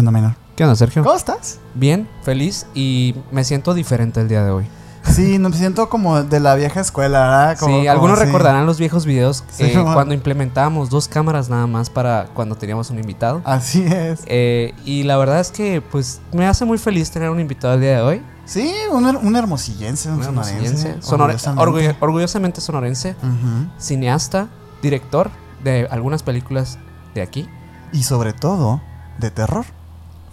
¿Qué onda, menor? ¿Qué onda, Sergio? ¿Cómo estás? Bien, feliz y me siento diferente el día de hoy. Sí, me siento como de la vieja escuela, ¿verdad? Como- sí, como algunos recordarán los viejos videos Sí, eh, cuando implementábamos dos cámaras nada más para cuando teníamos un invitado. Así es. Eh, y la verdad es que pues me hace muy feliz tener un invitado el día de hoy. Sí, un, un hermosillense, un Un sonorense. orgullosamente. orgullo- orgullosamente sonorense, cineasta, director de algunas películas de aquí, Y sobre todo, de terror.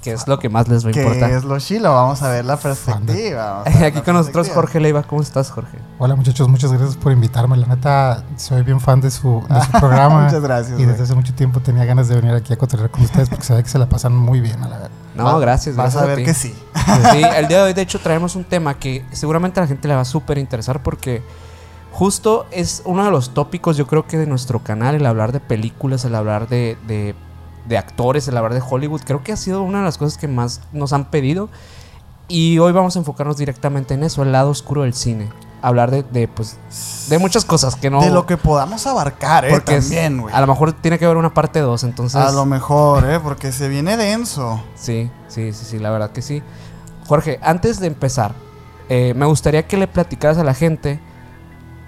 Que es lo que más les va a Que importar. es lo chilo, vamos a ver la perspectiva. Aquí la con nosotros. Jorge Leiva, ¿cómo estás Jorge? Hola muchachos, muchas gracias por invitarme. La neta, soy bien fan de su, de su programa. Muchas gracias. Y desde hace mucho tiempo tenía ganas de venir aquí a cotorrear con ustedes porque se ve que se la pasan muy bien, a la verdad. No, Va- gracias, Vas gracias a ver que sí. Sí, el día de hoy de hecho traemos un tema que seguramente a la gente le va a súper interesar porque justo es uno de los tópicos yo creo que de nuestro canal, el hablar de películas, el hablar de, de- de actores, el hablar de Hollywood, creo que ha sido una de las cosas que más nos han pedido y hoy vamos a enfocarnos directamente en eso, el lado oscuro del cine. Hablar de, de, pues, de muchas cosas que no... De lo que podamos abarcar, ¿eh? porque También, güey. a lo mejor tiene que haber una parte 2, entonces... A lo mejor, ¿eh? Porque se viene denso. Sí, sí, sí, sí, la verdad que sí. Jorge, antes de empezar, eh, me gustaría que le platicaras a la gente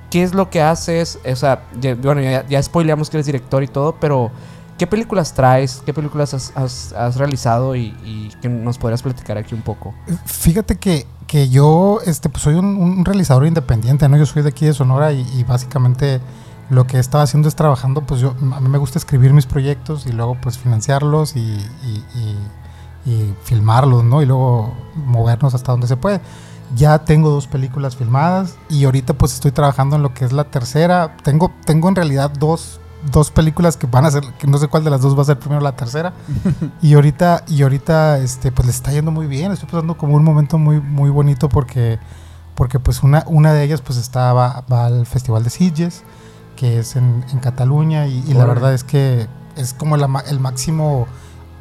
qué es lo que haces. O sea, ya- bueno, ya, ya spoileamos que eres director y todo, pero ¿qué películas traes? ¿Qué películas has, realizado? Y, y que nos podrías platicar aquí un poco. Fíjate que, que yo este, pues soy un, realizador independiente, ¿no? Yo soy de aquí de Sonora y, y básicamente lo que estaba haciendo es trabajando, pues yo, a mí me gusta escribir mis proyectos y luego pues financiarlos y- y filmarlos, ¿no? Y luego movernos hasta donde se puede. Ya tengo dos películas filmadas y ahorita pues estoy trabajando en lo que es la tercera. Tengo, tengo en realidad dos, dos películas que van a ser, que no sé cuál de las dos va a ser primero la tercera. y ahorita, y ahorita este, pues le está yendo muy bien. Estoy pasando como un momento muy, muy bonito porque, porque pues una, una de ellas pues está, va, va al Festival de Sitges, que es en, en Cataluña y, y la verdad es que es como la el máximo...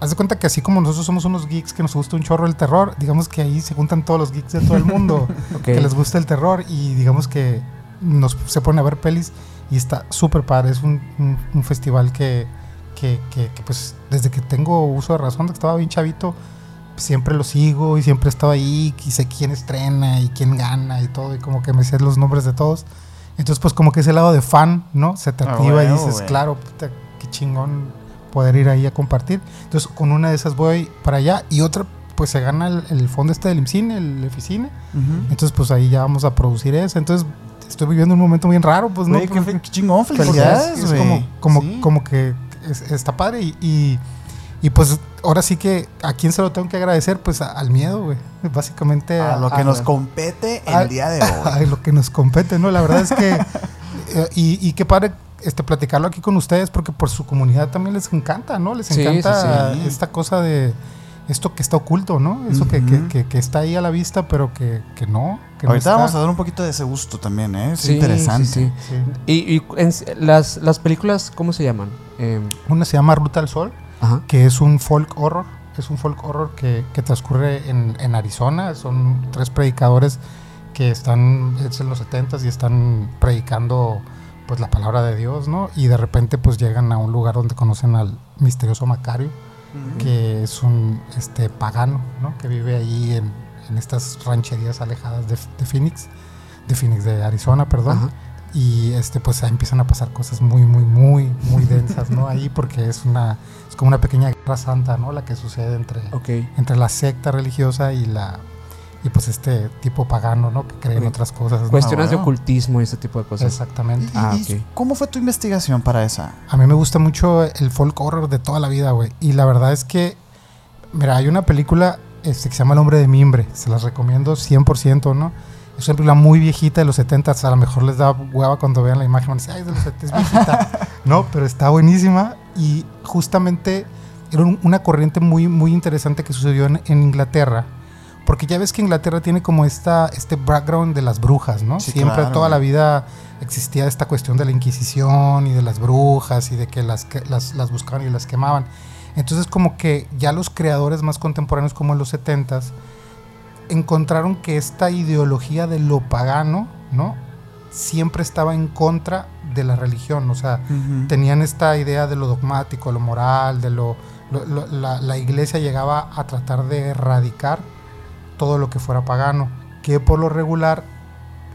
Haz de cuenta que así como nosotros somos unos geeks que nos gusta un chorro el terror, digamos que ahí se juntan todos los geeks de todo el mundo que les gusta el terror y digamos que nos se ponen a ver pelis y está súper padre. Es un, un- un festival que, que, que- que, pues desde que tengo uso de razón, que estaba bien chavito, siempre lo sigo y siempre he estado ahí y sé quién estrena y quién gana y todo y como que me sé los nombres de todos. Entonces pues como que ese lado de fan, ¿no? Se te Ah, activa y huevo, dices, güey. claro, puta, qué chingón poder ir ahí a compartir. Entonces con una de esas voy para allá y otra pues se gana el, el fondo este del IMCINE, el Eficine. Ujú. Entonces, pues ahí ya vamos a producir eso. Entonces, estoy viviendo un momento bien raro, pues, ¿no? Qué, chingón, porque felicidades, es, como, como, Sí. como que es- está padre y, y, y, pues ahora sí que a quién se lo tengo que agradecer, pues a- al miedo, güey. Básicamente A lo que a- nos compete el a- día de hoy. a lo que nos compete, ¿no? La verdad es que eh, y, y qué padre este platicarlo aquí con ustedes porque por su comunidad también les encanta, ¿no? Les Sí, encanta sí, sí. esta cosa de esto que está oculto, ¿no? Eso que, que- que- que está ahí a la vista, pero que, que no. Que no Ahorita está. vamos a dar un poquito de ese gusto también, ¿eh? Es Sí, interesante. sí, sí. Sí. Y, y en- las, las películas, ¿cómo se llaman? Eh, Una se llama Ruta al Sol, ajá. que es un folk horror. Es un folk horror que, que transcurre en, en Arizona. Son tres predicadores que están es en los 70s y están predicando pues la palabra de Dios, ¿no? Y de repente pues llegan a un lugar donde conocen al misterioso Macario, Que es un este pagano, ¿no? Que vive ahí en, en estas rancherías alejadas de, de Phoenix, de Phoenix, de Arizona, perdón. Y este pues ahí empiezan a pasar cosas muy, muy, muy, muy densas, ¿no? Ahí porque es una, es como una pequeña guerra santa, ¿no? La que sucede entre, entre la secta religiosa y la y pues este tipo pagano, ¿no? Que cree en otras cosas. ¿no? Cuestiones de ocultismo y ese tipo de cosas. Exactamente. ¿Y- Ah. ¿Cómo fue tu investigación para esa? A mí me gusta mucho el folk horror de toda la vida, güey. Y la verdad es que, mira, hay una película este, que se llama El hombre de mimbre. Se las recomiendo 100%, ¿no? Es una película muy viejita de los 70 A lo mejor les da hueva cuando vean la imagen. Van a decir, ay, es de los 70 es viejita. no, pero está buenísima. Y justamente era un- una corriente muy, muy interesante que sucedió en, en Inglaterra. Porque ya ves que Inglaterra tiene como esta, este background de las brujas, ¿no? Sí, Siempre, claro, toda la vida existía esta cuestión de la Inquisición y de las brujas y de que las, las, las buscaban y las quemaban. Entonces como que ya los creadores más contemporáneos como en los 70s encontraron que esta ideología de lo pagano, ¿no? siempre estaba en contra de la religión, o sea, tenían esta idea de lo dogmático, lo moral, de lo, lo- lo- la, la iglesia llegaba a tratar de erradicar todo lo que fuera pagano, que por lo regular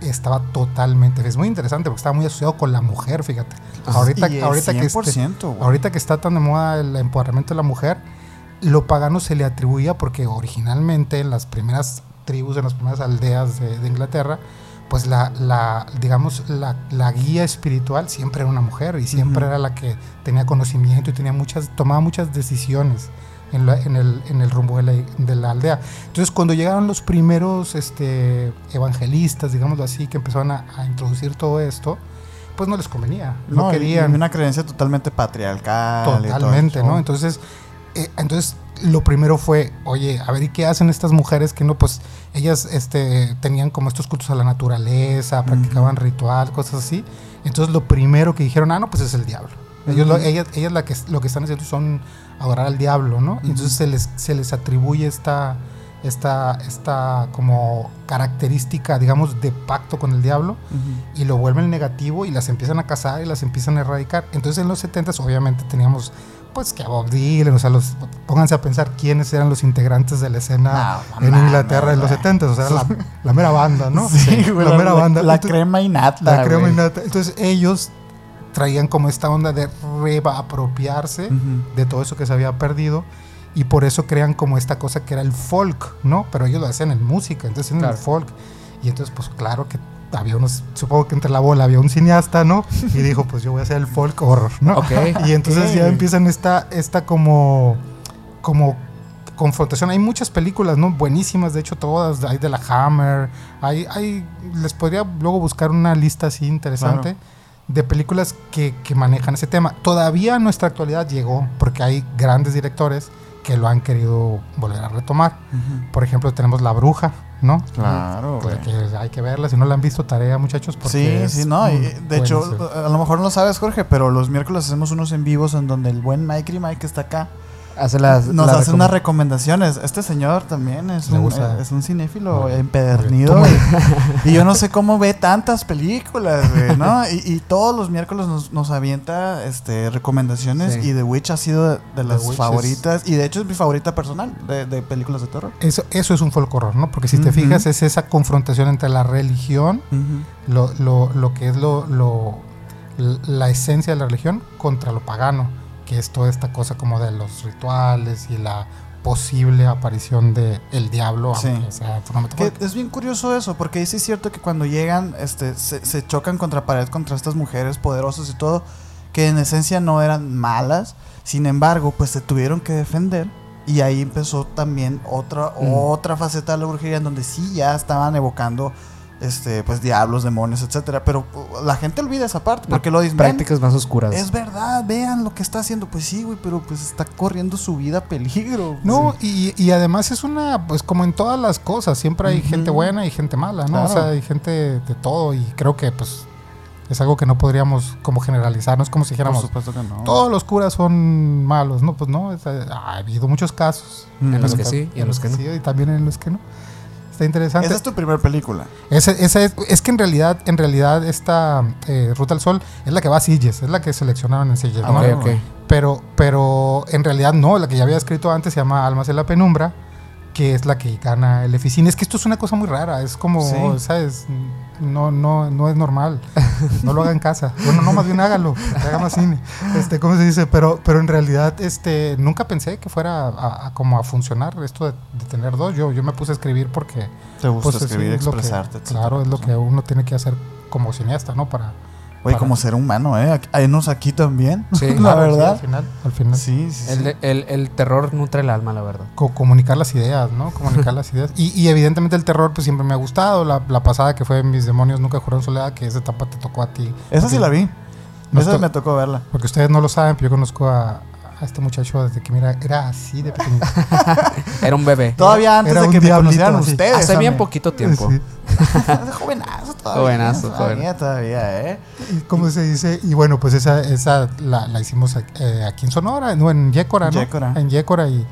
estaba totalmente, es muy interesante porque estaba muy asociado con la mujer, fíjate. Ahorita, Y es ahorita que este- 100%, güey. ahorita que está tan de moda el empoderamiento de la mujer, lo pagano se le atribuía porque originalmente en las primeras tribus, en las primeras aldeas de, de Inglaterra, pues la, la digamos, la, la guía espiritual siempre era una mujer y siempre era la que tenía conocimiento y tenía muchas, tomaba muchas decisiones en, la- en el, en el rumbo de la, de la aldea. Entonces cuando llegaron los primeros este, evangelistas, digámoslo así, que empezaron a, a introducir todo esto, pues no les convenía, no, No, querían. y una creencia totalmente patriarcal. todo Totalmente. ¿no? Entonces, eh, entonces lo primero fue, oye, a ver, ¿y qué hacen estas mujeres que no, pues, ellas este, tenían como estos cultos a la naturaleza, practicaban ritual, cosas así? Entonces lo primero que dijeron, ah, no, pues es el diablo. Ellos, lo, Ujú. ellas, ellas la que, lo que están haciendo son adorar al diablo, ¿no? Y entonces se les, se les atribuye esta, esta, esta como característica, digamos, de pacto con el diablo y lo vuelven negativo y las empiezan a cazar y las empiezan a erradicar. Entonces en los 70 obviamente teníamos pues que a Bob Dylan, o sea, los, pónganse a pensar quiénes eran los integrantes de la escena No, en Inglaterra en los güey. 70, o sea, la, la mera banda, ¿no? Sí, güey, la mera banda. La Entonces, crema innata. la crema güey. innata. Entonces ellos traían como esta onda de reapropiarse Ujú. de todo eso que se había perdido y por eso crean como esta cosa que era el folk, ¿no? Pero ellos lo hacían en música, entonces en Claro. el folk. Y entonces, pues claro que había unos, supongo que entre la bola había un cineasta, ¿no? Y dijo, pues yo voy a hacer el folk horror, ¿no? Ok. Y entonces ya empiezan esta, esta como, como confrontación. Hay muchas películas, ¿no? Buenísimas, de hecho todas. Hay de la Hammer. Hay, hay, les podría luego buscar una lista así interesante de películas que, que manejan ese tema. Todavía en nuestra actualidad llegó, porque hay grandes directores que lo han querido volver a retomar. Por ejemplo, tenemos La Bruja, ¿no? Claro, Pues que hay que verla. Si no la han visto, tarea, muchachos. Porque Sí, sí, no. y, de hecho, a lo mejor no lo sabes, Jorge, pero los miércoles hacemos unos en vivos en donde el buen Mike y Mike que está acá Hace las, nos las hace unas recomendaciones. Este señor también es un, gusta. eh, es un cinéfilo empedernido. Güey. Y yo no sé cómo ve tantas películas, güey, ¿no? Y, y todos los miércoles nos, nos avienta este, recomendaciones Sí. y The Witch ha sido de, de las es- favoritas. Y de hecho es mi favorita personal de, de películas de terror. Eso, eso es un folk horror, ¿no? Porque si te fijas, es esa confrontación entre la religión, lo, lo, lo que es lo, lo- la esencia de la religión, contra lo pagano, que es toda esta cosa como de los rituales y la posible aparición de el diablo, Sí. sea. Que es bien curioso eso, porque sí es cierto que cuando llegan, este, se, se chocan contra pared contra estas mujeres poderosas y todo, que en esencia no eran malas, sin embargo, pues se tuvieron que defender. Y ahí empezó también otra, Mm. otra faceta de la brujería en donde sí ya estaban evocando este, pues diablos, demonios, etcétera. Pero uh, la gente olvida esa parte, porque lo dicen. "Ven, prácticas más oscuras. Es verdad, vean lo que está haciendo. Pues sí, güey, pero pues está corriendo su vida a peligro. No, y, y además es una, pues como en todas las cosas, siempre hay gente buena y gente mala, ¿no? O sea, hay gente de todo y creo que pues es algo que no podríamos como generalizar, no es como si Por dijéramos, supuesto que no. todos los curas son malos, ¿no? Pues no, es- ha habido muchos casos. Mm. En los que sí y en los que no. Sí, y también en los que no. Está interesante. Esa es tu primera película. Ese- esa es, es que en realidad, en realidad esta eh, Ruta al Sol es la que va a Sitges, es la que seleccionaron en Sitges. Ah. Pero, pero en realidad no, la que ya había escrito antes se llama Almas en la Penumbra, que es la que gana el Eficine. Es que esto es una cosa muy rara, es como, Sí. ¿sabes? No, no, no es normal. No lo haga en casa. Bueno, no, más bien hágalo, haga más cine. Este, ¿cómo se dice? Pero, pero en realidad, este, nunca pensé que fuera a, a- como a funcionar esto de, de tener dos. Yo, yo me puse a escribir porque Te gusta pues, escribir, es que- expresarte. claro, es lo que uno tiene que hacer como cineasta, ¿no? Para, Oye, para- como ser humano, ¿eh? Hay unos aquí también. Sí. la Claro, sí, verdad. al final, al final. Sí, sí, sí. El, de- el, el terror nutre el alma, la verdad. co- comunicar las ideas, ¿no? Comunicar las ideas. Y, y evidentemente el terror pues siempre me ha gustado. La, la pasada que fue Mis demonios nunca juraron soledad, que esa etapa te tocó a ti. Esa sí la vi. Nos Esa me tocó verla. Porque ustedes no lo saben, pero yo conozco a, a este muchacho desde que mira, era así de pequeño. Era un bebé. Todavía antes Era de que me conocieran ustedes. Hace bien poquito tiempo. Sí. Jovenazo todavía. Jovenazo, todavía, todavía, ¿eh? Y ¿Cómo se dice? Y bueno, pues esa, esa la, la hicimos eh, aquí en Sonora, no, en Yécora, ¿no? Yécora. En Yécora y,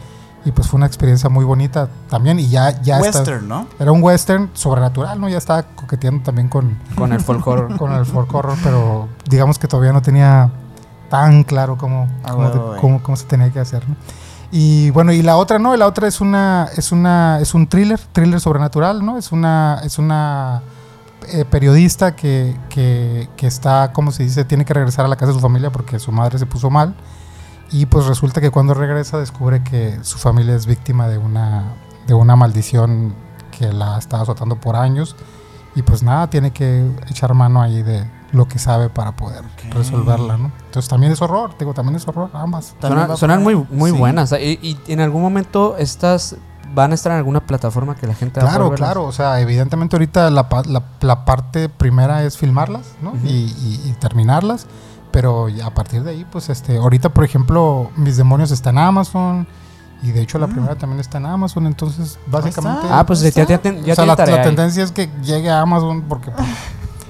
Y pues fue una experiencia muy bonita también. Y ya, ya está- Western, ¿no? era un western sobrenatural, ¿no? Ya estaba coqueteando también con, Con el folk horror. con el folk horror, pero digamos que todavía no tenía tan claro cómo, Ah, güey. cómo- cómo se tenía que hacer, ¿no? Y bueno, y la otra no, la otra es una, es una, es un thriller, thriller sobrenatural, ¿no? Es una, es una eh, periodista que, que, que está, como se dice, tiene que regresar a la casa de su familia porque su madre se puso mal. Y pues resulta que cuando regresa descubre que su familia es víctima de una, de una maldición que la ha estado azotando por años. Y pues nada, tiene que echar mano ahí de lo que sabe para poder Ok. resolverla, ¿no? Entonces también es horror, digo, también es horror, ambas. Suena- suenan muy, muy Sí. buenas. Y, y en algún momento estas van a estar en alguna plataforma que la gente va a Claro, claro, o sea, evidentemente ahorita la, pa- la, la parte primera es filmarlas, ¿no? Y, y- y terminarlas, pero a partir de ahí, pues, este, ahorita, por ejemplo, Mis Demonios está en Amazon, y de hecho la Mm. primera también está en Amazon, entonces, básicamente... Ah, pues ya, ya, ten- ya o sea, la, tendencia es que llegue a Amazon, porque pues,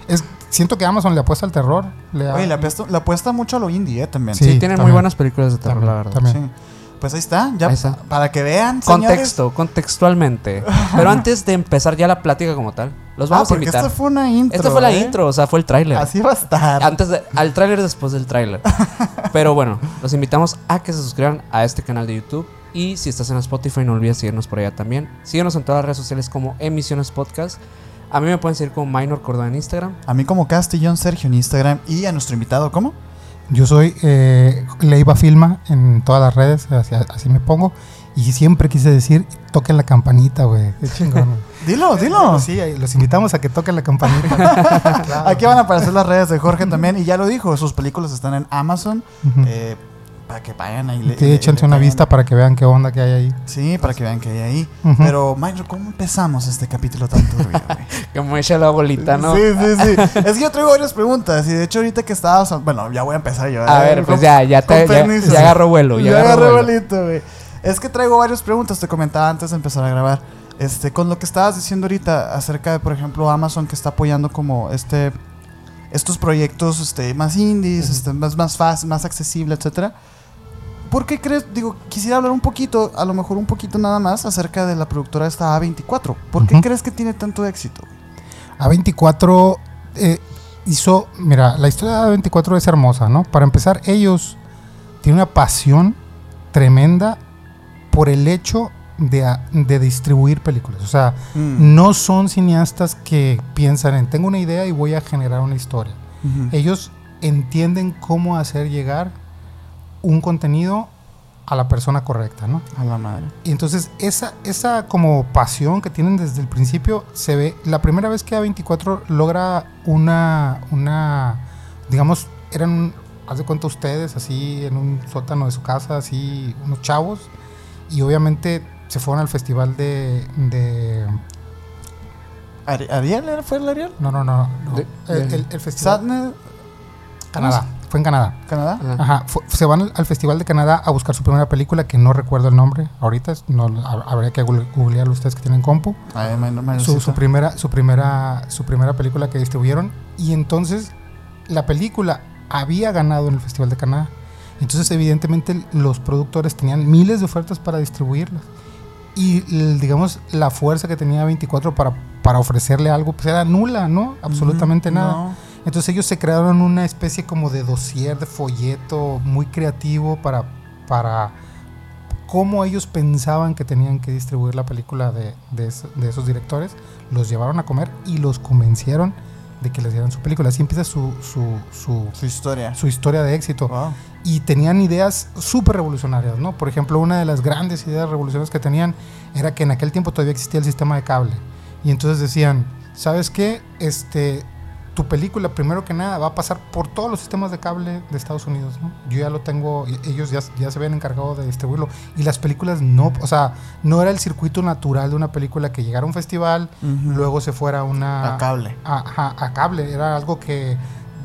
es, siento que Amazon le apuesta al terror. Le ha- Oye, le apuesta, le apuesta mucho a lo indie, ¿eh? También. Sí. Sí, tienen muy también. buenas películas de terror, También, la verdad. también. Sí. Pues ahí está, ya Ahí está. para que vean, señores. Contexto, contextualmente. Pero antes de empezar ya la plática como tal, los Ah, vamos a porque invitar. esta fue una intro. Esta fue la ¿eh? intro, o sea, fue el tráiler. Así va a estar. Antes de- al tráiler después del tráiler. Pero bueno, los invitamos a que se suscriban a este canal de YouTube. Y si estás en Spotify, no olvides seguirnos por allá también. Síguenos en todas las redes sociales como Emisiones Podcast. A mí me pueden seguir como Minor Córdoba en Instagram. A mí como Castillón Sergio en Instagram y a nuestro invitado, ¿cómo? Yo soy eh, Leiva Filma en todas las redes, así, así me pongo. Y siempre quise decir, toquen la campanita, güey. Chingón. Dilo, dilo. Sí, los invitamos a que toquen la campanita. Claro. Aquí van a aparecer las redes de Jorge también. Y ya lo dijo, sus películas están en Amazon. Eh, para que vayan ahí. le- Sí, le- échense le una vista para que vean qué onda que hay ahí. Sí, para que vean que hay ahí. Pero, Minor, ¿cómo empezamos este capítulo tan turbio, güey? Como echa la bolita, ¿no? Sí, sí, sí. Es que yo traigo varias preguntas. Y de hecho, ahorita que estabas. Bueno, ya voy a empezar yo. A ¿eh? ver, pues Con- ya, ya, te, ya, ya agarró vuelo. Ya, Ya agarró agarré vuelo. bolito, güey. Es que traigo varias preguntas, te comentaba antes de empezar a grabar. Este, con lo que estabas diciendo ahorita acerca de, por ejemplo, Amazon que está apoyando como este estos proyectos este, más indies, este, más, más fácil, más accesible, etcétera. ¿Por qué crees? Digo, quisiera hablar un poquito, a lo mejor un poquito nada más, acerca de la productora esta A24. ¿Por qué crees que tiene tanto éxito? A24 eh, hizo, mira, la historia de A24 es hermosa, ¿no? Para empezar, ellos tienen una pasión tremenda por el hecho de, a- de distribuir películas. O sea, Mm. no son cineastas que piensan en, tengo una idea y voy a generar una historia. Ellos entienden cómo hacer llegar un contenido a la persona correcta, ¿no? A la madre. Y entonces esa, esa como pasión que tienen desde el principio se ve, la primera vez que A24 logra una, una digamos, eran, haz de cuenta ustedes, así en un sótano de su casa, así unos chavos, y obviamente se fueron al festival de, de Ari- ¿Ariel era- fue el Ariel? no, no, no, no, De- el, de- el- el festival, ¿Sadness? Canadá, fue en Canadá. ¿Canadá? Ajá. Se van al, al Festival de Canadá a buscar su primera película, que no recuerdo el nombre ahorita, no, hab- habría que google- googlearlo ustedes que tienen compu. Ay, Minor- Minor su, primera su primera su primera película que distribuyeron y entonces la película había ganado en el Festival de Canadá entonces evidentemente los productores tenían miles de ofertas para distribuirlas y digamos la fuerza que tenía 24 para para ofrecerle algo pues era nula no absolutamente nada no. Entonces ellos se crearon una especie como de dossier de folleto muy creativo para para cómo ellos pensaban que tenían que distribuir la película de, de es- de esos directores, los llevaron a comer y los convencieron de que les dieran su película. Así empieza su, su, su, Su historia. su historia de éxito. Wow. Y tenían ideas súper revolucionarias, ¿no? Por ejemplo, una de las grandes ideas revolucionarias que tenían era que en aquel tiempo todavía existía el sistema de cable. Y entonces decían, ¿sabes qué? Este, tu película, primero que nada, va a pasar por todos los sistemas de cable de Estados Unidos, ¿no? Yo ya lo tengo, ellos ya, ya se habían encargado de distribuirlo. Y las películas no, o sea, no era el circuito natural de una película que llegara a un festival, Ujú. luego se fuera a una... A cable. a, ajá, a cable. Era algo que,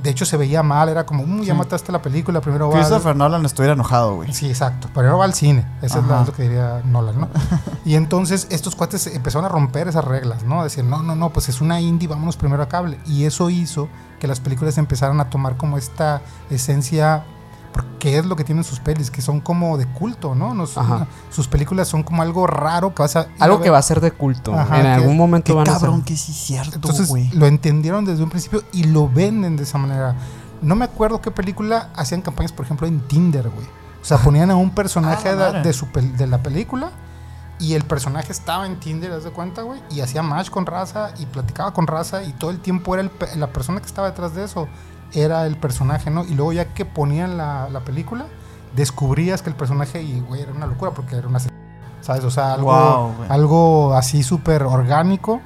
de hecho, se veía mal. Era como, "Mm, ya Sí. mataste la película, primero va... al- Christopher Nolan estuviera enojado, güey. Sí, exacto. Primero va al cine. Eso es Ajá. lo que diría Nolan, ¿no? y entonces estos cuates empezaron a romper esas reglas, ¿no? Decir, no, no, no, pues es una indie, vámonos primero a cable. Y eso hizo que las películas empezaran a tomar como esta esencia. Por- qué es lo que tienen sus pelis, que son como de culto, ¿no? Nos- Ajá. sus películas son como algo raro que vas a... Algo a que va a ser de culto. Ajá, en que- algún momento van a ser. cabrón que sí es cierto, Entonces güey. lo entendieron desde un principio y lo venden de esa manera. No me acuerdo qué película hacían campañas, por ejemplo, en Tinder, güey. O sea, ponían a un personaje Ah, de, su pel- de la película y el personaje estaba en Tinder, ¿haz de cuenta, güey? Y hacía match con raza y platicaba con raza y todo el tiempo era el pe- la persona que estaba detrás de eso, era el personaje, ¿no? Y luego ya que ponían la, la película, descubrías que el personaje, y güey, era una locura porque era una... ¿Sabes? O sea, algo, Wow, algo así súper orgánico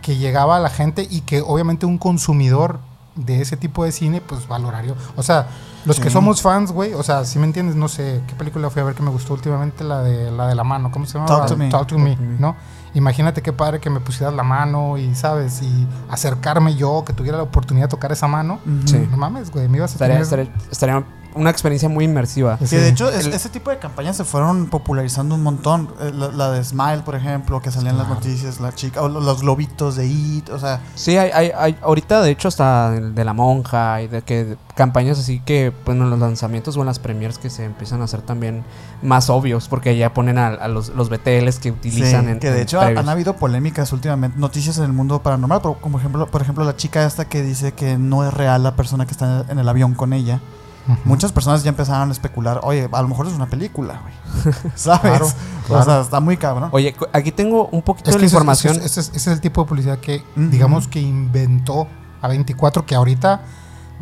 que llegaba a la gente y que obviamente un consumidor de ese tipo de cine pues valoraría. O sea, los que somos fans, güey, o sea, si me entiendes, no sé, ¿qué película fui a ver que me gustó últimamente? La de la de la mano, ¿cómo se llama? Talk to Me. Talk to me, ¿no? Imagínate qué padre que me pusieras la mano y, ¿sabes? Y acercarme yo, que tuviera la oportunidad de tocar esa mano. Sí. No mames, güey, me ibas a Estaría, tener... estaría- estaría una experiencia muy inmersiva. Sí. De hecho, es- El- ese tipo de campañas se fueron popularizando un montón. Eh, La, la de Smile, por ejemplo, que salían las Claro. noticias, la chica, o lo- los globitos de It, o sea, Sí, hay, hay, hay- ahorita de hecho hasta de, de la monja y de que campañas así que bueno, en los lanzamientos o en las premiers que se empiezan a hacer también más obvios porque ya ponen a, a los, los BTLs que utilizan sí, en que de en hecho previos. han habido polémicas últimamente, noticias en el mundo paranormal, pero como ejemplo, por ejemplo, la chica esta que dice que no es real la persona que está en el avión con ella. Muchas personas ya empezaron a especular, oye, a lo mejor es una película, güey. ¿Sabes? Claro, O sea, está muy cabrón. Oye, aquí tengo un poquito Es de que información. Ese, es- ese es, ese es el tipo de publicidad que, digamos, que inventó A24, que ahorita,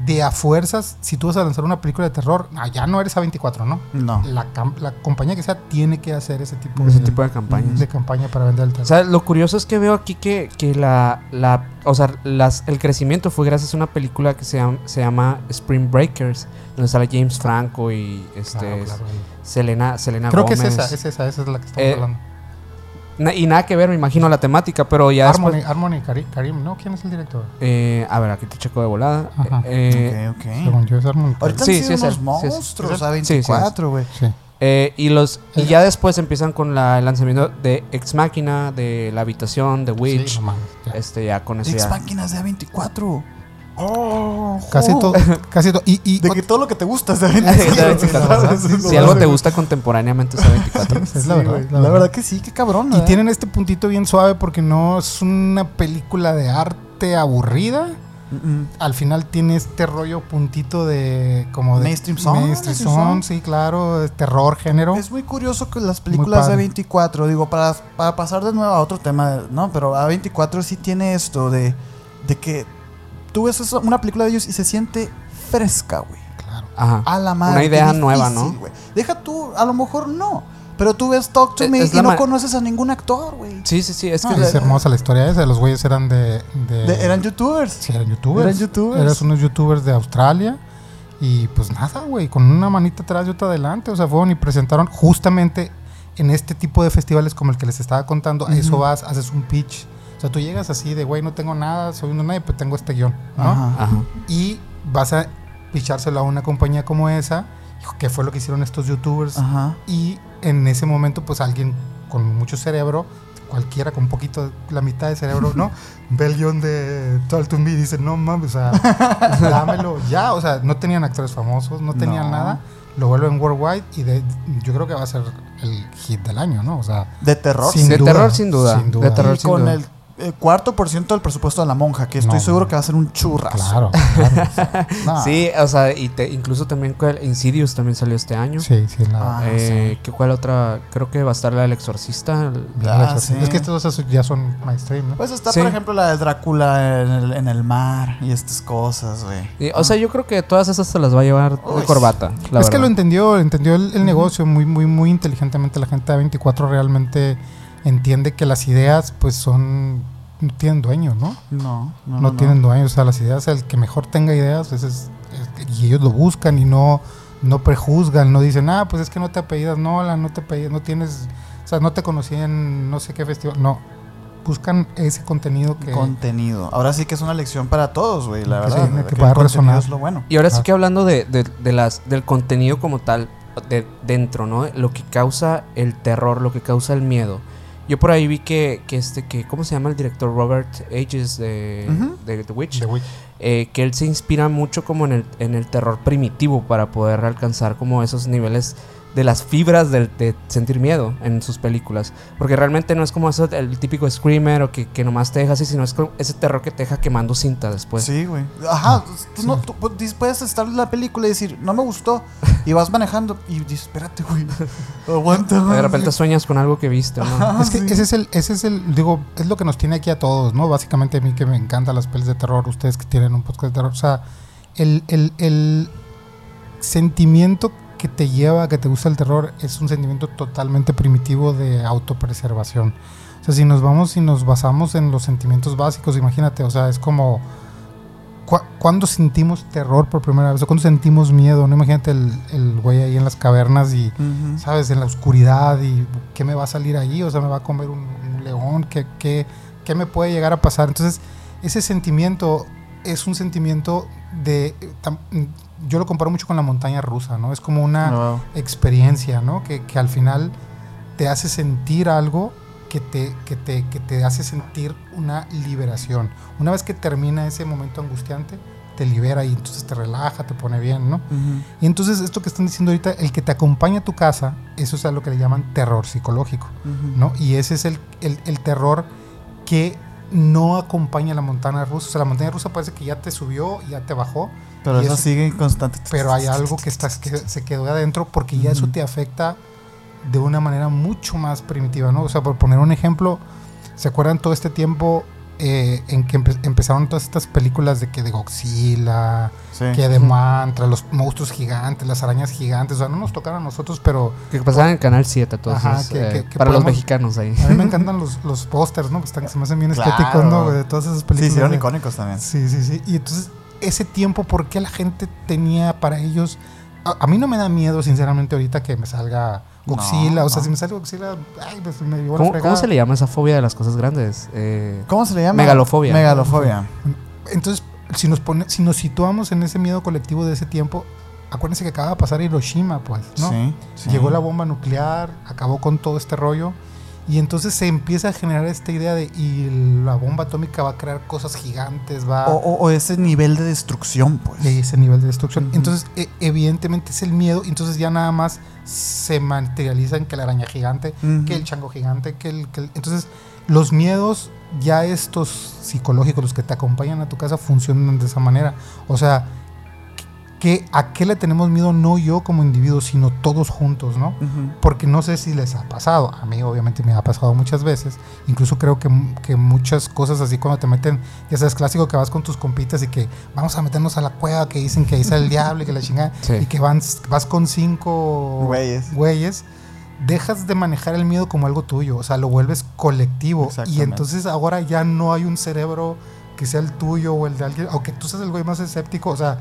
de a fuerzas, si tú vas a lanzar una película de terror, ah, ya no eres A24, ¿no? No. La, la compañía que sea tiene que hacer ese tipo, ese de, tipo de campañas. de campaña para vender el terror. O sea, lo curioso es que veo aquí que, que la, la, o sea, las, el crecimiento fue gracias a una película que se llama, se llama Spring Breakers, donde sale James Franco y este Claro, claro. Selena, Selena Creo que Gómez. es esa, es esa, esa es la que estamos Eh, hablando. Na- y nada que ver, me imagino, la temática, pero ya Harmony, después... Harmony Karim, Karim, ¿no? ¿Quién es el director? eh, a ver, aquí te checo de volada. Ajá. Eh, ok, ok. Según yo es Harmony Karim. Ahorita Sí, han sí sido es unos sí es- monstruos, sí es- a sí, sí es. 24, güey. Sí. eh, y los y ya después empiezan con la, el lanzamiento de Ex Máquina, de La Habitación, de Witch. Sí, no mames, ya. este, ya con eso Ex máquinas de A24. Oh, Casi todo, casi todo. Y, y De que todo lo que te gusta es de De A24. ¿sabes? Si algo te gusta contemporáneamente es A24. es Sí, la verdad. güey. la La, verdad. verdad que sí, qué cabrón. Y ¿verdad? tienen este puntito bien suave porque no es una película de arte aburrida. Mm, Al final tiene este rollo puntito de como de Mainstream song, mainstream mainstream song, song. sí, claro, de terror, género. Es muy curioso que las películas de padre. 24, digo, para, para pasar de nuevo a otro tema, ¿no? Pero A24 sí tiene esto de, de que tú ves eso- una película de ellos y se siente fresca, güey. Claro. Ajá. A la madre. Una idea nueva, ¿no? güey. Deja tú, a lo mejor no. Pero tú ves Talk to Es- Me es y no conoces a ningún actor, güey. Sí, sí, sí. Es que Ah, es hermosa la historia esa. Los güeyes eran de. de- De- eran youtubers. sí, eran youtubers. eran youtubers. Eran unos youtubers de Australia. Y pues nada, güey, con una manita atrás y otra adelante. O sea, fueron y presentaron justamente en este tipo de festivales como el que les estaba contando. A eso vas, haces un pitch. O sea, tú llegas así de, güey, no tengo nada, soy un nadie, pues tengo este guion, ¿no? Ajá. Ajá. y vas a pichárselo a una compañía como esa, que fue lo que hicieron estos youtubers. Ajá. Y en ese momento, pues alguien con mucho cerebro, cualquiera con un poquito, la mitad de cerebro, ¿no? Ve el guion de Talk to Me y dice, no mames, o sea, dámelo ya. O sea, no tenían actores famosos, no tenían No. nada. Lo vuelven worldwide y de, yo creo que va a ser el hit del año, ¿no? O sea, De terror. Sin de duda, terror sin duda. sin duda. De terror y sin con duda. el, eh, cuarto por ciento del presupuesto de la monja, que estoy No, seguro no. que va a ser un churrazo. claro. claro. Nah. Sí, o sea, y te, incluso también cuál- Insidious también salió este año. Sí, sí, la, Ah, Eh, ¿qué, ¿Cuál otra? Creo que va a estar la del Exorcista. el- Ah, la- sí. Es que estos dos ya son mainstream, ¿no? Pues está, Sí. por ejemplo, la de Drácula en el, en el mar y estas cosas, güey. o sea, yo creo que todas esas se las va a llevar Uy, de corbata. la es que lo entendió, entendió el, el negocio muy, muy, muy inteligentemente. La gente de 24 realmente entiende que las ideas, pues son. No tienen dueño, ¿no? No, no, No, tienen dueño. O sea, las ideas, el que mejor tenga ideas, ese es, es- y ellos lo buscan y no, no prejuzgan, no dicen, ah, pues es que no te apellidas Nola, no te apellidas, no tienes. O sea, no te conocí en no sé qué festival. No. Buscan ese contenido que. Contenido. Ahora sí que es una lección para todos, güey, la Que verdad. sí, que el pueda contenido resonar. es lo bueno. Y ahora sí que hablando de, de- de las, del contenido como tal, de dentro, ¿no? Lo que causa el terror, lo que causa el miedo. Yo por ahí vi que, que este, que, ¿cómo se llama el director? Robert Ages de, The Witch. The Witch. eh, que él se inspira mucho como en el, en el terror primitivo para poder alcanzar como esos niveles de las fibras de, sentir miedo en sus películas. Porque realmente no es como eso, el típico screamer o que, que nomás te deja así, sino es como ese terror que te deja quemando cinta después. Sí, güey. Ajá, tú, no, tú pu- dis- puedes estar en la película y decir, no me gustó, y vas manejando y dices, espérate, güey, aguanta. De repente sueñas con algo que viste, ¿no? Ajá, Es que sí. ese es el, ese es el, digo, es lo que nos tiene aquí a todos, ¿no? Básicamente a mí que me encantan las pelis de terror, ustedes que tienen un podcast de terror, o sea, el, el, el sentimiento que te lleva a que te gusta el terror es un sentimiento totalmente primitivo de autopreservación. O sea, si nos vamos y nos basamos en los sentimientos básicos, imagínate, o sea, es como ¿cu- ¿cuándo sentimos terror por primera vez? ¿O cuándo sentimos miedo? No imagínate el, el güey ahí en las cavernas y Ujú. ¿sabes? En la oscuridad y qué me va a salir ahí, o sea, me va a comer un, un león, ¿Qué, qué, qué me puede llegar a pasar? Entonces, ese sentimiento es un sentimiento de... yo lo comparo mucho con la montaña rusa, ¿no? Es como una Wow. experiencia, ¿no? Que, que al final te hace sentir algo que te, que, te, que te hace sentir una liberación. Una vez que termina ese momento angustiante, te libera y entonces te relaja, te pone bien, ¿no? Ujú. Y entonces esto que están diciendo ahorita, el que te acompaña a tu casa, eso es a lo que le llaman terror psicológico, Ujú. ¿no? Y ese es el, el- el terror que no acompaña a la montaña rusa. O sea, la montaña rusa parece que ya te subió, ya te bajó, Pero eso eso- sigue en constante. pero hay algo que, está, que se quedó de adentro porque ya eso te afecta de una manera mucho más primitiva, ¿no? O sea, por poner un ejemplo, ¿se acuerdan todo este tiempo eh, en que empe- empezaron todas estas películas de que de Godzilla, Sí. que de Mantra, los monstruos gigantes, las arañas gigantes, o sea, no nos tocaron a nosotros, pero Que pasaban en Canal 7, entonces, Ajá, que- eh, que- que para los mexicanos ahí. a mí me encantan los, los pósters, ¿no? Que están, se me hacen bien Claro. estéticos, ¿no? De todas esas Sí, películas. hicieron de- icónicos también. Sí, sí, sí. Y entonces, ese tiempo, ¿por qué la gente tenía para ellos? A, a mí no me da miedo, sinceramente, ahorita que me salga Godzilla. No, o sea, no. si me sale Godzilla, ay, pues me llevó la ¿Cómo, fregada. cómo se le llama esa fobia de las cosas grandes? Eh, ¿Cómo se le llama? Megalofobia. Megalofobia. Entonces, si nos, pone, si nos situamos en ese miedo colectivo de ese tiempo, acuérdense que acaba de pasar Hiroshima, pues, ¿no? Sí, sí. Llegó la bomba nuclear, acabó con todo este rollo. Y entonces se empieza a generar esta idea de, y la bomba atómica va a crear cosas gigantes, va... O, o- o ese nivel de destrucción, pues. de ese nivel de destrucción. Entonces, e- evidentemente es el miedo, entonces ya nada más se materializa en que la araña gigante, que el chango gigante, que el, que el- Entonces, los miedos, ya estos psicológicos, los que te acompañan a tu casa, funcionan de esa manera. O sea, que ¿a qué le tenemos miedo no yo como individuo, sino todos juntos, ¿no? Porque no sé si les ha pasado, a mí obviamente me ha pasado muchas veces, incluso creo que, que muchas cosas así cuando te meten, ya sabes, clásico que vas con tus compitas y que vamos a meternos a la cueva, que dicen que ahí está el diablo y que la chingada, Sí. y que van, vas con cinco Güeyes. güeyes, dejas de manejar el miedo como algo tuyo, o sea, lo vuelves colectivo y entonces ahora ya no hay un cerebro que sea el tuyo o el de alguien, aunque tú seas el güey más escéptico, o sea,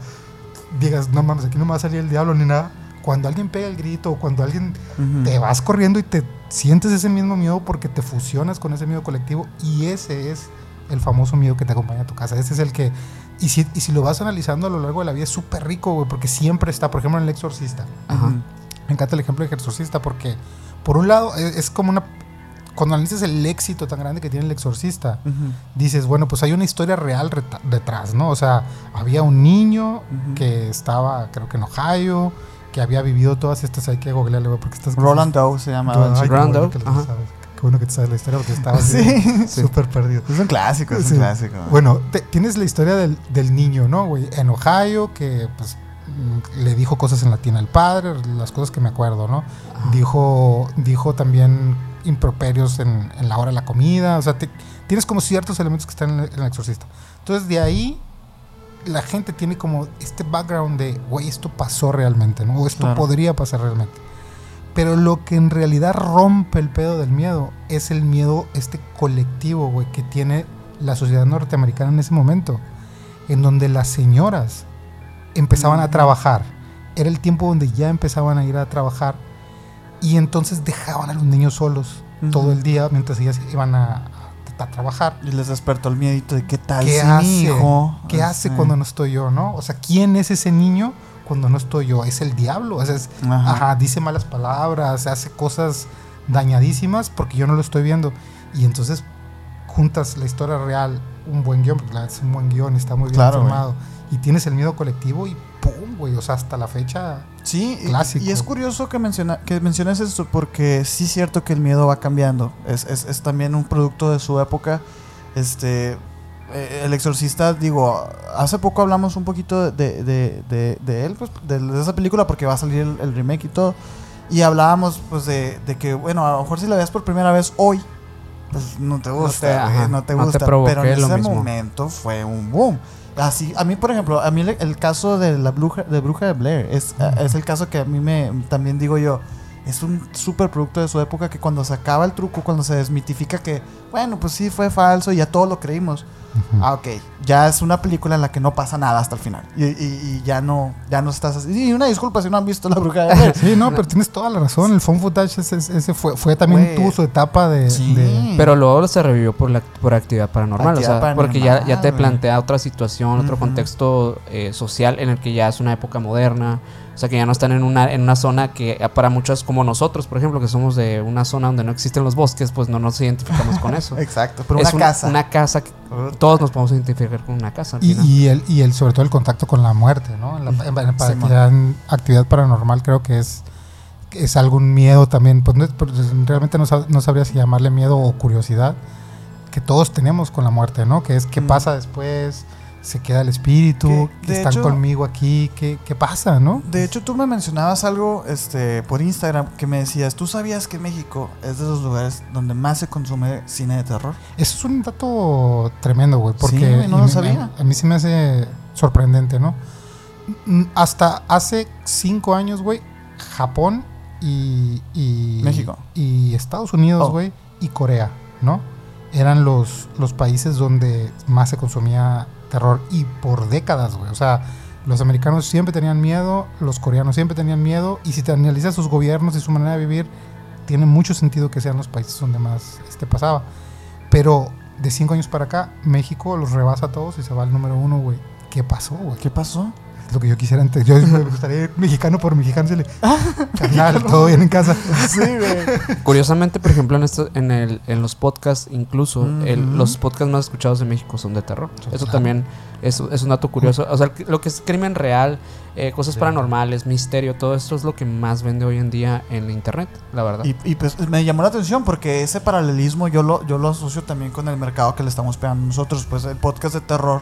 digas, no mames, aquí no me va a salir el diablo ni nada. Cuando alguien pega el grito o cuando alguien te vas corriendo y te sientes ese mismo miedo porque te fusionas con ese miedo colectivo y ese es el famoso miedo que te acompaña a tu casa. Ese es el que, y si, y si lo vas analizando a lo largo de la vida, es súper rico, güey, porque siempre está, por ejemplo, en el exorcista. Ajá. Me encanta el ejemplo del exorcista porque, por un lado, es, es como una... Cuando analizas el éxito tan grande que tiene el exorcista, dices, bueno, pues hay una historia real detrás, ¿no? O sea, había un niño que estaba, creo que en Ohio, que había vivido todas estas, hay que googlearle, güey, porque estás... Roland Doe se llama. Roland Doe. Qué bueno que te sabes la historia porque estaba así, Sí. súper perdido. Es un clásico, es Sí. un clásico. Bueno, te- tienes la historia del, del niño, ¿no, güey? En Ohio, que pues mm, le dijo cosas en latín al padre, las cosas que me acuerdo, ¿no? Dijo, dijo también improperios en, en la hora de la comida, o sea, te- tienes como ciertos elementos que están en el, en el exorcista. Entonces, de ahí la gente tiene como este background de, güey, esto pasó realmente, ¿no? O esto Claro. podría pasar realmente. Pero lo que en realidad rompe el pedo del miedo es el miedo este colectivo, güey, que tiene la sociedad norteamericana en ese momento, en donde las señoras empezaban a trabajar. Era el tiempo donde ya empezaban a ir a trabajar y entonces dejaban a los niños solos Ujú. todo el día mientras ellas iban a, a- trabajar. Y les despertó el miedito de qué tal ¿Qué hace? mi hijo. ¿Qué hace Sí. cuando no estoy yo, no? O sea, ¿quién es ese niño cuando no estoy yo? Es el diablo. O sea, es- Ajá. ajá, dice malas palabras, hace cosas dañadísimas porque yo no lo estoy viendo. Y entonces juntas la historia real un buen guion, porque la verdad es un buen guion, está muy bien Claro, filmado. Y tienes el miedo colectivo y pum, güey. O sea, hasta la fecha. Sí, y- Clásico. y es curioso que, menciona, que menciones esto porque sí es cierto que el miedo va cambiando. Es, es- es también un producto de su época. Este, eh, el exorcista, digo, hace poco hablamos un poquito de, de- de- de él, pues, de, de esa película porque va a salir el, el remake y todo. Y hablábamos pues de, de que, bueno, a lo mejor si la ves por primera vez hoy, pues no te gusta, te- güey, ajá, no te no te gusta. pero en lo ese mismo. momento fue un boom. Así, a mí, por ejemplo, a mí el caso de la bruja de, bruja de Blair es, es el caso que a mí me también digo yo. Es un super producto de su época que cuando se acaba el truco, cuando se desmitifica que, bueno, pues sí fue falso y ya todos lo creímos. Ah, ok. Ya es una película en la que no pasa nada hasta el final. Y, y- y ya no, ya no estás así. Y una disculpa si no han visto la bruja de. Sí, no, pero tienes toda la razón. El phone footage ese, ese fue, fue también tuvo su etapa de. Sí. de- Pero luego se revivió por la por actividad paranormal, Actividad o sea, porque ya, ya te paranormal, plantea otra situación, otro Ujú. contexto eh, social en el que ya es una época moderna, o sea, que ya no están en una en una zona que para muchos como nosotros, por ejemplo, que somos de una zona donde no existen los bosques, pues no nos identificamos con eso. Exacto. Pero es una casa. Una casa, que todos nos podemos identificar con una casa. Y, el, y el, sobre todo el contacto con la muerte, ¿no? En la, en- Sí, actividad paranormal creo que es, es algún miedo también. Pues no es- pues, realmente no, sab- no sabría si llamarle miedo o curiosidad que todos tenemos con la muerte, ¿no? Que es qué Mm. pasa después, se queda el espíritu, Que, están hecho- conmigo aquí, ¿qué, qué pasa, no? De hecho, tú me mencionabas algo este, por Instagram que me decías, ¿tú sabías que México es de los lugares donde más se consume cine de terror? Eso es un dato tremendo, güey, porque Sí, no lo sabía. A, mí sí me hace sorprendente, ¿no? Mm, Hasta hace cinco años, güey, Japón y, y- México. y Estados Unidos, Oh. güey, y Corea, ¿no? Eran los, los países donde más se consumía terror y por décadas, güey. O sea, los americanos siempre tenían miedo, los coreanos siempre tenían miedo y si te analizas sus gobiernos y su manera de vivir, tiene mucho sentido que sean los países donde más este pasaba. Pero de cinco años para acá, México los rebasa a todos y se va al número uno, güey. ¿Qué pasó, güey? ¿Qué pasó? Es lo que yo quisiera entender. Yo me gustaría ir mexicano por mexicano. decirle, Carnal, todo bien en casa. Sí, güey. Curiosamente, por ejemplo, en, esto, en, el, en los podcasts, incluso el- los podcasts más escuchados de México son de terror. Sí, Eso claro. también es, es un dato curioso. O sea, lo que es crimen real, eh, cosas Sí. paranormales, misterio, todo esto es lo que más vende hoy en día en internet, la verdad. Y, y, pues me llamó la atención porque ese paralelismo yo lo, yo lo asocio también con el mercado que le estamos pegando nosotros. Pues el podcast de terror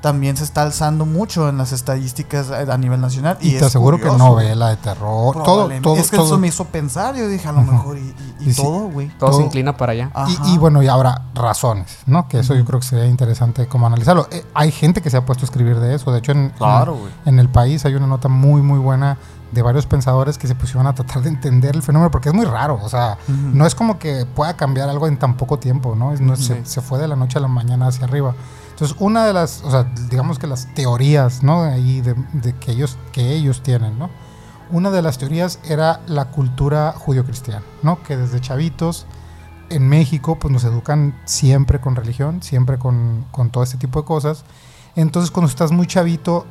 también se está alzando mucho en las estadísticas a nivel nacional. Y, te aseguro que curioso, novela de terror. Todo, todo, Es que todo. eso me hizo pensar. Yo dije, a lo mejor, y, y- y Y sí. todo, güey. todo, se inclina para allá. Y, y bueno, y ahora razones, ¿no? Que eso yo creo que sería interesante como analizarlo. Eh, hay gente que se ha puesto a escribir de eso. De hecho, en, Claro, en, en el país hay una nota muy, muy buena de varios pensadores que se pusieron a tratar de entender el fenómeno porque es muy raro. O sea, no es como que pueda cambiar algo en tan poco tiempo, ¿no? Se, se fue de la noche a la mañana hacia arriba. Entonces, una de las, o sea, digamos que las teorías, ¿no? Ahí de, de que ellos que ellos tienen, ¿no? Una de las teorías era la cultura judio-cristiana, ¿no? Que desde chavitos en México, pues nos educan siempre con religión, siempre con, con todo este tipo de cosas. Entonces, cuando estás muy chavito,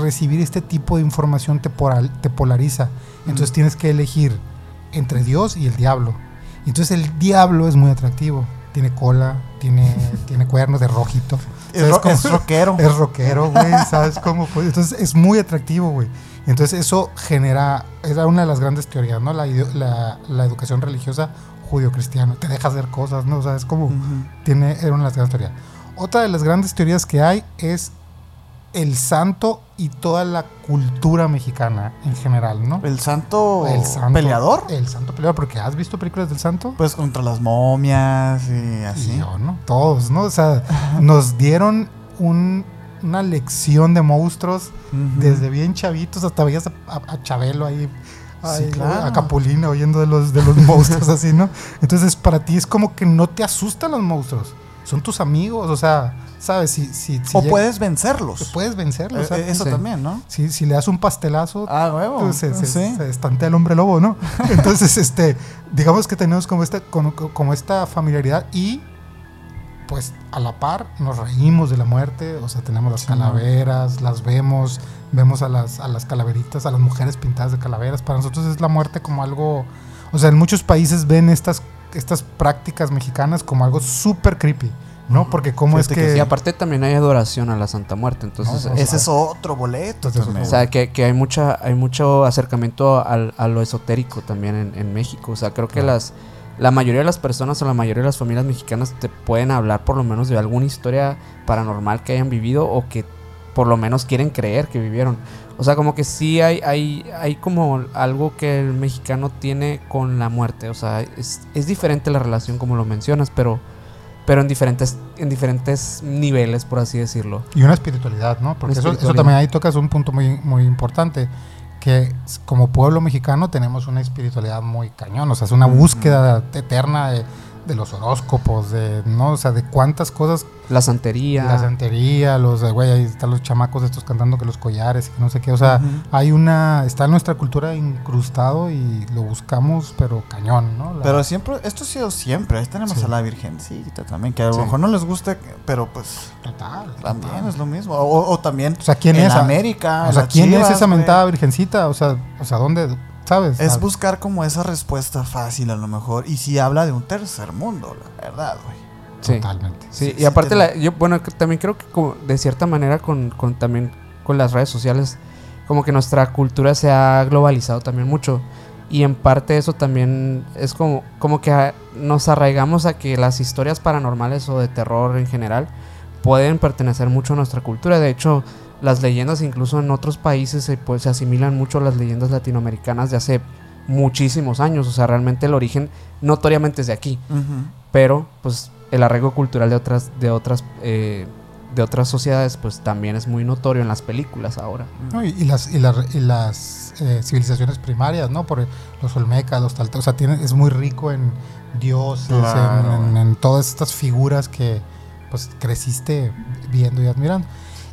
recibir este tipo de información te, poral- te polariza. Entonces, Mm. tienes que elegir entre Dios y el diablo. Entonces, el diablo es muy atractivo. Tiene cola, tiene, tiene cuernos de rojito. Es, ¿Sabes ro- cómo? es rockero. Es rockero, güey, ¿sabes cómo? Pues, entonces es muy atractivo, güey. Entonces eso genera, era una de las grandes teorías, ¿no? La, la, la educación religiosa judío-cristiana. Te deja hacer cosas, ¿no? O sea, es como, tiene, era una de las grandes teorías. Otra de las grandes teorías que hay es el santo y toda la cultura mexicana en general, ¿no? El santo, El santo peleador. El santo peleador, porque ¿has visto películas del santo? Pues contra las momias y así. Y yo, ¿no? Todos, ¿no? O sea, nos dieron un- una lección de monstruos desde bien chavitos hasta veías a, a- a Chabelo ahí, Sí, ahí, claro. a Capulina oyendo de los, de los monstruos así, ¿no? Entonces para ti es como que no te asustan los monstruos, son tus amigos, o sea, ¿sabes? Si, si, si o llega- puedes vencerlos. puedes vencerlos. Eh, eh, eso sí. también, ¿no? si, si le das un pastelazo, Ah, huevo. pues, se, sí. se estantea el hombre lobo, ¿no? Entonces, este, digamos que tenemos como esta, como, como esta familiaridad y pues a la par nos reímos de la muerte, o sea, tenemos las Sí, calaveras, las vemos, vemos a las, a las calaveritas, a las mujeres pintadas de calaveras. Para nosotros es la muerte como algo, o sea, en muchos países ven estas, estas prácticas mexicanas como algo súper creepy, ¿no? Porque cómo es que que... Y aparte también hay adoración a la Santa Muerte. Entonces, No, Ese es otro boleto también. o sea, que, que hay mucha hay mucho acercamiento al- a lo esotérico también en, en México. O sea, creo que Claro. las la mayoría de las personas o la mayoría de las familias mexicanas te pueden hablar por lo menos de alguna historia paranormal que hayan vivido o que por lo menos quieren creer que vivieron. O sea, como que sí hay, hay, hay como algo que el mexicano tiene con la muerte. O sea, es, es diferente la relación como lo mencionas, pero, pero en diferentes, en diferentes niveles, por así decirlo. Y una espiritualidad, ¿no? Porque eso, también ahí tocas un punto muy, muy importante, que como pueblo mexicano tenemos una espiritualidad muy cañón, o sea, es una búsqueda eterna de, de los horóscopos, de, ¿no? O sea, de cuántas cosas, La santería. la santería, los, de, güey, ahí están los chamacos estos cantando que los collares y que no sé qué, o sea, hay una, está en nuestra cultura incrustado y lo buscamos, pero cañón, ¿no? La- Pero siempre, esto ha sido siempre. Ahí tenemos Sí. a la Virgencita también, que a lo Sí. mejor no les gusta, pero pues total. también total. es lo mismo. O, o también O sea, ¿quién en es? América. O sea, ¿quién Chivas, es esa mentada virgencita? O sea, o sea, ¿dónde? ¿Sabes? Es Ah, buscar como esa respuesta fácil a lo mejor. Y si habla de un tercer mundo, la verdad, güey. Sí. Totalmente. Sí, Sí, y sí aparte, te- la- yo, bueno, también creo que como de cierta manera con, con también con las redes sociales, como que nuestra cultura se ha globalizado también mucho. Y en parte eso también es como, como que a- nos arraigamos a que las historias paranormales o de terror en general pueden pertenecer mucho a nuestra cultura. De hecho, las leyendas incluso en otros países se, pues, se asimilan mucho a las leyendas latinoamericanas de hace muchísimos años. O sea, realmente el origen notoriamente es de aquí pero pues el arraigo cultural de otras de otras eh, de otras sociedades pues también es muy notorio en las películas ahora ¿no? Y, y las, y las, y las eh, civilizaciones primarias, ¿no? Por los olmecas, los talteos, o sea, tiene, es muy rico en dioses, en, en todas estas figuras que pues creciste viendo y admirando.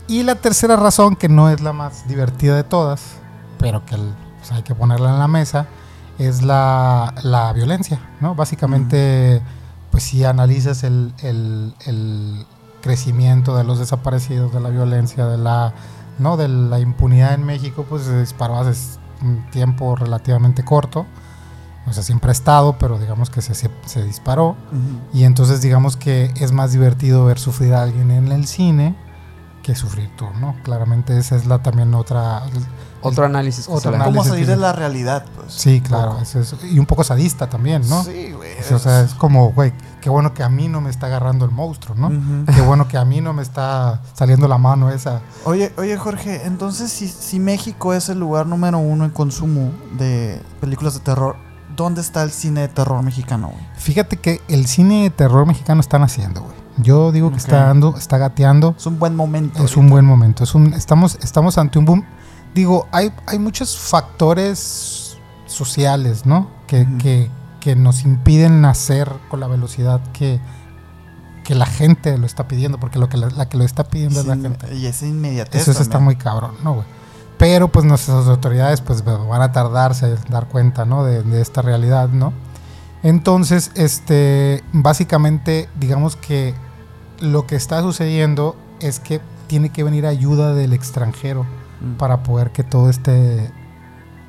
Y la tercera razón, que no es la más divertida de todas, pero que pues, hay que ponerla en la mesa, es la, la violencia, ¿no? Básicamente, pues si analizas el, el- el crecimiento de los desaparecidos, de la violencia, de la, ¿no? de la impunidad en México, pues se disparó hace un tiempo relativamente corto. O sea, siempre ha estado, pero digamos que se, se, se disparó. Y entonces digamos que es más divertido ver sufrir a alguien en el cine que sufrir tú, ¿no? Claramente esa es la también otra... otro análisis que otro análisis. ¿Cómo salir de la realidad? Pues? Sí, claro. poco. eso es- y un poco sadista también, ¿no? Sí, güey. O sea, es como, güey, qué bueno que a mí no me está agarrando el monstruo, ¿no? Qué bueno que a mí no me está saliendo la mano esa. Oye, oye Jorge, entonces si, si México es el lugar número uno en consumo de películas de terror, ¿dónde está el cine de terror mexicano, güey? Fíjate que el cine de terror mexicano están haciendo, güey. Yo digo que está dando, está gateando. Es un buen momento. Es un buen momento. Es un, estamos, estamos ante un boom. Digo, hay, hay muchos factores sociales, ¿no? Que, que, que nos impiden nacer con la velocidad que, que la gente lo está pidiendo, porque lo que la, la que lo está pidiendo es la gente. Y esa inmediatez Eso está muy cabrón, ¿no, güey? Pero pues nuestras autoridades pues van a tardarse en dar cuenta, ¿no? De, de esta realidad, ¿no? Entonces, este, básicamente, digamos que lo que está sucediendo es que tiene que venir ayuda del extranjero Mm. para poder que todo este,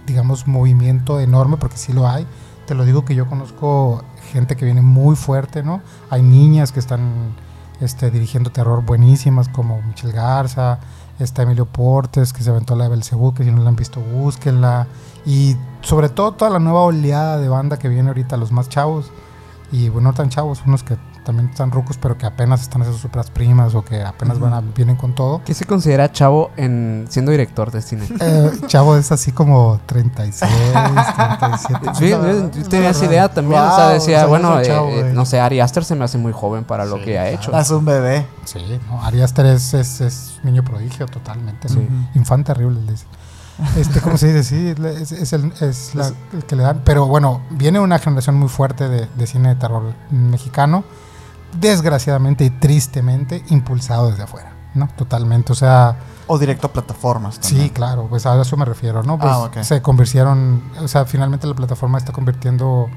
digamos, movimiento enorme, porque sí lo hay. Te lo digo que yo conozco gente que viene muy fuerte, ¿no? Hay niñas que están este, dirigiendo terror buenísimas, como Michelle Garza, está Emilio Portes, que se aventó la de Belcebú, que si no la han visto, búsquenla. Y sobre todo toda la nueva oleada de banda que viene ahorita, los más chavos, y bueno, no tan chavos, unos que también están rucos, pero que apenas están esas superas primas o que apenas Ujú. van a, vienen con todo. ¿Qué se considera chavo en siendo director de cine? Eh, chavo es así como 36, 37. Sí, yo- tenía esa idea también, o sea, decía, o sea, yo bueno, chavo, eh, eh, no sé, Ari Aster se me hace muy joven para lo que ha claro. hecho. Es un bebé. Sí, no, Ari Aster es, es, es niño prodigio totalmente. Sí. ¿no? Infante terrible, le dicen. Este, ¿cómo se dice? Sí, le- es, es el, es la- el que le dan. Pero bueno, viene una generación muy fuerte de, de cine de terror mexicano, desgraciadamente y tristemente impulsado desde afuera, ¿no? Totalmente. O sea, O directo a plataformas también. Sí, claro, pues a eso me refiero, ¿no? Pues Ah, ok. se convirtieron, o sea, finalmente la plataforma está convirtiendo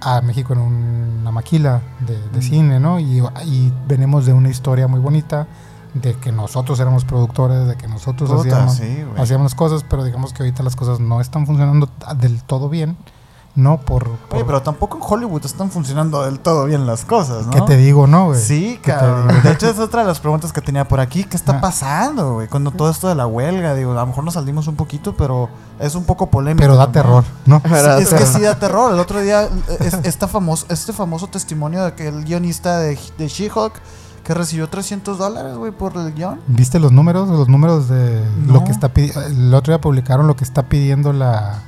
a México en una maquila de, de Mm. cine, ¿no? Y, y venimos de una historia muy bonita, de que nosotros éramos productores, de que nosotros Puta, hacíamos, sí, hacíamos cosas, pero digamos que ahorita las cosas no están funcionando del todo bien. No por... por- Oye, pero tampoco en Hollywood están funcionando del todo bien las cosas, ¿no? ¿Qué te digo, no, güey? Sí, ¿Qué te cabrón. De hecho, es otra de las preguntas que tenía por aquí. ¿Qué está Ah. pasando, güey? Con todo esto de la huelga, digo, a lo mejor nos salimos un poquito, pero es un poco polémico. Pero da terror, ¿no? Es que sí da terror. El otro día, es- esta famoso, este famoso testimonio de que el guionista de, de She-Hulk que recibió 300 dólares, güey, por el guion. ¿Viste los números? Los números de No. lo que está pidiendo. El otro día publicaron lo que está pidiendo la,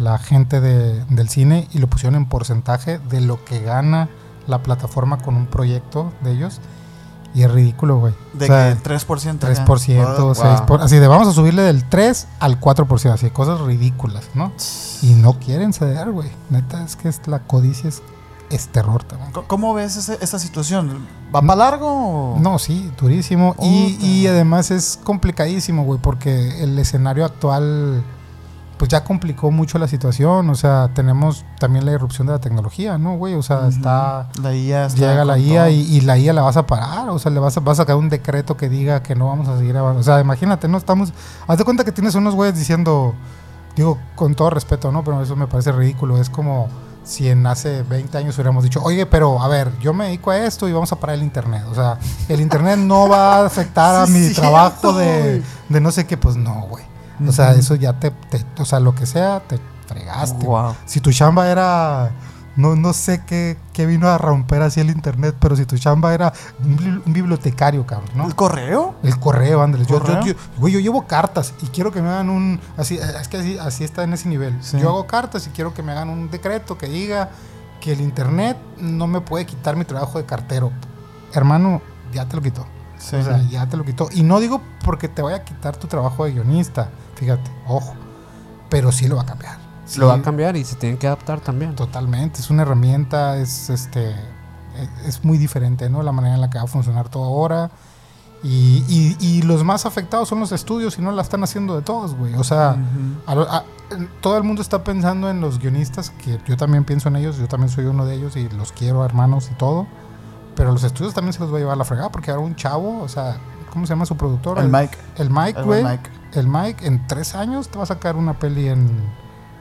la gente de- del cine y lo pusieron en porcentaje de lo que gana la plataforma con un proyecto de ellos. Y es ridículo, güey. De O sea, que 3%. acá. 3%, Oh, 6%. wow. Así de vamos a subirle del 3 al 4%. Así, cosas ridículas, ¿no? Y no quieren ceder, güey. Neta, es que es, la codicia es, es terror también. ¿Cómo ves ese- esa situación? ¿Va para largo? o- No, sí, durísimo. Y, y además es complicadísimo, güey, porque el escenario actual, pues ya complicó mucho la situación. O sea, tenemos también la irrupción de la tecnología, ¿no, güey? O sea, está... La IA está Llega la IA y, y la IA la vas a parar, o sea, le vas a, vas a sacar un decreto que diga que no vamos a seguir avanzando. O sea, imagínate, no estamos... Haz de cuenta que tienes unos güeyes diciendo, digo, con todo respeto, ¿no? Pero eso me parece ridículo. Es como si en hace 20 años hubiéramos dicho, oye, pero a ver, yo me dedico a esto y vamos a parar el Internet. O sea, el Internet no va a afectar a mi cierto, trabajo de, de no sé qué. Pues no, güey. O sea, eso ya te, te- O sea, lo que sea, te fregaste. Wow. Si tu chamba era. No, no sé qué, qué vino a romper así el internet, pero si tu chamba era un, bibli- un bibliotecario, cabrón, ¿no? ¿El correo? El correo, Andrés. Yo, yo, yo- güey, yo llevo cartas y quiero que me hagan un. Así, es que así, así está en ese nivel. Sí. Yo hago cartas y quiero que me hagan un decreto que diga que el internet no me puede quitar mi trabajo de cartero. Hermano, ya te lo quitó. Sí. O sea, ya te lo quitó. Y no digo porque te vaya a quitar tu trabajo de guionista, fíjate, ojo. Pero sí lo va a cambiar. Lo va a Sí, cambiar y se tienen que adaptar también. Totalmente, es una herramienta, es este es- es muy diferente, ¿no? La manera en la que va a funcionar todo ahora. Y, y- y los más afectados son los estudios y no la están haciendo de todos, güey. O sea, a a- todo el mundo está pensando en los guionistas, que yo también pienso en ellos, yo también soy uno de ellos y los quiero, hermanos y todo. Pero los estudios también se los va a llevar la fregada, porque ahora un chavo, o sea, ¿cómo se llama su productor? El Mike. El Mike, El güey. Mike. El Mike, en tres años te va a sacar una peli en,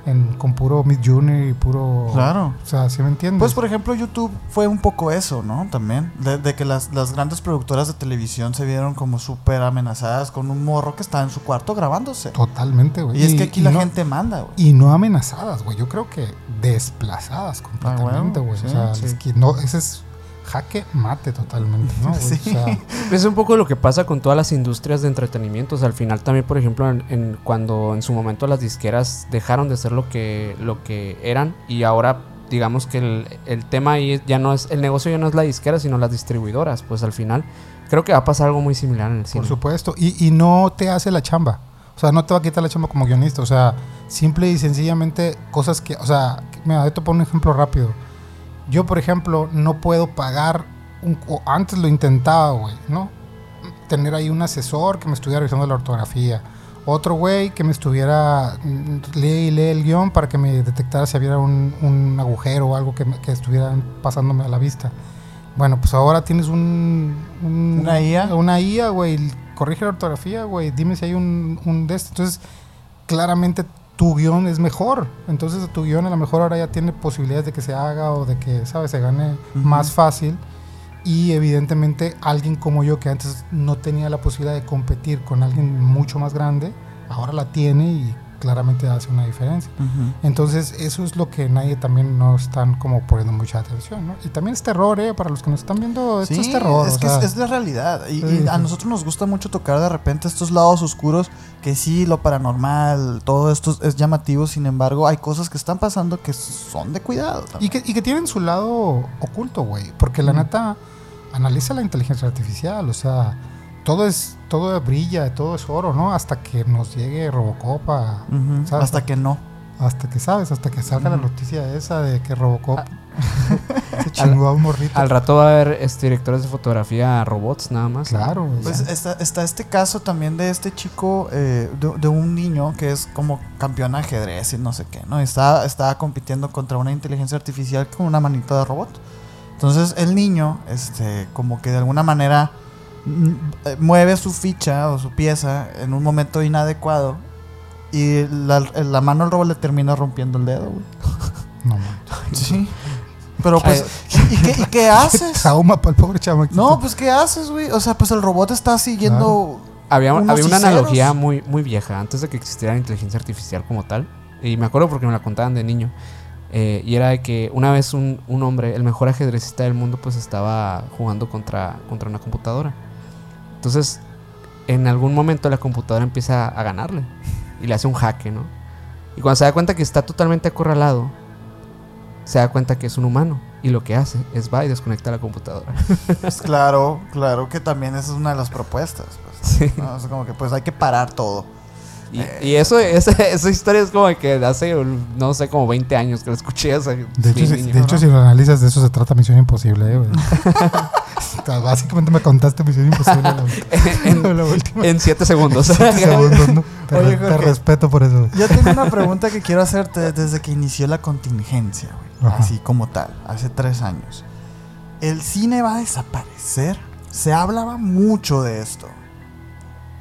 en- con puro Mid Junior y puro. Claro. O sea, ¿sí me entiendes? Pues por ejemplo YouTube fue un poco eso, ¿no? También. De, de que las, las grandes productoras de televisión se vieron como súper amenazadas con un morro que está en su cuarto grabándose. Totalmente, güey. Y es que aquí la no- gente manda, güey. Y no amenazadas, güey. Yo creo que desplazadas completamente, Ah, güey. bueno, o sea, sí, es que no, ese es jaque mate totalmente, ¿no? Sí. O sea, Es un poco lo que pasa con todas las industrias de entretenimiento. O sea, al final también, por ejemplo, en, en- cuando en su momento las disqueras dejaron de ser lo que, lo que eran y ahora digamos que el, el tema ahí ya no es, el negocio ya no es la disquera, sino las distribuidoras. Pues al final creo que va a pasar algo muy similar en el cine. por supuesto. Y, y no te hace la chamba. O sea, no te va a quitar la chamba como guionista. O sea, simple y sencillamente cosas que. O sea, mira, te pongo un ejemplo rápido. Yo, por ejemplo, no puedo pagar. Un, o antes lo intentaba, güey, ¿no? Tener ahí un asesor que me estuviera revisando la ortografía. Otro güey que me estuviera. mm, Lee y lee el guion para que me detectara si había un, un agujero o algo que, que estuviera pasándome a la vista. Bueno, pues ahora tienes un, un- ¿Una IA? Una IA, güey. Corrige la ortografía, güey. Dime si hay un, un de este. Entonces, claramente tu guion es mejor. Entonces, tu guion a lo mejor ahora ya tiene posibilidades de que se haga o de que, ¿sabes? Se gane más fácil. Y evidentemente, alguien como yo que antes no tenía la posibilidad de competir con alguien mucho más grande, ahora la tiene y claramente hace una diferencia. Entonces, eso es lo que nadie también no están como poniendo mucha atención, ¿no? Y también es terror, ¿eh? Para los que nos están viendo, esto Sí, es terror. Es que es- sea, es, la realidad. Y, Sí, y a sí. nosotros nos gusta mucho tocar de repente estos lados oscuros, que sí, lo paranormal, todo esto es llamativo. Sin embargo, hay cosas que están pasando que son de cuidado. y, que, y que tienen su lado oculto, güey. Porque la neta, analiza la inteligencia artificial, o sea, todo es todo brilla, todo es oro, ¿no? Hasta que nos llegue Robocop a-. Hasta que no. Hasta que sabes, hasta que salga la noticia esa de que Robocop Ah. se chingó a un morrito. Al rato va a haber este, directores de fotografía robots nada más. Claro. Pues está, está este caso también de este chico, eh, de, de un niño que es como campeón de ajedrez y no sé qué, ¿no? Está, estaba compitiendo contra una inteligencia artificial con una manita de robot. Entonces el niño, este, como que de alguna manera mueve su ficha o su pieza en un momento inadecuado y la, la mano del robot le termina rompiendo el dedo, güey. No, man. Sí. Pero pues, ¿y qué, y qué haces? Trauma para el pobre chamaquito. No, pues ¿qué haces, güey? O sea, pues el robot está siguiendo... Había, unos había una analogía muy, muy vieja, antes de que existiera la inteligencia artificial como tal. Y me acuerdo porque me la contaban de niño. eh, y era de que una vez un, un hombre, el mejor ajedrecista del mundo, pues estaba jugando contra, contra una computadora. Entonces, en algún momento la computadora empieza a ganarle. Y le hace un jaque, ¿no? Y cuando se da cuenta que está totalmente acorralado, se da cuenta que es un humano. Y lo que hace es va y desconecta la computadora. Pues claro, claro que también esa es una de las propuestas. Pues, Sí. ¿no? O sea, como que pues hay que parar todo. Y, y eso, esa, esa historia es como que hace, no sé, como 20 años que la escuché. o sea, De hecho, si, niño. de hecho, si lo analizas, de eso se trata Misión Imposible, eh, Básicamente me contaste Misión Imposible. La, en, la última. en 7 segundos. Siete segundos, ¿no? Te, Oye, te Jorge. respeto por eso. Yo tengo una pregunta que quiero hacerte desde que inició la contingencia, güey. Así como tal, hace tres años. ¿El cine va a desaparecer? Se hablaba mucho de esto.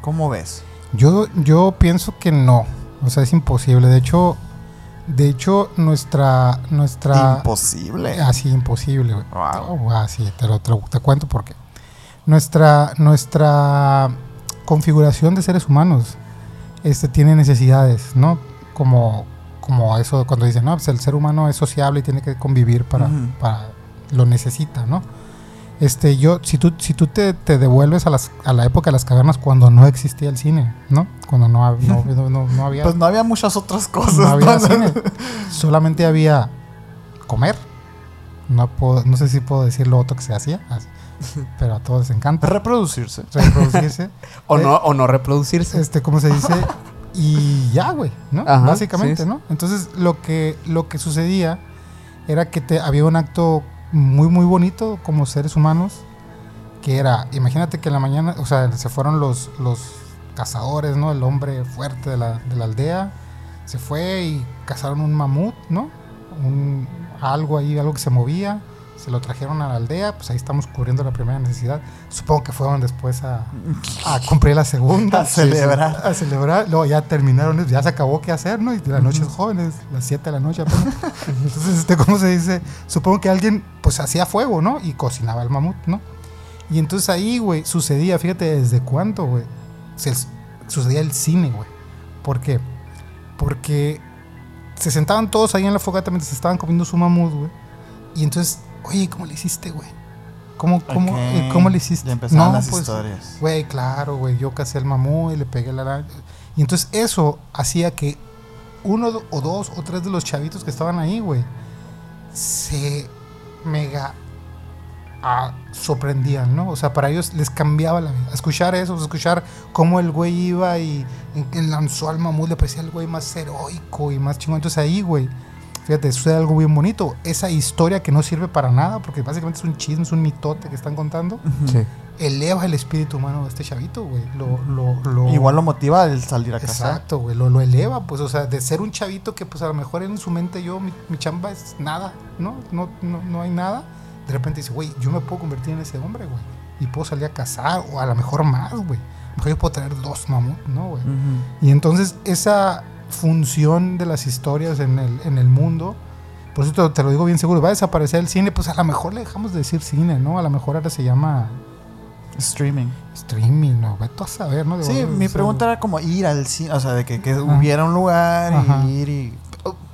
¿Cómo ves? Yo, yo pienso que no. O sea, es imposible. De hecho, de hecho, nuestra. nuestra Imposible. Así, imposible, güey. Wow. Oh, así, te lo, te lo- te cuento por qué. Nuestra, nuestra configuración de seres humanos este, tiene necesidades, ¿no? Como, como eso cuando dicen, no, pues el ser humano es sociable y tiene que convivir para, para lo necesita, ¿no? Este, yo, si tú, si tú te, te devuelves a, las, a la época de las cavernas cuando no existía el cine, ¿no? Cuando no, no, no- no- había Pues no había muchas otras cosas. no había cine. Solamente había comer. No, puedo, no sé si puedo decir lo otro que se hacía, pero a todos les encanta Reproducirse. reproducirse. o, Eh, no, o no reproducirse. Este, ¿cómo se dice? Y ya, güey, ¿no? Ajá, Básicamente, sí. ¿no? Entonces, lo que, lo que sucedía era que te, había un acto muy, muy bonito como seres humanos, que era, imagínate que en la mañana, o sea, se fueron los, los cazadores, ¿no? El hombre fuerte de la, de la aldea, se fue y cazaron un mamut, ¿no? Un, algo ahí, algo que se movía, se lo trajeron a la aldea, pues ahí estamos cubriendo la primera necesidad. Supongo que fueron después a, a cumplir la segunda. A celebrar. A celebrar. Luego ya terminaron, ya se acabó qué hacer, ¿no? Y la noche es joven, es las 7 de la noche apenas. Entonces, este, ¿cómo se dice? Supongo que alguien, pues, hacía fuego, ¿no? Y cocinaba el mamut, ¿no? Y entonces ahí, güey, sucedía, fíjate, ¿desde cuánto, güey? Sucedía el cine, güey. ¿Por qué? Porque se sentaban todos ahí en la fogata mientras estaban comiendo su mamut, güey. Y entonces, oye, ¿cómo le hiciste, güey? ¿Cómo, cómo, eh, ¿Cómo le hiciste? Ya empezaron No, las pues, historias. Güey, claro, güey, yo casé el mamú y le pegué la araña. Y entonces eso hacía que uno o dos o tres de los chavitos que estaban ahí, güey, se mega ah, sorprendían, ¿no? O sea, para ellos les cambiaba la vida. Escuchar eso, escuchar cómo el güey iba y lanzó al mamut, le parecía el güey más heroico y más chingón. Entonces ahí, güey, fíjate, sucede algo bien bonito. Esa historia que no sirve para nada, porque básicamente es un chisme, es un mitote que están contando Sí. eleva el espíritu humano de este chavito, güey. Lo, lo, lo- Igual lo motiva el salir a cazar. Exacto, güey. Lo, lo eleva, pues, o sea, de ser un chavito que, pues, a lo mejor en su mente yo, mi, mi chamba es nada, ¿no? No, no, no hay nada. De repente dice, güey, yo me puedo convertir en ese hombre, güey. Y puedo salir a cazar, o a lo mejor más, güey. A lo mejor yo puedo traer dos mamuts, ¿no, güey? Y entonces esa función de las historias en el, en el mundo, por eso te, te lo digo bien seguro, va a desaparecer el cine, pues a lo mejor le dejamos de decir cine, ¿no? A lo mejor ahora se llama Streaming. streaming, ¿no? Vete a saber, ¿no? Sí, mi o sea, pregunta era como ir al cine, o sea, de que, que hubiera un lugar Ajá. y ir y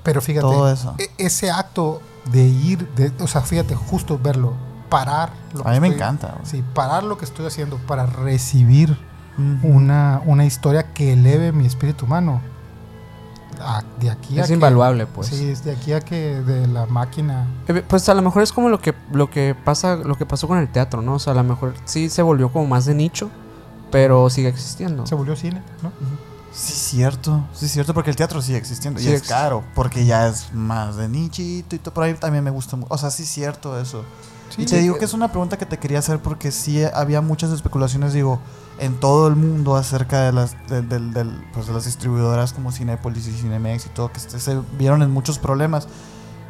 Pero fíjate, todo eso. e- ese acto de ir, de, o sea, fíjate, justo verlo, parar. Lo que A mí me estoy- encanta. Sí, parar lo que estoy haciendo para recibir una, una historia que eleve mi espíritu humano. A- de aquí a Es que- invaluable, pues. Sí, es de aquí a que de la máquina. Eh, Pues a lo mejor es como lo que, lo que pasa, lo que pasó con el teatro, ¿no? O sea, a lo mejor sí se volvió como más de nicho, pero sigue existiendo. Se volvió cine, ¿no? Sí, cierto. Sí, cierto, porque el teatro sigue existiendo. Sí y es ex- caro, porque ya es más de nichito y todo. Por ahí también me gusta mucho. O sea, sí, cierto eso. Sí, y te digo que- que es una pregunta que te quería hacer porque sí había muchas especulaciones, digo, en todo el mundo acerca de las, de, pues, de las distribuidoras como Cinepolis y Cinemex y todo, que se se vieron en muchos problemas.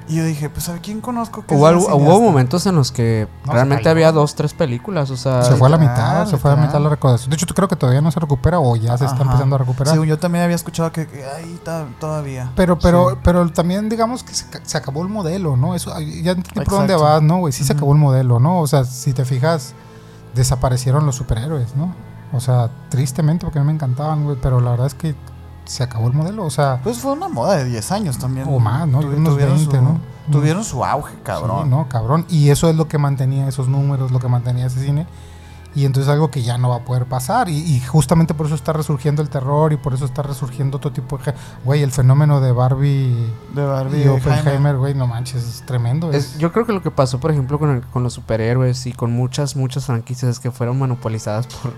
Y yo dije, pues a quién conozco que Hubo, hubo cineasta? momentos en los que No, se realmente había dos, tres películas. O sea, se fue a la literal, mitad, se fue a la mitad literal. la recaudación. De hecho, creo que todavía no se recupera o ya se está Ajá. empezando a recuperar. Sí, yo también había escuchado que, que ahí está todavía. Pero, pero, Sí. pero también digamos que se, se acabó el modelo, ¿no? Eso, ya entendí por dónde vas, ¿no, güey? Sí se Ujú. acabó el modelo, ¿no? O sea, si te fijas, desaparecieron los superhéroes, ¿no? O sea, tristemente, porque a mí me encantaban, güey, pero la verdad es que se acabó el modelo, o sea, Pues fue una moda de 10 años también. O más, ¿no? Tuvi- Unos tuvieron 20, su, ¿no? Tuvieron su auge, cabrón. sí, ¿no? Cabrón. Y eso es lo que mantenía esos números, lo que mantenía ese cine. Y entonces algo que ya no va a poder pasar. Y, y justamente por eso está resurgiendo el terror y por eso está resurgiendo otro tipo de... Güey, el fenómeno de Barbie De Barbie y y Oppenheimer, güey, no manches, es tremendo. es- es- yo creo que lo que pasó, por ejemplo, con, el- con los superhéroes y con muchas, muchas franquicias es que fueron monopolizadas por,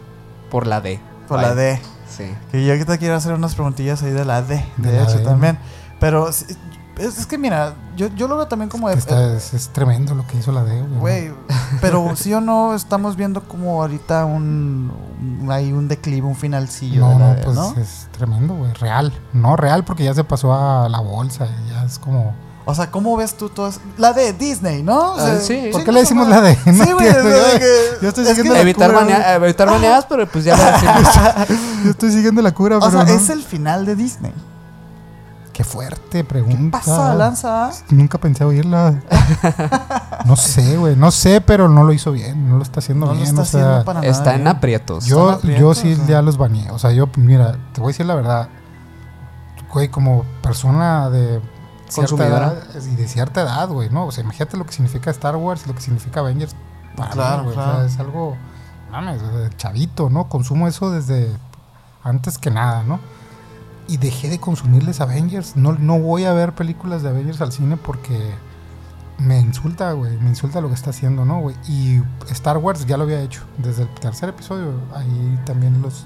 por la D. Por la. D. Sí. Que yo ahorita quiero hacer unas preguntillas ahí de la D. De, De la hecho, D. también. Pero es, es que mira, yo, yo lo veo también como que está- es, es tremendo lo que hizo la D, güey. Pero sí o no estamos viendo como ahorita un, un- hay un declive, un finalcillo No, de la no, D, pues ¿no? es tremendo, güey. Real. No, real porque ya se pasó a la bolsa y ya es como... O sea, ¿cómo ves tú todas? La de Disney, ¿no? O sea, Ah, sí. ¿Por qué le decimos la D? No Sí, güey. o sea, yo- estoy es que- siguiendo la Evitar, cura, banea- evitar baneadas, pero pues ya lo decimos. Yo estoy siguiendo la cura, O pero sea, no. es el final de Disney. Qué fuerte ¿Qué pregunta. pasa, Lanza? Nunca pensé oírla. no sé, güey. No sé, pero no lo hizo bien. No lo está haciendo No lo bien. está o sea, haciendo para nada. Está en aprietos. yo, yo sí o sea. ya los baneé. O sea, yo, mira, te voy a decir la verdad. Güey, como persona de cierta edad y de cierta edad, güey, ¿no? O sea, imagínate lo que significa Star Wars y lo que significa Avengers. para mí, Claro, güey. O claro. sea, es algo, mames, chavito, ¿no? Consumo eso desde antes que nada, ¿no? Y dejé de consumirles Avengers. No, no voy a ver películas de Avengers al cine porque me insulta, güey. Me insulta lo que está haciendo, ¿no, güey? Y Star Wars ya lo había hecho. Desde el tercer episodio. Ahí también los...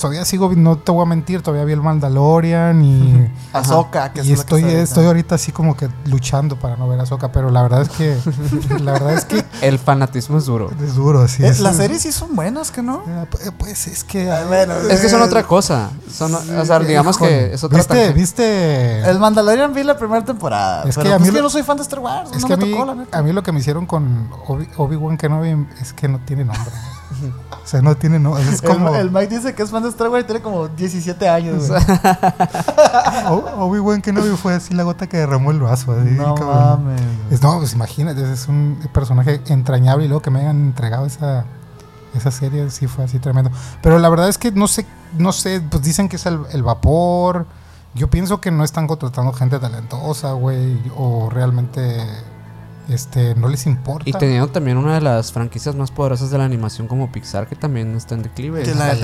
Todavía sigo, no te voy a mentir, todavía vi el Mandalorian y... Ahsoka, que y es estoy, que está estoy ahorita así como que luchando para no ver a Ahsoka, pero la verdad es que... la verdad es que El fanatismo es duro. es duro, sí. Eh, es- Las series sí son buenas, ¿que no? Eh, pu- Pues es que... Ah, bueno, Es que son otra cosa. Son, o sea, digamos que es otra ¿Viste? tangente. ¿Viste? El Mandalorian vi la primera temporada. Es pero que a pues mí que lo- yo no soy fan de Star Wars. Es no que a me mí, tocó, la neta. a mí lo que me hicieron con Obi- Obi-Wan Kenobi es que no tiene nombre. o sea, no tiene. Es como... El, el Mike dice que es fan de Star Wars y tiene como 17 años. güey. O- Obi-Wan Kenobi fue así la gota que derramó el vaso. así, no cabrón. mames. Es- no, pues imagínate, es un personaje entrañable y luego que me hayan entregado esa, esa serie, sí fue así tremendo. Pero la verdad es que no sé, no sé, pues dicen que es el, el vapor. Yo pienso que no están contratando gente talentosa, güey, o realmente este no les importa. Y teniendo también una de las franquicias más poderosas de la animación como Pixar, que también está en declive. Que la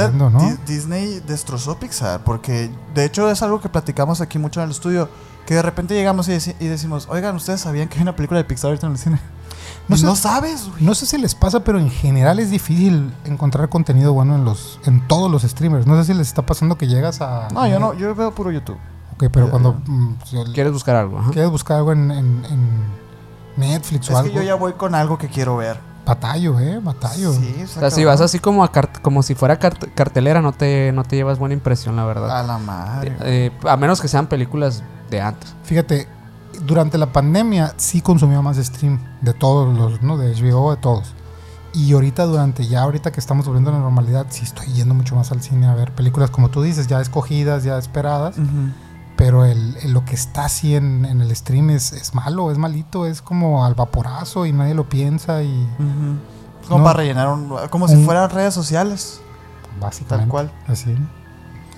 Disney destrozó Pixar. Porque de hecho es algo que platicamos aquí mucho en el estudio. Que de repente llegamos y, deci- y decimos: Oigan, ¿ustedes sabían que hay una película de Pixar ahorita en el cine? No No, sé- no sabes, güey. No sé si les pasa, pero en general es difícil encontrar contenido bueno en los en todos los streamers. No sé si les está pasando que llegas a No, yo no, yo veo puro YouTube. Ok, pero Ya, cuando ya. mm, ¿Quieres buscar algo? Ajá. quieres buscar algo en, en- en Netflix o Es algo, que yo ya voy con algo que quiero ver. batallo, eh, batallo. Sí, O sea, si vas así como, a cart- como si fuera cart- cartelera, no te, no te llevas buena impresión, la verdad. A la madre. Eh, a menos que sean películas de antes. Fíjate, durante la pandemia sí consumía más stream de todos los, ¿no? De HBO, de todos. Y ahorita durante ya ahorita que estamos volviendo a la normalidad, sí estoy yendo mucho más al cine a ver películas como tú dices, ya escogidas, ya esperadas. Ujú. Pero el, el- lo que está así en, en el stream es, es malo, es malito, es como al vaporazo y nadie lo piensa y Como No. para rellenar un. Como si fueran redes sociales. básicamente Tal cual. así.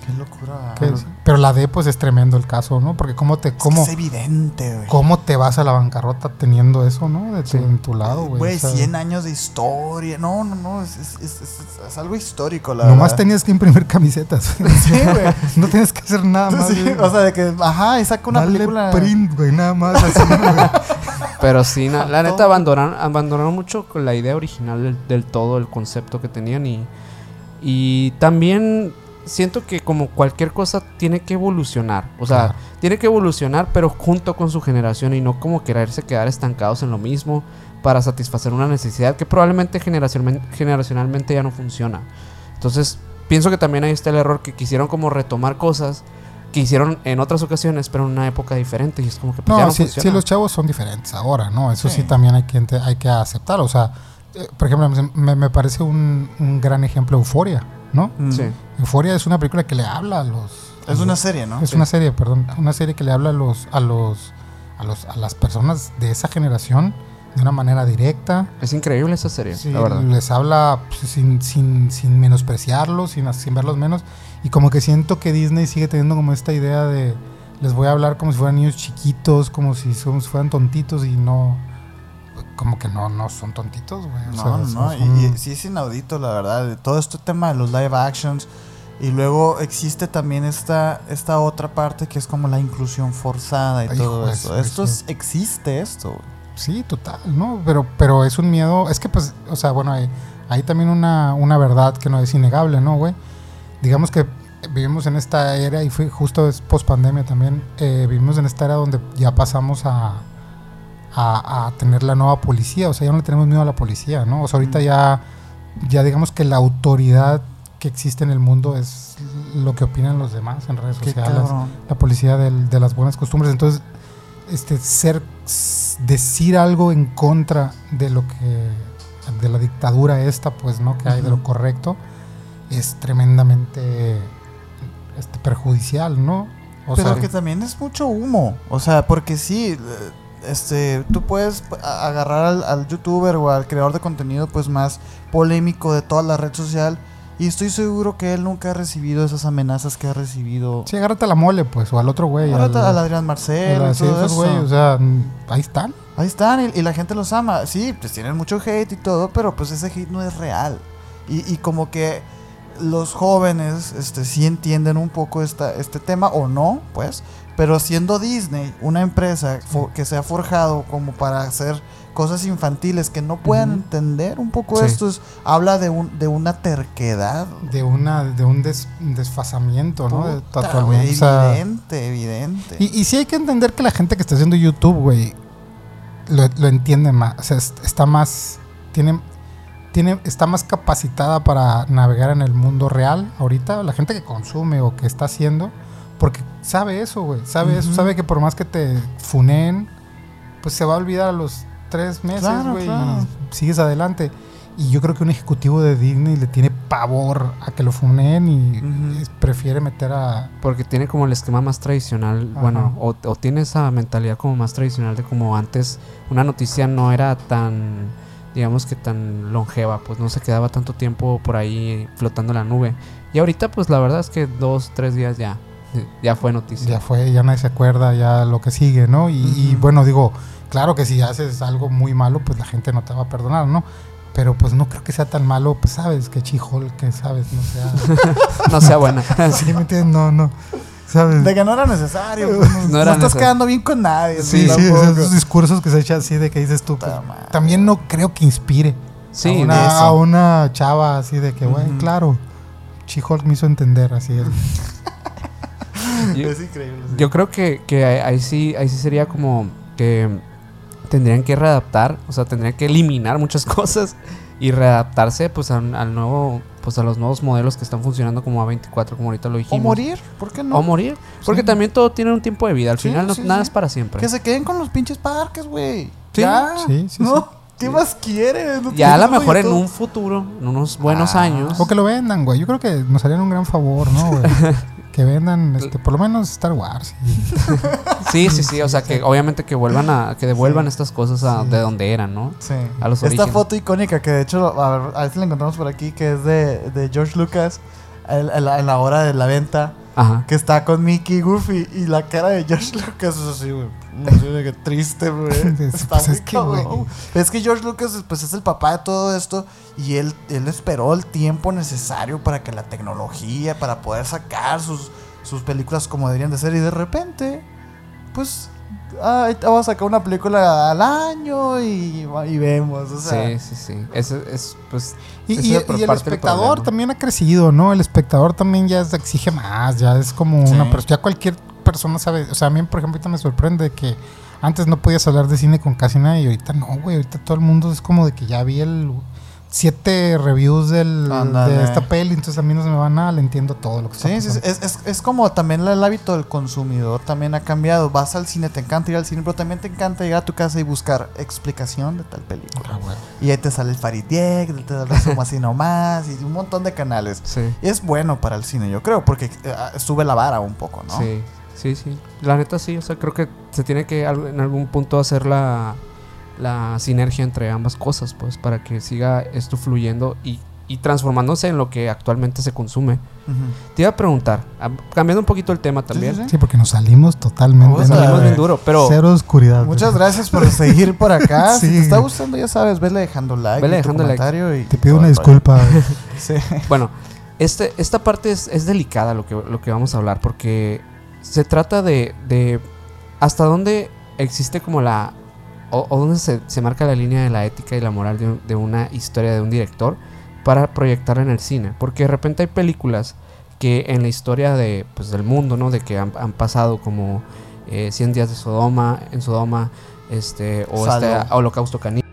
Qué locura. Que- pero la D pues es tremendo el caso, ¿no? Porque cómo te que cómo, es evidente, güey. cómo te vas a la bancarrota teniendo eso, ¿no? De tu, Sí. en tu lado, güey. Güey, O sea, 100 años de historia. No, no, no. Es, es- es- es- es algo histórico, la Nomás verdad. tenías que imprimir camisetas. Sí, güey. no tienes que hacer nada más. Sí, güey. o sea, de que, ajá, y saca una Dale película. print, güey, nada más. Así, güey. Pero sí, na- la neta abandonaron, abandonaron mucho con la idea original del, del todo, el concepto que tenían y, y también siento que como cualquier cosa tiene que evolucionar, o sea, tiene que evolucionar pero junto con su generación y no como quererse quedar estancados en lo mismo para satisfacer una necesidad que probablemente generacionalmente, ya no funciona. Entonces, pienso que también ahí está el error que quisieron como retomar cosas que hicieron en otras ocasiones, pero en una época diferente. Y es como que pues, ya No, no sí, funciona. sí, los chavos son diferentes ahora, ¿no? Eso sí, Sí. también hay que, hay que aceptarlo. O sea, eh, por ejemplo, me, me parece un, un gran ejemplo Euforia, ¿no? Mm. Sí. Euforia es una película que le habla a los... a Es una los- serie, ¿no? Es una serie, perdón. Una serie que le habla a los, a los, a los, a las personas de esa generación de una manera directa. Es increíble esa serie, Sí, la verdad. les habla pues, sin, sin, sin menospreciarlos, sin, sin verlos menos. Y como que siento que Disney sigue teniendo como esta idea de les voy a hablar como si fueran niños chiquitos, como si, como si fueran tontitos y no. Como que no, no son tontitos, güey. O No, sea, no, son- no. son- Y, y sí es inaudito, la verdad. de Todo este tema de los live actions. Y luego existe también esta, esta otra parte que es como la inclusión forzada y Ay, todo hijo de eso. Esto es- existe esto. güey. Sí, total, ¿no? Pero, pero es un miedo. Es que, pues, o sea, bueno, hay, hay también una, una verdad que no es innegable, ¿no, güey? Digamos que vivimos en esta era, y fue justo es post pandemia también, eh, vivimos en esta era donde ya pasamos a, a, a tener la nueva policía, o sea, ya no le tenemos miedo a la policía, ¿no? O sea, ahorita ya, ya digamos que la autoridad que existe en el mundo es lo que opinan los demás en redes Qué sociales cabrón. la policía del- de las buenas costumbres. Entonces, este ser decir algo en contra de lo que de la dictadura esta, pues, ¿no? Que hay de lo correcto es tremendamente este, perjudicial, ¿no? O Pero sea, que también es mucho humo. O sea, porque sí, eh, este, tú puedes agarrar al, al youtuber o al creador de contenido pues más polémico de toda la red social y estoy seguro que él nunca ha recibido esas amenazas que ha recibido. sí, agárrate a la mole, pues, o al otro güey. Ahorita al- al Adrián Marcelo sí, esos eso. güeyes, o sea, mm, ahí están. Ahí están y, y la gente los ama. Sí, pues tienen mucho hate y todo, pero pues ese hate no es real. Y, y como que los jóvenes este, sí entienden un poco esta, este tema o no, pues. Pero siendo Disney una empresa que se ha forjado como para hacer cosas infantiles que no puedan entender un poco Sí. esto, es- habla de, un, de una terquedad. De una de un des- desfasamiento, ¿no? De totalmente, güey, o sea, evidente, evidente. Y, y sí hay que entender que la gente que está haciendo YouTube, güey, lo, lo entiende más. O sea, es- está más. Tiene, tiene, está más capacitada para navegar en el mundo real ahorita. La gente que consume o que está haciendo. Porque sabe eso, güey. Sabe eso. Sabe que por más que te funen, pues se va a olvidar a los tres meses, güey. claro. Y sigues adelante. Y yo creo que un ejecutivo de Disney le tiene pavor a que lo funen y prefiere meter a. Porque tiene como el esquema más tradicional, Ajá. bueno, o, o tiene esa mentalidad como más tradicional de como antes una noticia no era tan, digamos que tan longeva, pues no se quedaba tanto tiempo por ahí flotando en la nube. Y ahorita pues la verdad es que dos, tres días ya, ya fue noticia. ya fue, ya nadie se acuerda, ya lo que sigue, ¿no? Y, bueno, digo, claro que si haces algo muy malo, pues la gente no te va a perdonar, ¿no? Pero pues no creo que sea tan malo, pues sabes, que chijol, que sabes, no sea... No sea buena. ¿Sí me entiendes? No, no, ¿sabes? De que no era necesario. pues, no, No estás necesario. quedando bien con nadie. Sí, sí, esos discursos que se echan así de que dices tú, pues, también no creo que inspire Sí, a, una, a una chava así de que, güey, claro, Chihol me hizo entender así. el- Yo- Es increíble. sí. Yo creo que, que ahí, sí, ahí sí sería como que tendrían que readaptar, o sea, tendrían que eliminar muchas cosas y readaptarse pues al, al nuevo, pues a los nuevos modelos que están funcionando como A24, como ahorita lo o dijimos. morir, ¿por qué no? O morir. Porque Sí. también todo tiene un tiempo de vida. Al Sí, final no- sí, nada sí. es para siempre. Que se queden con los pinches parques, güey. Sí, ya. sí, sí, ¿No? sí. ¿Qué más quieres? No Ya a lo mejor en un futuro, en unos buenos Ah. años. O que lo vendan, güey. Yo creo que nos harían un gran favor, ¿no, güey? que vendan, este, por lo menos Star Wars. y- Sí, sí, sí. O sea, que obviamente que vuelvan a, que devuelvan Sí. estas cosas a- Sí. de donde eran, ¿no? Sí. a los Esta orígenes. foto icónica que de hecho, a ver, a ver si la encontramos por aquí, que es de, de George Lucas en, la, en la hora de la venta, Ajá. que está con Mickey y Goofy y la cara de George Lucas es así, güey. Que triste, güey. Está pues muy es que. Es que George Lucas pues, es el papá de todo esto y él, él esperó el tiempo necesario para que la tecnología, para poder sacar sus, sus películas como deberían de ser y de repente, pues, ay, vamos a sacar una película al año y, y vemos, o sea. sí, sí, sí. Eso es, pues. Y, el espectador también ha crecido, ¿no? El espectador también ya se exige más, ya es como Sí. una persona, ya cualquier persona sabe, o sea, a mí por ejemplo ahorita me sorprende que antes no podías hablar de cine con casi nadie y ahorita no, güey, ahorita todo el mundo es como de que ya vi el siete reviews del, de esta peli, entonces a mí no se me va nada, le entiendo todo lo que está Sí, sí, es, es, es como también el hábito del consumidor también ha cambiado. Vas al cine, te encanta ir al cine, pero también te encanta llegar a tu casa y buscar explicación de tal película. Ah, bueno. Y ahí te sale el Faridiek, te sale Resumo así nomás, y un montón de canales. Sí. Y es bueno para el cine, yo creo, porque eh, sube la vara un poco, ¿no? Sí, sí, sí. La neta sí, o sea, creo que se tiene que en algún punto hacer la, la sinergia entre ambas cosas, pues, para que siga esto fluyendo y, y transformándose en lo que actualmente se consume. Te iba a preguntar, a- cambiando un poquito el tema también, sí, sí. Sí, porque nos salimos totalmente. Vamos ¿no? a salimos bien duro, pero Cero oscuridad. Muchas gracias por seguir por acá. Si Sí. te está gustando, ya sabes, vele dejando like. Vele dejando like. comentario y Te pido una disculpa. Sí. Bueno, este, esta parte es, es delicada lo que, lo que vamos a hablar porque se trata de, de hasta dónde existe como la... o, o dónde se, se marca la línea de la ética y la moral de, un- de una historia de un director para proyectar en el cine. Porque de repente hay películas que en la historia de, pues, del mundo, ¿no? De que han, han pasado como eh, 100 días de Sodoma, en Sodoma, este, o este. Holocausto Caníbal.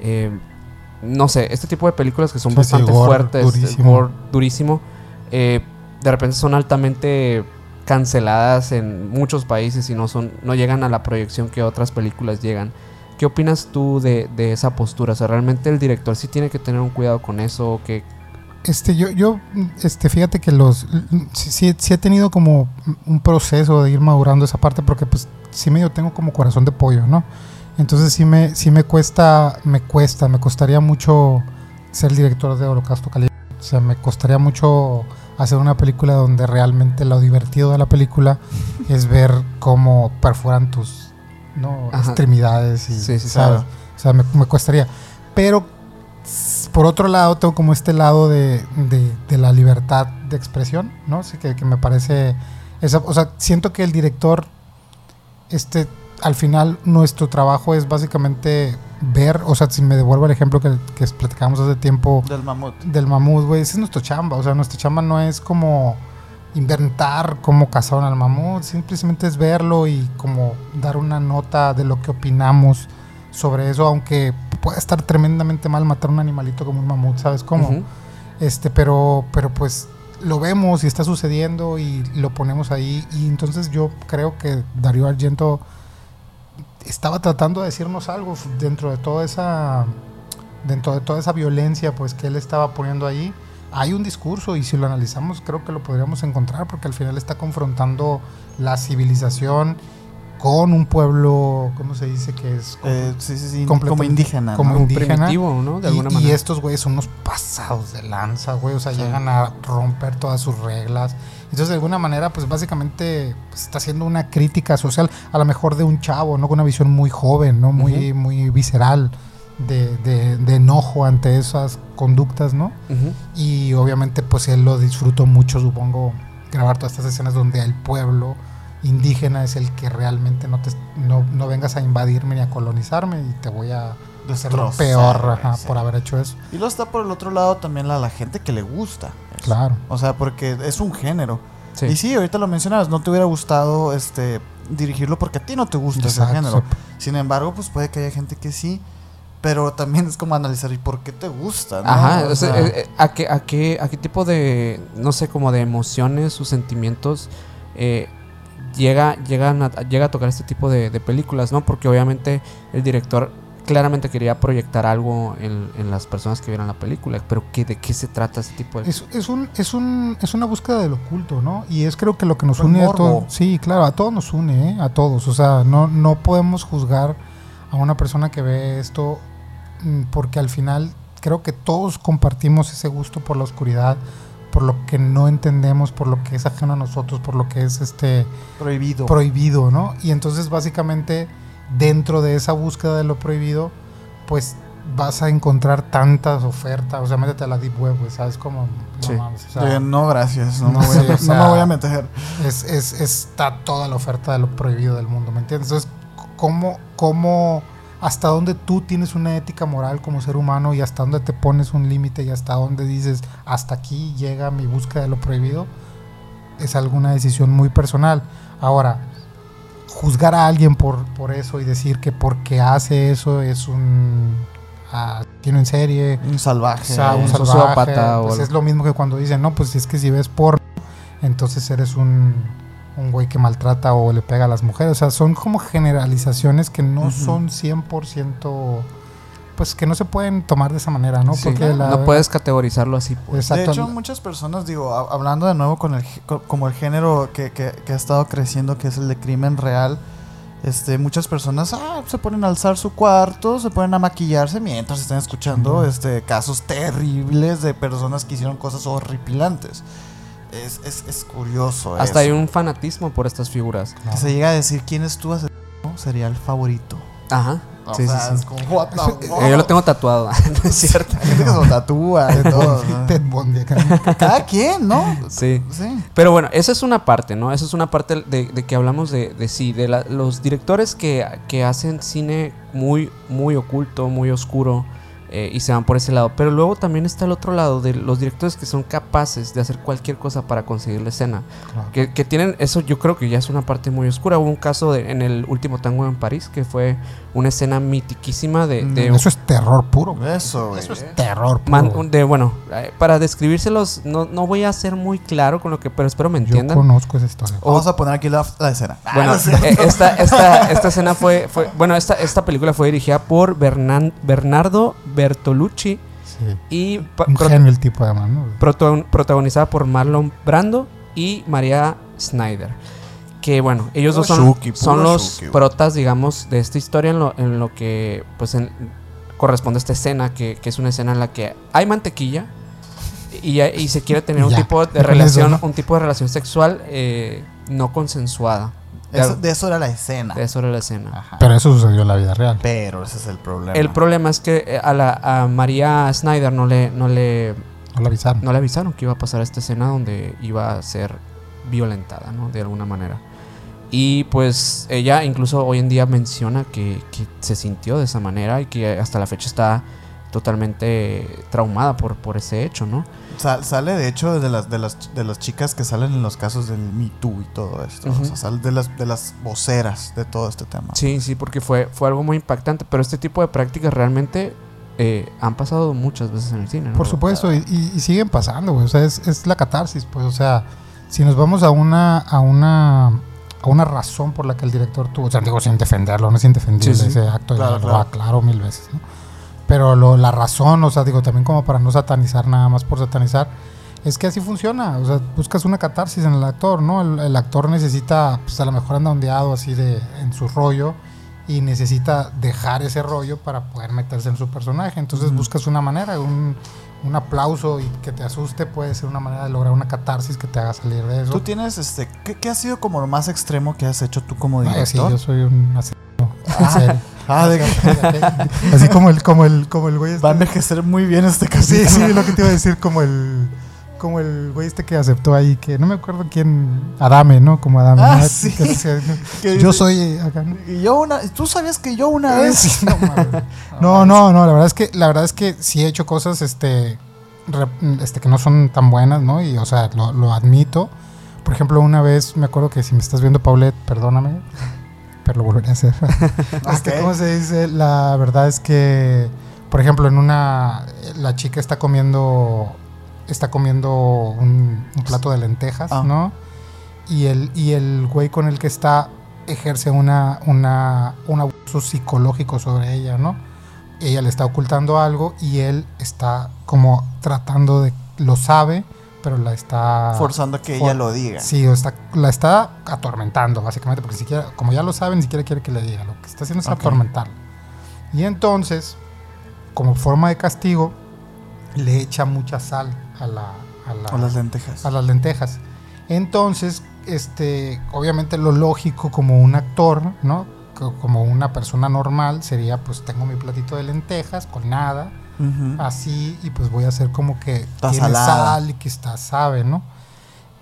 eh, no sé, este tipo de películas que son Sí, sí, bastante gore fuertes, durísimo. gore durísimo, eh, de repente son altamente canceladas en muchos países y no son no llegan a la proyección que otras películas llegan. ¿Qué opinas tú de, de esa postura? O sea, realmente el director sí tiene que tener un cuidado con eso, que Este, yo, yo, este, fíjate que los, sí, sí, he tenido como un proceso de ir madurando esa parte porque pues sí medio tengo como corazón de pollo, ¿no? Entonces sí me, sí me cuesta, me cuesta, me costaría mucho ser director de Holocausto Caliente. O sea, me costaría mucho hacer una película donde realmente lo divertido de la película es ver cómo perforan tus ¿no? Ajá. extremidades y, Sí, sí, ¿sabes? claro. O sea, me, me costaría. Pero por otro lado, tengo como este lado de, de- de la libertad de expresión, ¿no? Así que, que me parece. Esa, o sea, siento que el director, este, al final, nuestro trabajo es básicamente ver, o sea, si me devuelvo el ejemplo que, que platicamos hace tiempo Del mamut. del mamut, güey, ese es nuestro chamba. O sea, nuestra chamba no es como inventar cómo cazaron al mamut, simplemente es verlo y como dar una nota de lo que opinamos sobre eso, aunque puede estar tremendamente mal matar un animalito como un mamut, ¿sabes cómo? Este, pero, pero pues lo vemos y está sucediendo y lo ponemos ahí. Y entonces yo creo que Darío Argento estaba tratando de decirnos algo dentro de toda esa dentro de toda esa violencia pues que él estaba poniendo ahí hay un discurso y si lo analizamos creo que lo podríamos encontrar porque al final está confrontando la civilización con un pueblo cómo se dice que es Eh, sí, sí, sí. Completamente- Como indígena. como ¿no? Indígena. primitivo, ¿no? De y, alguna y manera. estos güeyes son unos pasados de lanza, güey. O sea, Sí. llegan a romper todas sus reglas. Entonces, de alguna manera, pues básicamente pues, está haciendo una crítica social, a lo mejor de un chavo, ¿no? Con una visión muy joven, ¿no? Muy, muy visceral, de, de- de enojo ante esas conductas, ¿no? Y obviamente, pues él lo disfrutó mucho, supongo, grabar todas estas escenas donde el pueblo indígena es el que realmente no te no, no vengas a invadirme ni a colonizarme y te voy a hacer lo Destrozar, peor ajá, por haber hecho eso. Y luego está por el otro lado también la, la gente que le gusta. eso. Claro. O sea, porque es un género. Sí. Y sí, ahorita lo mencionabas, no te hubiera gustado este dirigirlo porque a ti no te gusta ese género. sí. Sin embargo, pues puede que haya gente que sí. Pero también es como analizar, ¿y por qué te gusta? no? Ajá, O sea, eh, eh, ¿a, qué, a, qué, ¿a qué tipo de, no sé, como de emociones o sentimientos eh, llega, llegan a, llega a tocar este tipo de, de películas, ¿no? Porque obviamente el director claramente quería proyectar algo en, en las personas que vieran la película, pero ¿qué, ¿de qué se trata ese tipo de...? Es, es, un, es, un, es una búsqueda del oculto, ¿no? Y es creo que lo que nos El une a todos. Sí, claro, a todos nos une, ¿eh? A todos. O sea, no, no podemos juzgar a una persona que ve esto mm, porque al final creo que todos compartimos ese gusto por la oscuridad, por lo que no entendemos, por lo que es ajeno a nosotros, por lo que es este prohibido. prohibido, ¿no? Y entonces básicamente dentro de esa búsqueda de lo prohibido, pues vas a encontrar tantas ofertas, o sea, métete a la deep web, güey, ¿sabes cómo? No Sí. mames, o sea, De, no, gracias. No, No me voy a, sé, o no sea, me voy a meter. es, es- está toda la oferta de lo prohibido del mundo, ¿me entiendes? Entonces, ¿cómo, cómo, hasta dónde tú tienes una ética moral como ser humano y hasta dónde te pones un límite y hasta dónde dices, hasta aquí llega mi búsqueda de lo prohibido? Es alguna decisión muy personal. Ahora, juzgar a alguien por, por eso y decir que porque hace eso es un ah, asesino en serie, Un salvaje. o sea, un un salvaje, sociópata pues es lo mismo que cuando dicen, no, pues es que si ves porno, entonces eres un, un güey que maltrata o le pega a las mujeres. O sea, son como generalizaciones que no Ujú. son 100%, pues que no se pueden tomar de esa manera, ¿no? Sí, Porque la- no puedes categorizarlo así. pues. Exacto. De hecho, muchas personas, digo, hablando de nuevo con el, como el género que, que- que ha estado creciendo, que es el de crimen real, este, muchas personas ah, se ponen a alzar su cuarto, se ponen a maquillarse mientras están escuchando este, casos terribles de personas que hicieron cosas horripilantes. Es, es, es curioso. Hasta hay un fanatismo por estas figuras. Que se llega a decir quién es tu asesino, sería el favorito. Ajá. O Sí, sea, sí, es sí. como, what the fuck? Yo lo tengo tatuado, ¿no es cierto? Hay gente que se lo tatúa y todo. ¿no? Cada quien, ¿no? Sí. Sí. Pero bueno, esa es una parte, ¿no? Esa es una parte de, de que hablamos de, de sí, de la- los directores que, que hacen cine muy, muy oculto, muy oscuro eh, y se van por ese lado. Pero luego también está el otro lado de los directores que son capaces de hacer cualquier cosa para conseguir la escena. Claro. Que, que tienen, eso yo creo que ya es una parte muy oscura. Hubo un caso de- en el último tango en París que fue una escena mitiquísima de, de Mm, Eso es terror puro. güey. Eso, güey. Eso es terror puro. Man- de, bueno, eh, para describírselos, no, no voy a ser muy claro con lo que, pero espero me Yo entiendan. conozco esa historia. Vamos a poner aquí la, la escena. Ah, Bueno, no sé. eh, esta, esta, esta escena fue, fue bueno, esta, esta película fue dirigida por Bernan- Bernardo Bertolucci Sí. y Un pro- genio el tipo además, protagonizada por Marlon Brando y María Snyder. Que bueno, ellos dos son, Shuki, puro son los Shuki, protas, digamos, de esta historia en lo, en lo que pues en- corresponde a esta escena, que, que es una escena en la que hay mantequilla y, y se quiere tener un Ya, tipo de relación, ¿no? un tipo de relación sexual eh, no consensuada. Eso- de eso era la escena. De eso era la escena. Ajá. Pero eso sucedió en la vida real. Pero ese es el problema. El problema es que eh, a, la, a María Snyder no le, no, le, No avisaron. no le avisaron que iba a pasar esta escena donde iba a ser violentada, ¿no? De alguna manera. Y pues ella incluso hoy en día menciona que, que se sintió de esa manera y que hasta la fecha está totalmente traumada por, por ese hecho, ¿no? Sal- sale de hecho de las, de las de las chicas que salen en los casos del Me Too y todo esto. O sea, sale de las de las voceras de todo este tema. Sí, sí, porque fue, fue algo muy impactante, pero este tipo de prácticas realmente eh, han pasado muchas veces en el cine, ¿no? Por supuesto, y, y- y siguen pasando, güey. O sea, es, es la catarsis, pues. O sea, si nos vamos a una, a una, a una razón por la que el director tuvo, o sea, digo sin defenderlo, no es indefendible Sí, sí. ese acto, Claro, lo claro. aclaro mil veces, ¿no? Pero lo- la razón, o sea, digo, también como para no satanizar nada más por satanizar, es que así funciona. O sea, buscas una catarsis en el actor, ¿no? El, el actor necesita, pues a lo mejor anda ondeado así de, en su rollo y necesita dejar ese rollo para poder meterse en su personaje. Entonces buscas una manera, un, un aplauso y que te asuste puede ser una manera de lograr una catarsis que te haga salir de eso. Tú tienes este ¿qué, qué ha sido como lo más extremo que has hecho tú como director? sí, yo soy un asesino. Ah. Ah, de Así como el, como el, como el güey este- va a envejecer muy bien este Sí, capítulo. sí, lo que te iba a decir, como el como el güey este que aceptó ahí, que no me acuerdo quién, Adame, ¿no? Como Adame. Ah, ¿no? sí. Que decía, Que yo soy acá, yo una, tú sabías que yo una vez no, no, no, no, la verdad es que la verdad es que sí he hecho cosas este re- este que no son tan buenas, ¿no? Y o sea, lo, lo admito. Por ejemplo, una vez me acuerdo que si me estás viendo Paulette, perdóname, pero lo volveré a hacer. Este. ¿Cómo se dice? La verdad es que, por ejemplo, en una, la chica está comiendo, está comiendo un, un plato de lentejas, Ah. ¿no? Y el, y el güey con el que está ejerce una, una, un abuso psicológico sobre ella, ¿no? Ella le está ocultando algo y él está como tratando de, lo sabe, pero la está forzando a que For- ella lo diga. Sí, o está, la está atormentando, básicamente, porque siquiera, como ya lo sabe, ni siquiera quiere que le diga. Lo que está haciendo es Ok. atormentarla. Y entonces, como forma de castigo, le echa mucha sal a, la, a, la- las lentejas. a las lentejas. Entonces, este, obviamente lo lógico como un actor, ¿no? Co- Como una persona normal sería, pues tengo mi platito de lentejas con nada, así y pues voy a hacer como que Está tiene salada. sal y que está sabe, ¿no?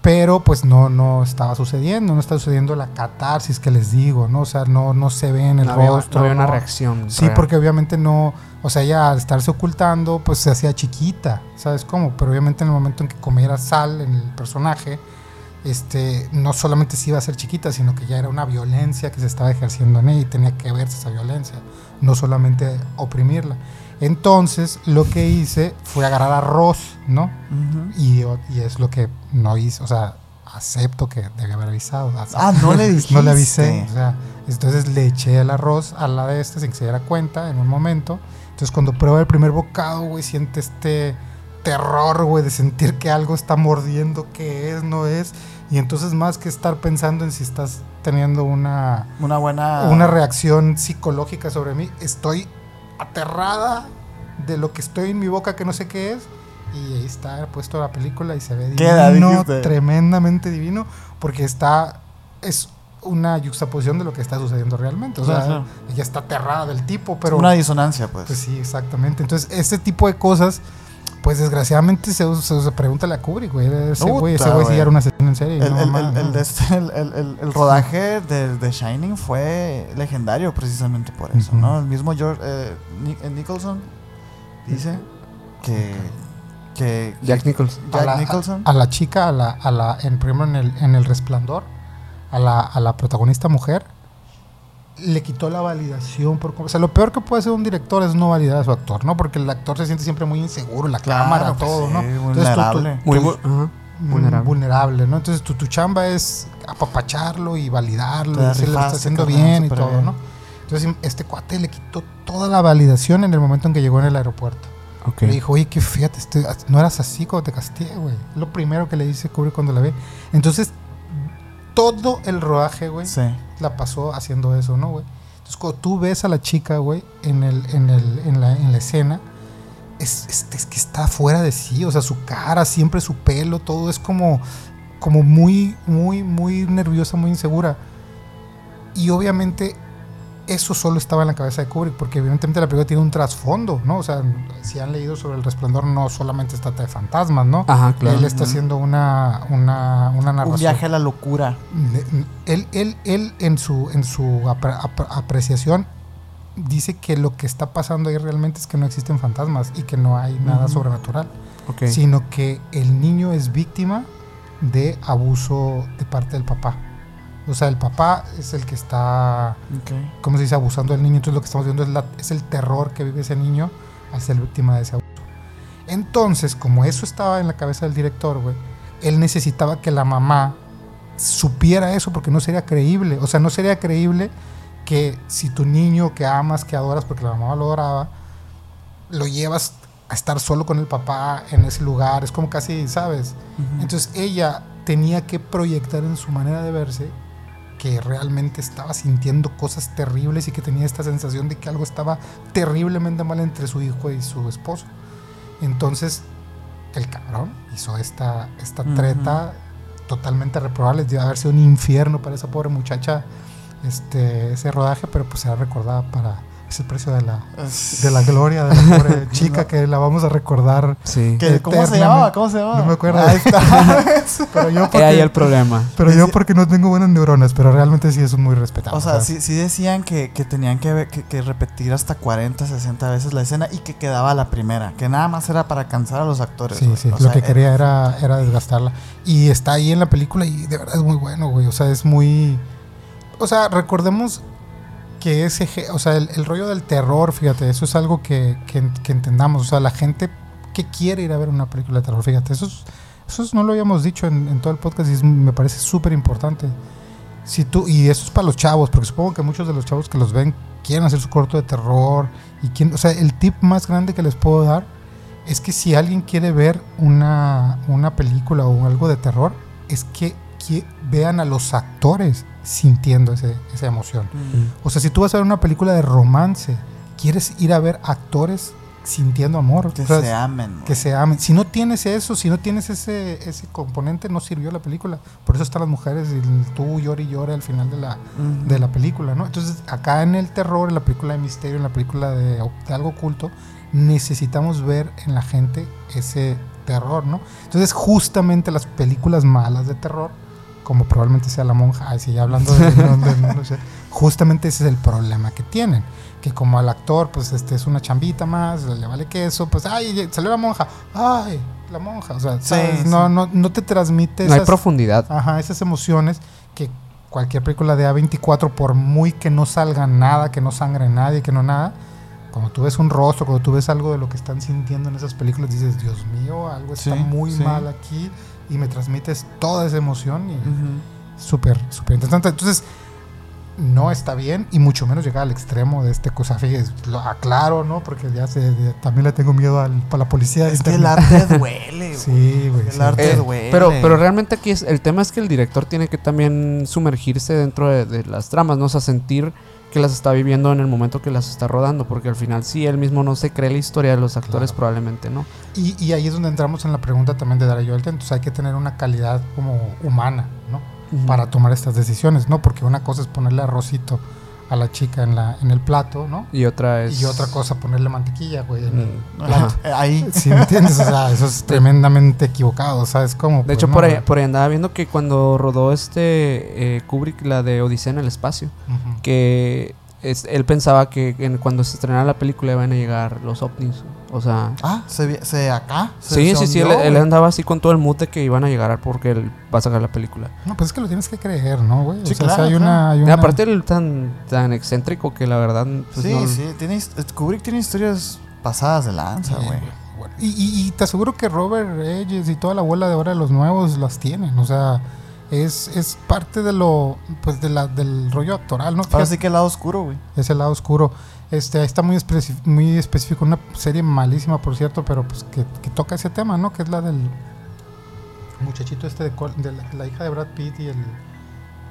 Pero pues no no estaba sucediendo, no está sucediendo la catarsis que les digo, ¿no? O sea, no no se ve en el no, había, rostro. no había una reacción. Sí, real. porque obviamente no, o sea, ella al estarse ocultando, pues se hacía chiquita, ¿sabes cómo? Pero obviamente en el momento en que comiera sal en el personaje, este, no solamente se iba a hacer chiquita, sino que ya era una violencia que se estaba ejerciendo en ella y tenía que verse esa violencia, no solamente oprimirla. Entonces, lo que hice fue agarrar arroz, ¿no? Y, y es lo que no hice, o sea, acepto que debe haber avisado. Ah, no le dijiste. No le avisé. O sea, entonces le eché el arroz a la de este sin que se diera cuenta en un momento. Entonces cuando prueba el primer bocado, güey, siente este terror, güey, de sentir que algo está mordiendo, que es, no es. Y entonces más que estar pensando en si estás teniendo una, Una buena. una reacción psicológica sobre mí, estoy aterrada de lo que estoy en mi boca que no sé qué es. Y ahí está puesto la película y se ve divino, tremendamente divino, porque está, es una yuxtaposición de lo que está sucediendo realmente. O sea, ella está aterrada del tipo, pero... Una disonancia, pues. Pues sí, exactamente. Entonces, este tipo de cosas, pues desgraciadamente se, se, se pregunta a Kubrick, güey. Ese güey, ese güey sí era una sesión en serie. El, no, el- mamá, el- el no. de este- el- el- el- el rodaje de, de Shining fue legendario precisamente por eso. ¿no? El mismo George eh, eh, Nicholson dice que, que Jack Nichols. Jack a la, Nicholson A, a la chica, a la, a la, en, ejemplo, en el, en el resplandor, a la, a la protagonista mujer, le quitó la validación. Por, o sea, lo peor que puede hacer un director es no validar a su actor, ¿no? Porque el actor se siente siempre muy inseguro, la Claro, cámara, pues todo, sí, ¿no? vulnerable. Muy tu- bu- ajá. mm, vulnerable. vulnerable, ¿no? Entonces tu, tu chamba es apapacharlo y validarlo, y decirle lo está haciendo bien y todo, bien. ¿no? Entonces este cuate le quitó toda la validación en el momento en que llegó en el aeropuerto. Le dijo, oye, que fíjate, este- no eras así cuando te castigué, güey. Lo primero que le dice Kubrick cuando la ve. Entonces, todo el rodaje, güey, sí. la pasó haciendo eso, ¿no, güey? Entonces, cuando tú ves a la chica, güey, en, el, en, el, en, la, en la escena, es, es, es que está fuera de sí, o sea, su cara, siempre su pelo, todo es como, como muy, muy, muy nerviosa, muy insegura. Y obviamente eso solo estaba en la cabeza de Kubrick, porque evidentemente la película tiene un trasfondo, ¿no? O sea, si han leído sobre el resplandor, no solamente se trata de fantasmas, ¿no? Ajá, claro. Él está haciendo una, una, una narración. Un viaje a la locura. Él, él, él en su, en su apre- apre- apreciación dice que lo que está pasando ahí realmente es que no existen fantasmas y que no hay nada sobrenatural, sino que el niño es víctima de abuso de parte del papá. O sea, el papá es el que está. ¿cómo se dice?, abusando del niño. Entonces lo que estamos viendo es, la- es el terror que vive ese niño al ser víctima de ese abuso. Entonces, como eso estaba en la cabeza del director, güey, él necesitaba que la mamá supiera eso porque no sería creíble. O sea, no sería creíble que si tu niño que amas, que adoras porque la mamá lo adoraba, lo llevas a estar solo con el papá en ese lugar. Es como casi, ¿sabes? Entonces ella tenía que proyectar en su manera de verse que realmente estaba sintiendo cosas terribles y que tenía esta sensación de que algo estaba terriblemente mal entre su hijo y su esposo. Entonces el cabrón hizo esta, esta treta totalmente reprobable. Debe haber sido un infierno para esa pobre muchacha este, ese rodaje, pero pues será recordada para... Es el precio de la, de la gloria de la pobre chica que la vamos a recordar. Sí. ¿Qué- ¿Cómo se llamaba? ¿Cómo se llamaba? No me acuerdo. Ahí está. Pero yo He ahí el porque, problema. pero yo porque no tengo buenas neuronas, pero realmente sí es muy respetable. O sea, sí, sí decían que, que tenían que, que, que repetir hasta 40, 60 veces la escena y que quedaba la primera. Que nada más era para cansar a los actores. Sí, güey. sí, O lo sea, que eh, quería era, era desgastarla. Y está ahí en la película y de verdad es muy bueno, güey. O sea, es muy... O sea, recordemos que ese... O sea, el, el rollo del terror, fíjate, eso es algo que, que, entendamos. O sea, la gente que quiere ir a ver una película de terror, fíjate, eso, es- eso es- no lo habíamos dicho en, todo el podcast y me parece súper importante. Si tú, y eso es para los chavos, porque supongo que muchos de los chavos que los ven quieren hacer su corto de terror. Y quieren, o sea, el tip más grande que les puedo dar es que si alguien quiere ver una, una película o algo de terror, es que, que vean a los actores sintiendo ese- esa emoción. mm, O sea, si tú vas a ver una película de romance, quieres ir a ver actores sintiendo amor. Que O sea, se amen. güey. que se amen. Si no tienes eso, si no tienes ese, ese componente, no sirvió la película. Por eso están las mujeres y tú llora y llora al final de la, de la película, ¿no? Entonces, acá en el terror, en la película de misterio, en la película de, de algo oculto, necesitamos ver en la gente ese terror, ¿no? Entonces, justamente las películas malas de terror, como probablemente sea La Monja, ay, sí, ya hablando de, no, de- no sé, justamente ese es el problema que tienen. Que como al actor, pues este es una chambita más, le vale queso, pues, ay, salió la monja, ay, la monja, o sea, Sí, ¿sabes? sí. No, no, no te transmite No hay profundidad. Ajá, esas emociones que cualquier película de A24, por muy que no salga nada, que no sangre nadie, que no nada, Cuando tú ves un rostro, cuando tú ves algo de lo que están sintiendo en esas películas, dices, Dios mío, algo está Sí, muy mal aquí y me transmites toda esa emoción y Ujú. súper, súper interesante. Entonces, no está bien y mucho menos llegar al extremo de este cosa. Fíjese, lo aclaro, ¿no? Porque ya se, de- también le tengo miedo al, a la policía. de Es que el arte duele, güey. Sí, güey. El sí. arte Eh, duele. pero, pero realmente aquí es, el tema es que el director tiene que también sumergirse dentro de, de las tramas, ¿no? O sea, sentir que las está viviendo en el momento que las está rodando, porque al final si él mismo no se cree la historia de los actores, Claro. probablemente no. Y, y ahí es donde entramos en la pregunta también de Darío Elton. Entonces hay que tener una calidad como humana, ¿no? Para tomar estas decisiones, ¿no? Porque una cosa es ponerle arrocito a la chica en, la, en el plato, ¿no? Y otra es... Y otra cosa ponerle mantequilla, güey, en el Mm, plato. Ahí. ¿Sí me entiendes? O sea, eso es tremendamente equivocado, ¿sabes cómo? De hecho, Pues, por, no, ahí, güey. por ahí andaba viendo que cuando rodó este eh, Kubrick, la de Odisea en el espacio, que es- él pensaba que en- cuando se estrenara la película iban a llegar los ovnis. O sea... Ah, se, se acá. Se, Sí, se sí, sí, él, él andaba así con todo el mood de que iban a llegar porque él va a sacar la película. No, pues es que lo tienes que creer, ¿no, güey? Sí, o sea, claro, hay, claro. una, hay Y una- aparte él tan, tan excéntrico que la verdad... pues, sí, no- sí. Tiene, eh, Kubrick tiene historias pasadas de lanza, Sí, güey. y- y te aseguro que Robert Edges y toda la bola de ahora de los nuevos las tienen. O sea, es, es parte de lo, pues de la, del rollo actoral, ¿no? Ahora sí que el lado oscuro, güey. ese lado oscuro. Este, ahí está muy, muy específico, una serie malísima, por cierto, pero pues que, que toca ese tema, ¿no? Que es la del muchachito este de, col- de la, la hija de Brad Pitt y el,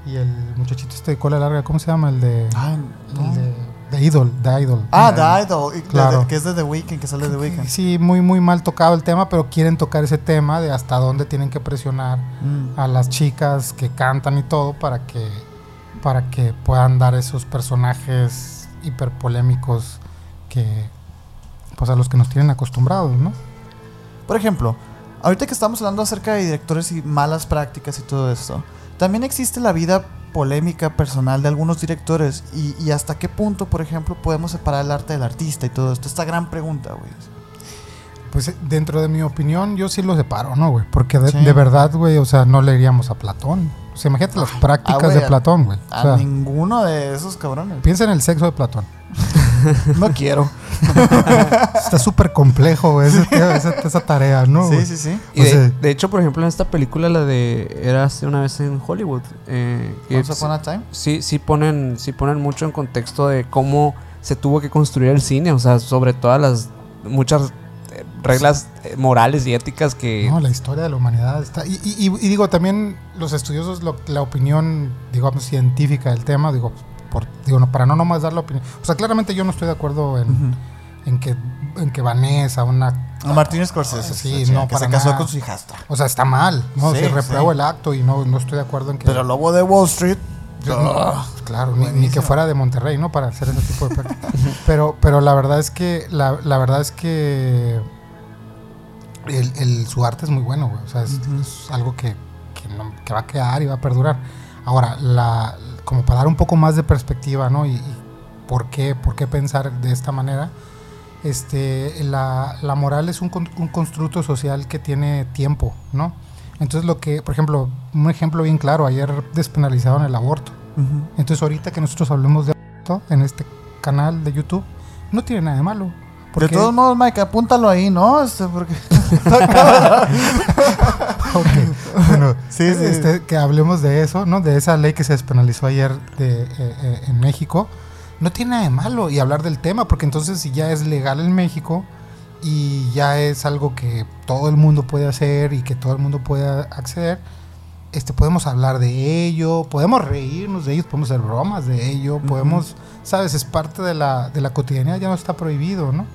y el muchachito este de cola larga, ¿cómo se llama? El de, Ay, el de, de Idol, de Idol. Ah, The Idol. y- Claro. de- que es de The Weeknd, que sale de The Weeknd. Sí, muy, muy mal tocado el tema, pero quieren tocar ese tema de hasta dónde tienen que presionar Mm. a las chicas que cantan y todo para que, para que puedan dar esos personajes hiperpolémicos que, pues a los que nos tienen acostumbrados, ¿no? Por ejemplo, ahorita que estamos hablando acerca de directores y malas prácticas y todo esto, también existe la vida polémica personal de algunos directores y, y hasta qué punto, por ejemplo, podemos separar el arte del artista y todo esto. Esta gran pregunta, güey. Pues eh, dentro de mi opinión, yo sí lo separo, ¿no, güey? Porque de, Sí. de verdad, güey, o sea, no leeríamos a Platón. O sea, imagínate las prácticas güey, de Platón, güey. O A ninguno de esos cabrones. piensa en el sexo de Platón. No quiero. Está súper complejo, ese- esa, esa tarea, ¿no? sí, sí, sí. Y de, hecho, por ejemplo, en esta película, la de Era hace una vez en Hollywood, eh, Once Upon a Time. sí, sí, ponen, sí ponen mucho en contexto de cómo se tuvo que construir el cine, o sea, sobre todas las muchas eh, reglas eh, morales y éticas que... No, la historia de la humanidad está. Y, y- y- y digo, también los estudiosos, lo- la opinión, digamos, científica del tema, digo, por, digo no, para no nomás dar la opinión. O sea, claramente yo no estoy de acuerdo en, en que en que Vanessa, una. A Martín Scorsese. Sí, esa no, que para se casó nada. con su hijastra. O sea, está mal, ¿no? Sí, Se repruebo sí. el acto y no, no estoy de acuerdo en que. Pero lobo de Wall Street. No, ah, claro, ni, ni que fuera de Monterrey, ¿no? Para hacer ese tipo de pero, pero la verdad es que, la, la verdad es que el, el- su arte es muy bueno, güey. O sea, es, algo que, que no- que va a quedar y va a perdurar. Ahora, la, como para dar un poco más de perspectiva, ¿no? Y, y por qué, por qué pensar de esta manera. Este, la, la moral es un, un constructo social que tiene tiempo, ¿no? Entonces lo que, por ejemplo, un ejemplo bien claro, ayer despenalizaron el aborto. Ujú. Entonces ahorita que nosotros hablemos de aborto en este canal de YouTube, no tiene nada de malo. De Porque- todos modos, Mike, apúntalo ahí, ¿no? Este, porque... Ok, bueno, Sí, sí. este, que hablemos de eso, ¿no? De esa ley que se despenalizó ayer de, eh, eh, en México. No tiene nada de malo y hablar del tema, porque entonces si ya es legal en México y ya es algo que todo el mundo puede hacer y que todo el mundo puede acceder, este, podemos hablar de ello, podemos reírnos de ellos, podemos hacer bromas de ello, podemos, sabes, es parte de la, de la cotidianidad, ya no está prohibido, ¿no?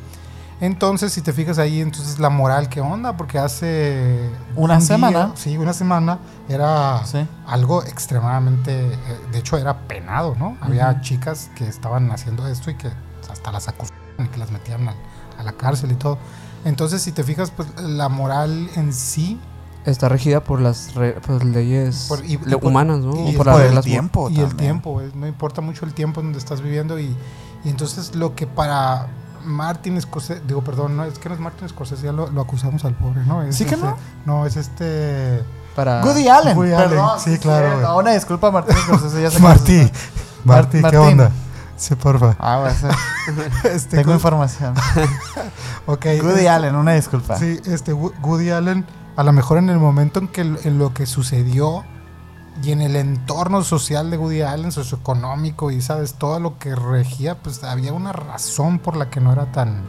Entonces, si te fijas ahí, entonces la moral, ¿qué onda? Porque hace... Una un semana. sí, una semana era Sí. algo extremadamente... eh, de hecho, era penado, ¿no? Había Ujú. chicas que estaban haciendo esto y que hasta las acusaban y que las metían al- a, la cárcel y todo. Entonces, si te fijas, pues la moral en sí... Está regida por las re- pues, leyes Por- y- le- por- humanas, ¿no? y O por por las el reglas tiempo. y el también. tiempo, eh, no importa mucho el tiempo en donde estás viviendo y, y entonces lo que para Martin Scorsese, digo perdón, no es que no es Martin Scorsese, ya lo, lo acusamos al pobre, ¿no? Es ¿Sí que este- no? No, es este para... Goody Allen. Woody Allen, Perdón, sí, claro. Una disculpa, Martín Scorsese. Ya sé Martí, Martí, ¿qué Martín. onda? Sí, porfa. Ah, va a ser. Este, Tengo información. ok, Woody este- Allen, una disculpa. Sí, este Wo- Woody Allen, a lo mejor en el momento en que en lo que sucedió y en el entorno social de Woody Allen, socioeconómico y sabes, todo lo que regía, pues había una razón por la que no era tan...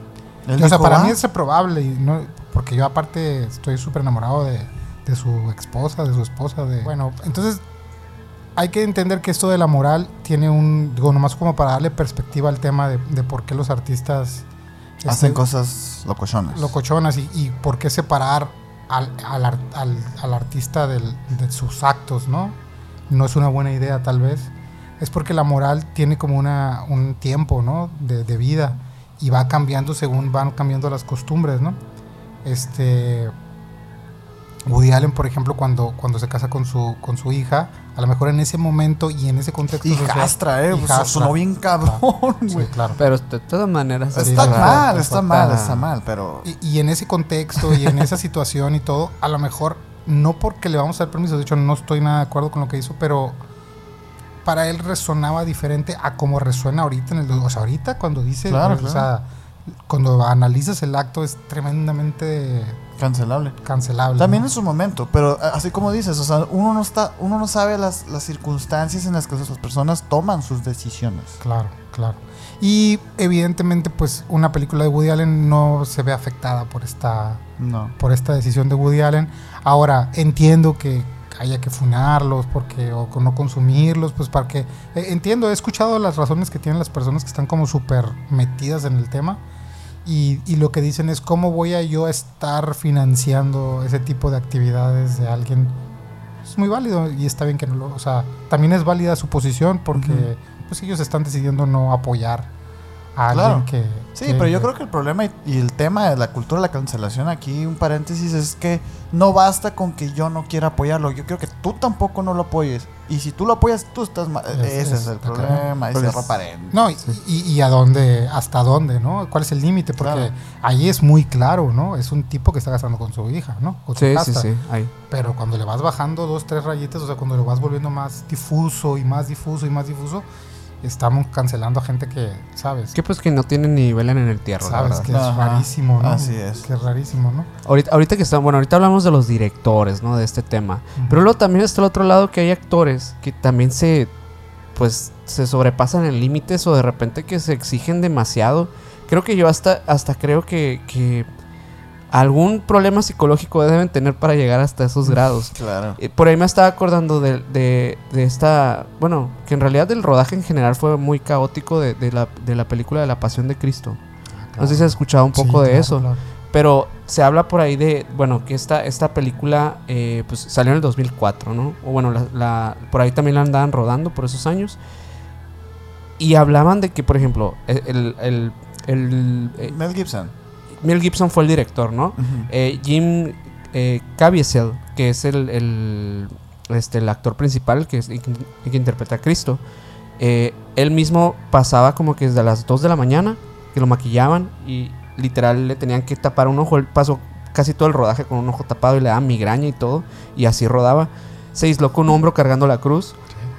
O sea, para "Va". mí es probable, y no, porque yo aparte estoy súper enamorado de, de su esposa, de su esposa, de... Bueno, entonces hay que entender que esto de la moral tiene un... Digo, nomás como para darle perspectiva al tema de, de por qué los artistas... Hacen este, cosas locochonas. locochonas y, y por qué separar al, al al- al artista del- de sus actos, ¿no? No es una buena idea tal vez. Es porque la moral tiene como una, un tiempo, ¿no? De, de vida y va cambiando según van cambiando las costumbres, ¿no? Este... Woody Allen, por ejemplo, cuando, cuando se casa con su, con su hija, a lo mejor en ese momento y en ese contexto social- Hijastra, eh. pues, Hijastra. sonó bien cabrón, Sí, güey. claro. Pero de todas maneras. Sí, Está claro, mal, está mal, está mal, pero. Y, y en ese contexto y en esa situación y todo, a lo mejor no porque le vamos a dar permiso, de hecho no estoy nada de acuerdo con lo que hizo, pero para él resonaba diferente a como resuena ahorita en el, o sea, ahorita cuando dice, Claro, o sea, cuando analizas el acto es tremendamente Cancelable. cancelable. También ¿no? en su momento, pero a- así como dices, o sea, uno no está, uno no sabe las, las circunstancias en las que esas personas toman sus decisiones. Claro, claro. Y evidentemente pues una película de Woody Allen no se ve afectada por esta No. por esta decisión de Woody Allen. Ahora, entiendo que haya que funarlos porque o no consumirlos, pues para que... eh, entiendo, he escuchado las razones que tienen las personas que están como súper metidas en el tema y, y lo que dicen es cómo voy a yo estar financiando ese tipo de actividades de alguien. Es muy válido y está bien que no lo... O sea, también es válida su posición porque. Pues ellos están decidiendo no apoyar a Claro. alguien que... Sí, que- pero yo creo que el problema y, y el tema de la cultura de la cancelación aquí, un paréntesis, es que no basta con que yo no quiera apoyarlo. Yo creo que tú tampoco no lo apoyes. Y si tú lo apoyas, tú estás mal. Es- Ese es- es, el problema. Pues- cierro paréntesis. No, y, y- y a dónde, hasta dónde, ¿no? ¿Cuál es el límite? Porque Claro. ahí es muy claro, ¿no? Es un tipo que está gastando con su hija, ¿no? Con su Sí, sí, hijastra. sí. Ahí. Pero cuando le vas bajando dos, tres rayitas, o sea, cuando lo vas volviendo más difuso y más difuso y más difuso, estamos cancelando a gente que, ¿sabes? Que pues que no tienen ni velan en el tierra. Sabes que es Ajá. rarísimo, ¿no? Así es. Que es rarísimo, ¿no? Ahorita, ahorita que están, bueno, ahorita hablamos de los directores, ¿no? De este tema. Pero luego también está el otro lado que hay actores que también se, pues, se sobrepasan en límites o de repente que se exigen demasiado. Creo que yo hasta, hasta creo que, que algún problema psicológico deben tener para llegar hasta esos grados. Claro. Eh, Por ahí me estaba acordando de, de- de esta, bueno, que en realidad el rodaje en general fue muy caótico de, de la, de la película de la Pasión de Cristo. No sé si has escuchado un Sí, poco de claro, eso. claro. Pero se habla por ahí de, bueno, que esta, esta película eh, pues salió en el 2004, ¿no? O bueno, la, la- por ahí también la andaban rodando por esos años. Y hablaban de que, por ejemplo, el, el, el- el- eh, Mel Gibson. Mel Gibson fue el director, ¿no? Eh, Jim eh, Caviezel, que es el, el, este, el actor principal que, es, que interpreta a Cristo, eh, él mismo pasaba como que desde las 2 de la mañana, que lo maquillaban y literal le tenían que tapar un ojo. Él pasó casi todo el rodaje con un ojo tapado y le daba migraña y todo, y así rodaba. Se dislocó un hombro cargando la cruz.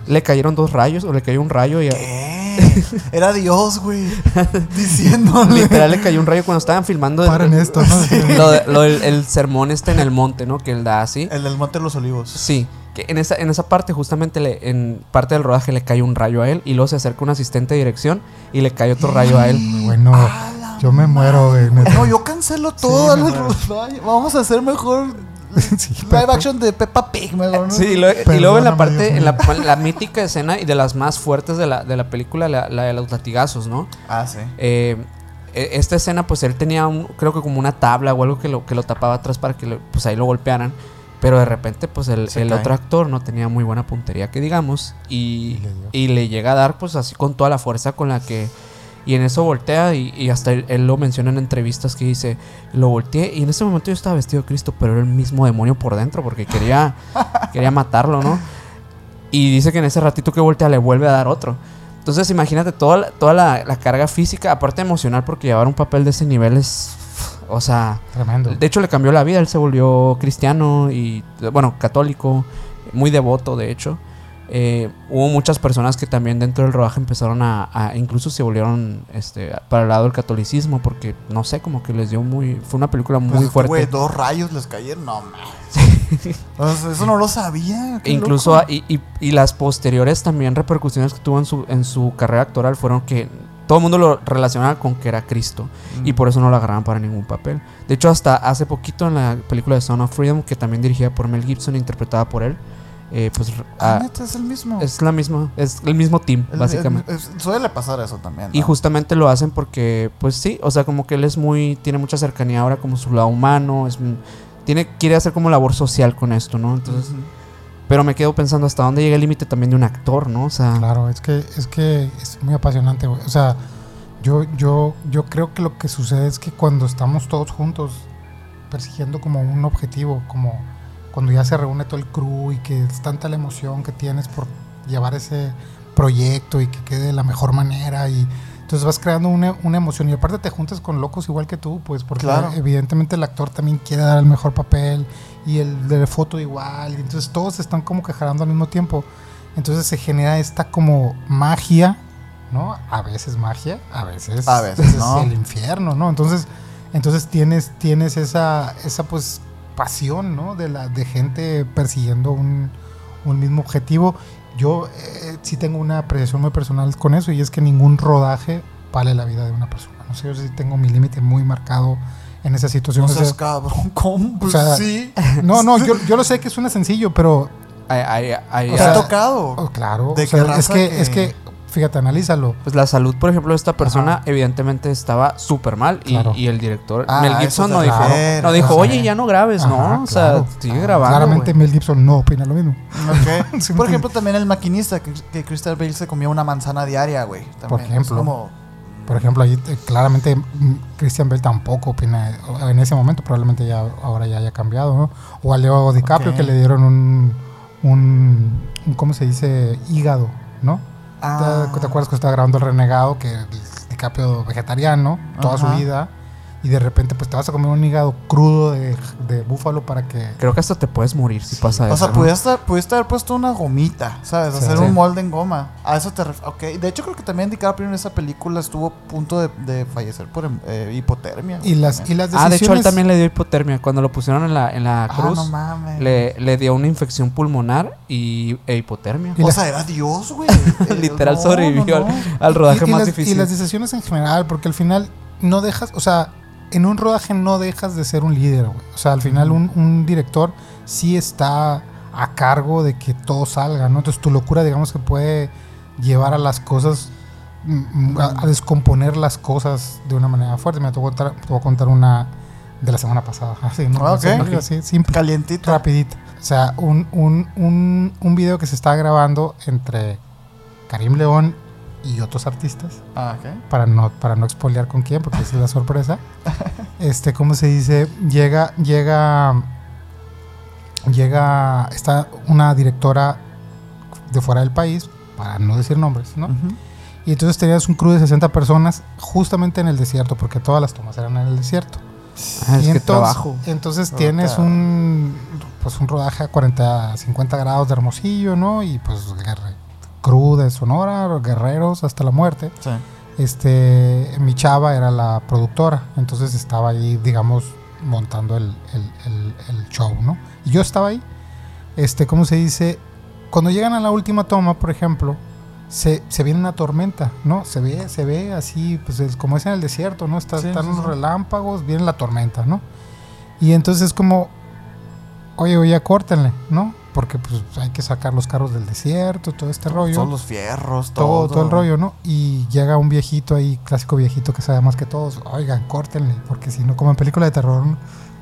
Le cayeron dos rayos, o le cayó un rayo y ¿Qué? Era Dios, güey. Diciéndole. literal le cayó un rayo cuando estaban filmando el- Paren esto, ¿no? lo el sermón este en el monte, ¿no? Que él da así. El del Monte de los Olivos. Sí, que en esa, en esa parte, justamente le- en parte del rodaje le cae un rayo a él y luego se acerca un asistente de dirección y le cae otro rayo a él. Bueno, yo me muero, güey. No, yo cancelo todo. me muero. Vamos a hacer mejor Sí, live action de Peppa Pig, mejor, ¿no? Sí, y, luego- y luego en la parte, en la, mítica escena y de las más fuertes de la, de la película, la, la de los latigazos, ¿no? Ah, sí. Eh, e- esta escena, pues él tenía, un, creo que como una tabla o algo que lo, que lo tapaba atrás para que lo- pues ahí lo golpearan. Pero de repente, pues el, otro actor no tenía muy buena puntería, que digamos, y, Y le dio. y le llega a dar, pues así con toda la fuerza con la que. Y en eso voltea, y, y hasta él, él lo menciona en entrevistas que dice: Lo volteé, y en ese momento yo estaba vestido de Cristo, pero era el mismo demonio por dentro, porque quería, quería matarlo, ¿no? Y dice que en ese ratito que voltea le vuelve a dar otro. Entonces imagínate toda, la, toda la, la carga física, aparte emocional, porque llevar un papel de ese nivel es... O sea, Tremendo. de hecho le cambió la vida, él se volvió cristiano y, bueno, católico, muy devoto de hecho. Eh, hubo muchas personas que también dentro del rodaje empezaron a, a- incluso se volvieron este, para el lado del catolicismo porque no sé, como que les dio muy, fue una película muy Pues, fuerte. Güey, dos rayos les cayeron. No, sea, eso no lo sabía. qué E incluso y, y- y las posteriores también repercusiones que tuvo en su, en su carrera actoral fueron que todo el mundo lo relacionaba con que era Cristo y Mm. por eso no lo agarraban para ningún papel. De hecho, hasta hace poquito en la película de Son of Freedom, que también dirigida por Mel Gibson e interpretada por él, eh, pues Ah, es el mismo. es la misma, es el mismo team, El- básicamente. el- suele pasar eso también. Y justamente lo hacen porque, pues sí, o sea, como que él es muy, tiene mucha cercanía ahora como su lado humano, es, tiene, quiere hacer como labor social con esto, ¿no? Entonces, pero me quedo pensando hasta dónde llega el límite también de un actor, ¿no? O sea, Claro, es que es que es muy apasionante, güey. O sea, yo yo yo creo que lo que sucede es que cuando estamos todos juntos persiguiendo como un objetivo, como cuando ya se reúne todo el crew y que es tanta la emoción que tienes por llevar ese proyecto y que quede de la mejor manera y entonces vas creando una, una emoción y aparte te juntas con locos igual que tú, pues porque Claro. evidentemente el actor también quiere dar el mejor papel y el de la foto igual, y entonces todos están como que jalando al mismo tiempo. Entonces se genera esta como magia, ¿no? A veces magia, a veces, A veces, es ¿no? el infierno, ¿no? Entonces, entonces tienes, tienes esa, esa pues pasión, ¿no? De la, de gente persiguiendo un, un mismo objetivo. Yo eh, sí tengo una apreciación muy personal con eso y es que ningún rodaje vale la vida de una persona. No sé, yo sí tengo mi límite muy marcado en esa situación. No O sea, seas cabrón, ¿cómo? Pues sea, sí. no, no, yo, yo lo sé que suena sencillo, pero hay- hay- hay- O ¿Te sea, ha tocado? oh, claro, ¿De o sea, qué es que- es que, fíjate, analízalo. pues la salud, por ejemplo, de esta persona Ajá. evidentemente estaba súper mal y, Claro. y el director Ah, Mel Gibson no dijo, no dijo, oye, ya no grabes, Ajá, ¿no? O sea, claro. sigue Ah, grabando. Claramente. Mel Gibson no opina lo mismo. Sí, Por ejemplo, también el maquinista, que, que Christian Bale se comía una manzana diaria, güey. También. Por ejemplo. como- Por ejemplo, ahí eh, claramente mm, Christian Bale tampoco opina o en ese momento, probablemente ya ahora ya haya cambiado, ¿no? O a Leo DiCaprio que le dieron un, un, un, ¿cómo se dice? Hígado, ¿no? Ah. ¿Te, acuerdas que estaba grabando El Renegado, que el DiCaprio vegetariano toda su vida y de repente pues te vas a comer un hígado crudo de, de búfalo para que... Creo que hasta te puedes morir si pasa O eso. sea, ¿no? pudiste, pudiste haber puesto una gomita, ¿sabes? Sí. Hacer Sí. un molde en goma. A eso te ref- Ok. De hecho, creo que también DiCaprio en esa película estuvo a punto de, de fallecer por eh, hipotermia. Y las, y las Ah, decisiones... de hecho, él también le dio hipotermia. Cuando lo pusieron en la, en la Ah, cruz, no mames. le, le dio una infección pulmonar y, e hipotermia. Y O la- sea, era Dios, güey. Literal No, sobrevivió no, no. al, al rodaje y, y más las, difícil. y las decisiones en general, porque al final no dejas, o sea, en un rodaje no dejas de ser un líder, güey. O sea, al final un, un director sí está a cargo de que todo salga, ¿no? Entonces tu locura, digamos que puede llevar a las cosas, mm, a, a descomponer las cosas de una manera fuerte. Me te voy a contar, te voy a contar una de la semana pasada. Así, ¿no? Ah, Así, ok. así, simple. Calientito. Rapidito. O sea, un, un, un, un video que se está grabando entre Karim León y otros artistas, Ah, para no, para no expoliar con quién, porque esa es la sorpresa. Este, ¿cómo se dice? Llega, llega, llega, está una directora de fuera del país, para no decir nombres, ¿no? Y entonces tenías un crew de 60 personas justamente en el desierto, porque todas las tomas eran en el desierto. Ah, es Y que entonces, trabajo. entonces tienes un pues un rodaje a 40, 50 grados de Hermosillo, ¿no? Y pues guerre, crew de Sonora, guerreros hasta la muerte. Sí. Este, mi chava era la productora, entonces estaba ahí, digamos, montando el, el- el- el show, ¿no? Y yo estaba ahí. Este, ¿cómo se dice? Cuando llegan a la última toma, por ejemplo, se, se viene una tormenta, ¿no? Se ve, se ve así, pues es como es en el desierto, ¿no? Está- Sí, están sí, los relámpagos, viene la tormenta, ¿no? Y entonces es como, oye, oye, córtenle, ¿no? Porque pues hay que sacar los carros del desierto, todo este rollo Todos los fierros, todo, todo. todo el rollo, ¿no? Y llega un viejito ahí, clásico viejito que sabe más que todos. Oigan, córtenle, porque si no, como en película de terror,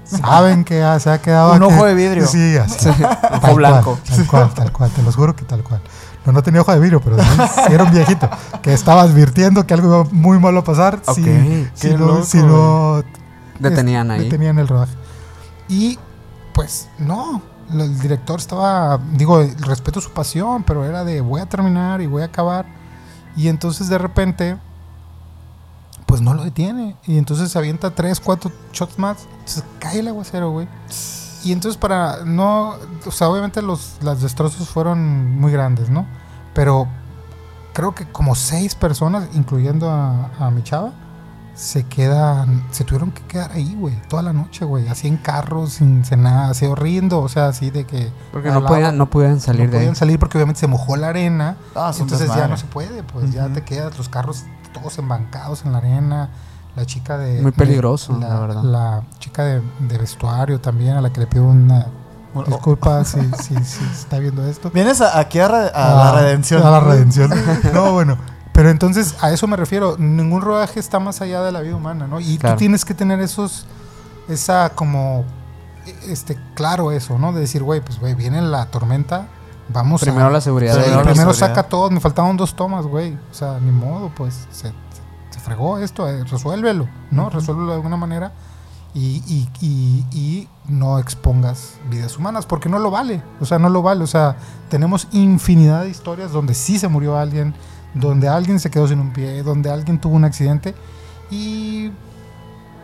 saben que ah, se ha quedado. Un ojo de vidrio. Sí, así. Ojo Tal blanco. Cual, tal cual, tal cual, te los juro que tal cual. No, no tenía ojo de vidrio, pero sí, era un viejito que estaba advirtiendo que algo iba muy malo a pasar Ok, si, si no, loco, si no Detenían ahí. detenían el rodaje. Y pues no, el director estaba, digo, respeto su pasión, pero era de voy a terminar y voy a acabar. Y entonces de repente, pues no lo detiene. Y entonces se avienta tres, cuatro shots más. Entonces cae el aguacero, güey. y entonces para no, o sea, obviamente los las destrozos fueron muy grandes, ¿no? Pero creo que como seis personas, incluyendo a, a mi chava, se quedan, se tuvieron que quedar ahí, güey, toda la noche, güey, así en carros, sin cenar, así horriendo, o sea, así de que... Porque no podían, no podían salir no de podían salir porque obviamente se mojó la arena, Ah, entonces ya no se puede, pues ya te quedas los carros todos embancados en la arena. La chica de. Muy de- peligroso, la, la verdad. La chica de, de vestuario también, a la que le pido una Bueno, disculpa si, si, si está viendo esto. Vienes a- aquí a, re- a la Ah, redención. A la redención. no, bueno. Pero entonces a eso me refiero. Ningún rodaje está más allá de la vida humana, ¿no? Y Claro. tú tienes que tener esos. Esa como. Este, claro, eso, ¿no? De decir, güey, pues, güey, viene la tormenta. Vamos Primero a. la seguridad. Sí, de Primero la primero seguridad. saca todos, me faltaban dos tomas, güey. O sea, ni modo, pues se, se- fregó esto, eh, resuélvelo, ¿no? Resuélvelo de alguna manera y, y- y- y no expongas vidas humanas, porque no lo vale, o sea, no lo vale. O sea, tenemos infinidad de historias donde sí se murió alguien, donde alguien se quedó sin un pie, donde alguien tuvo un accidente y,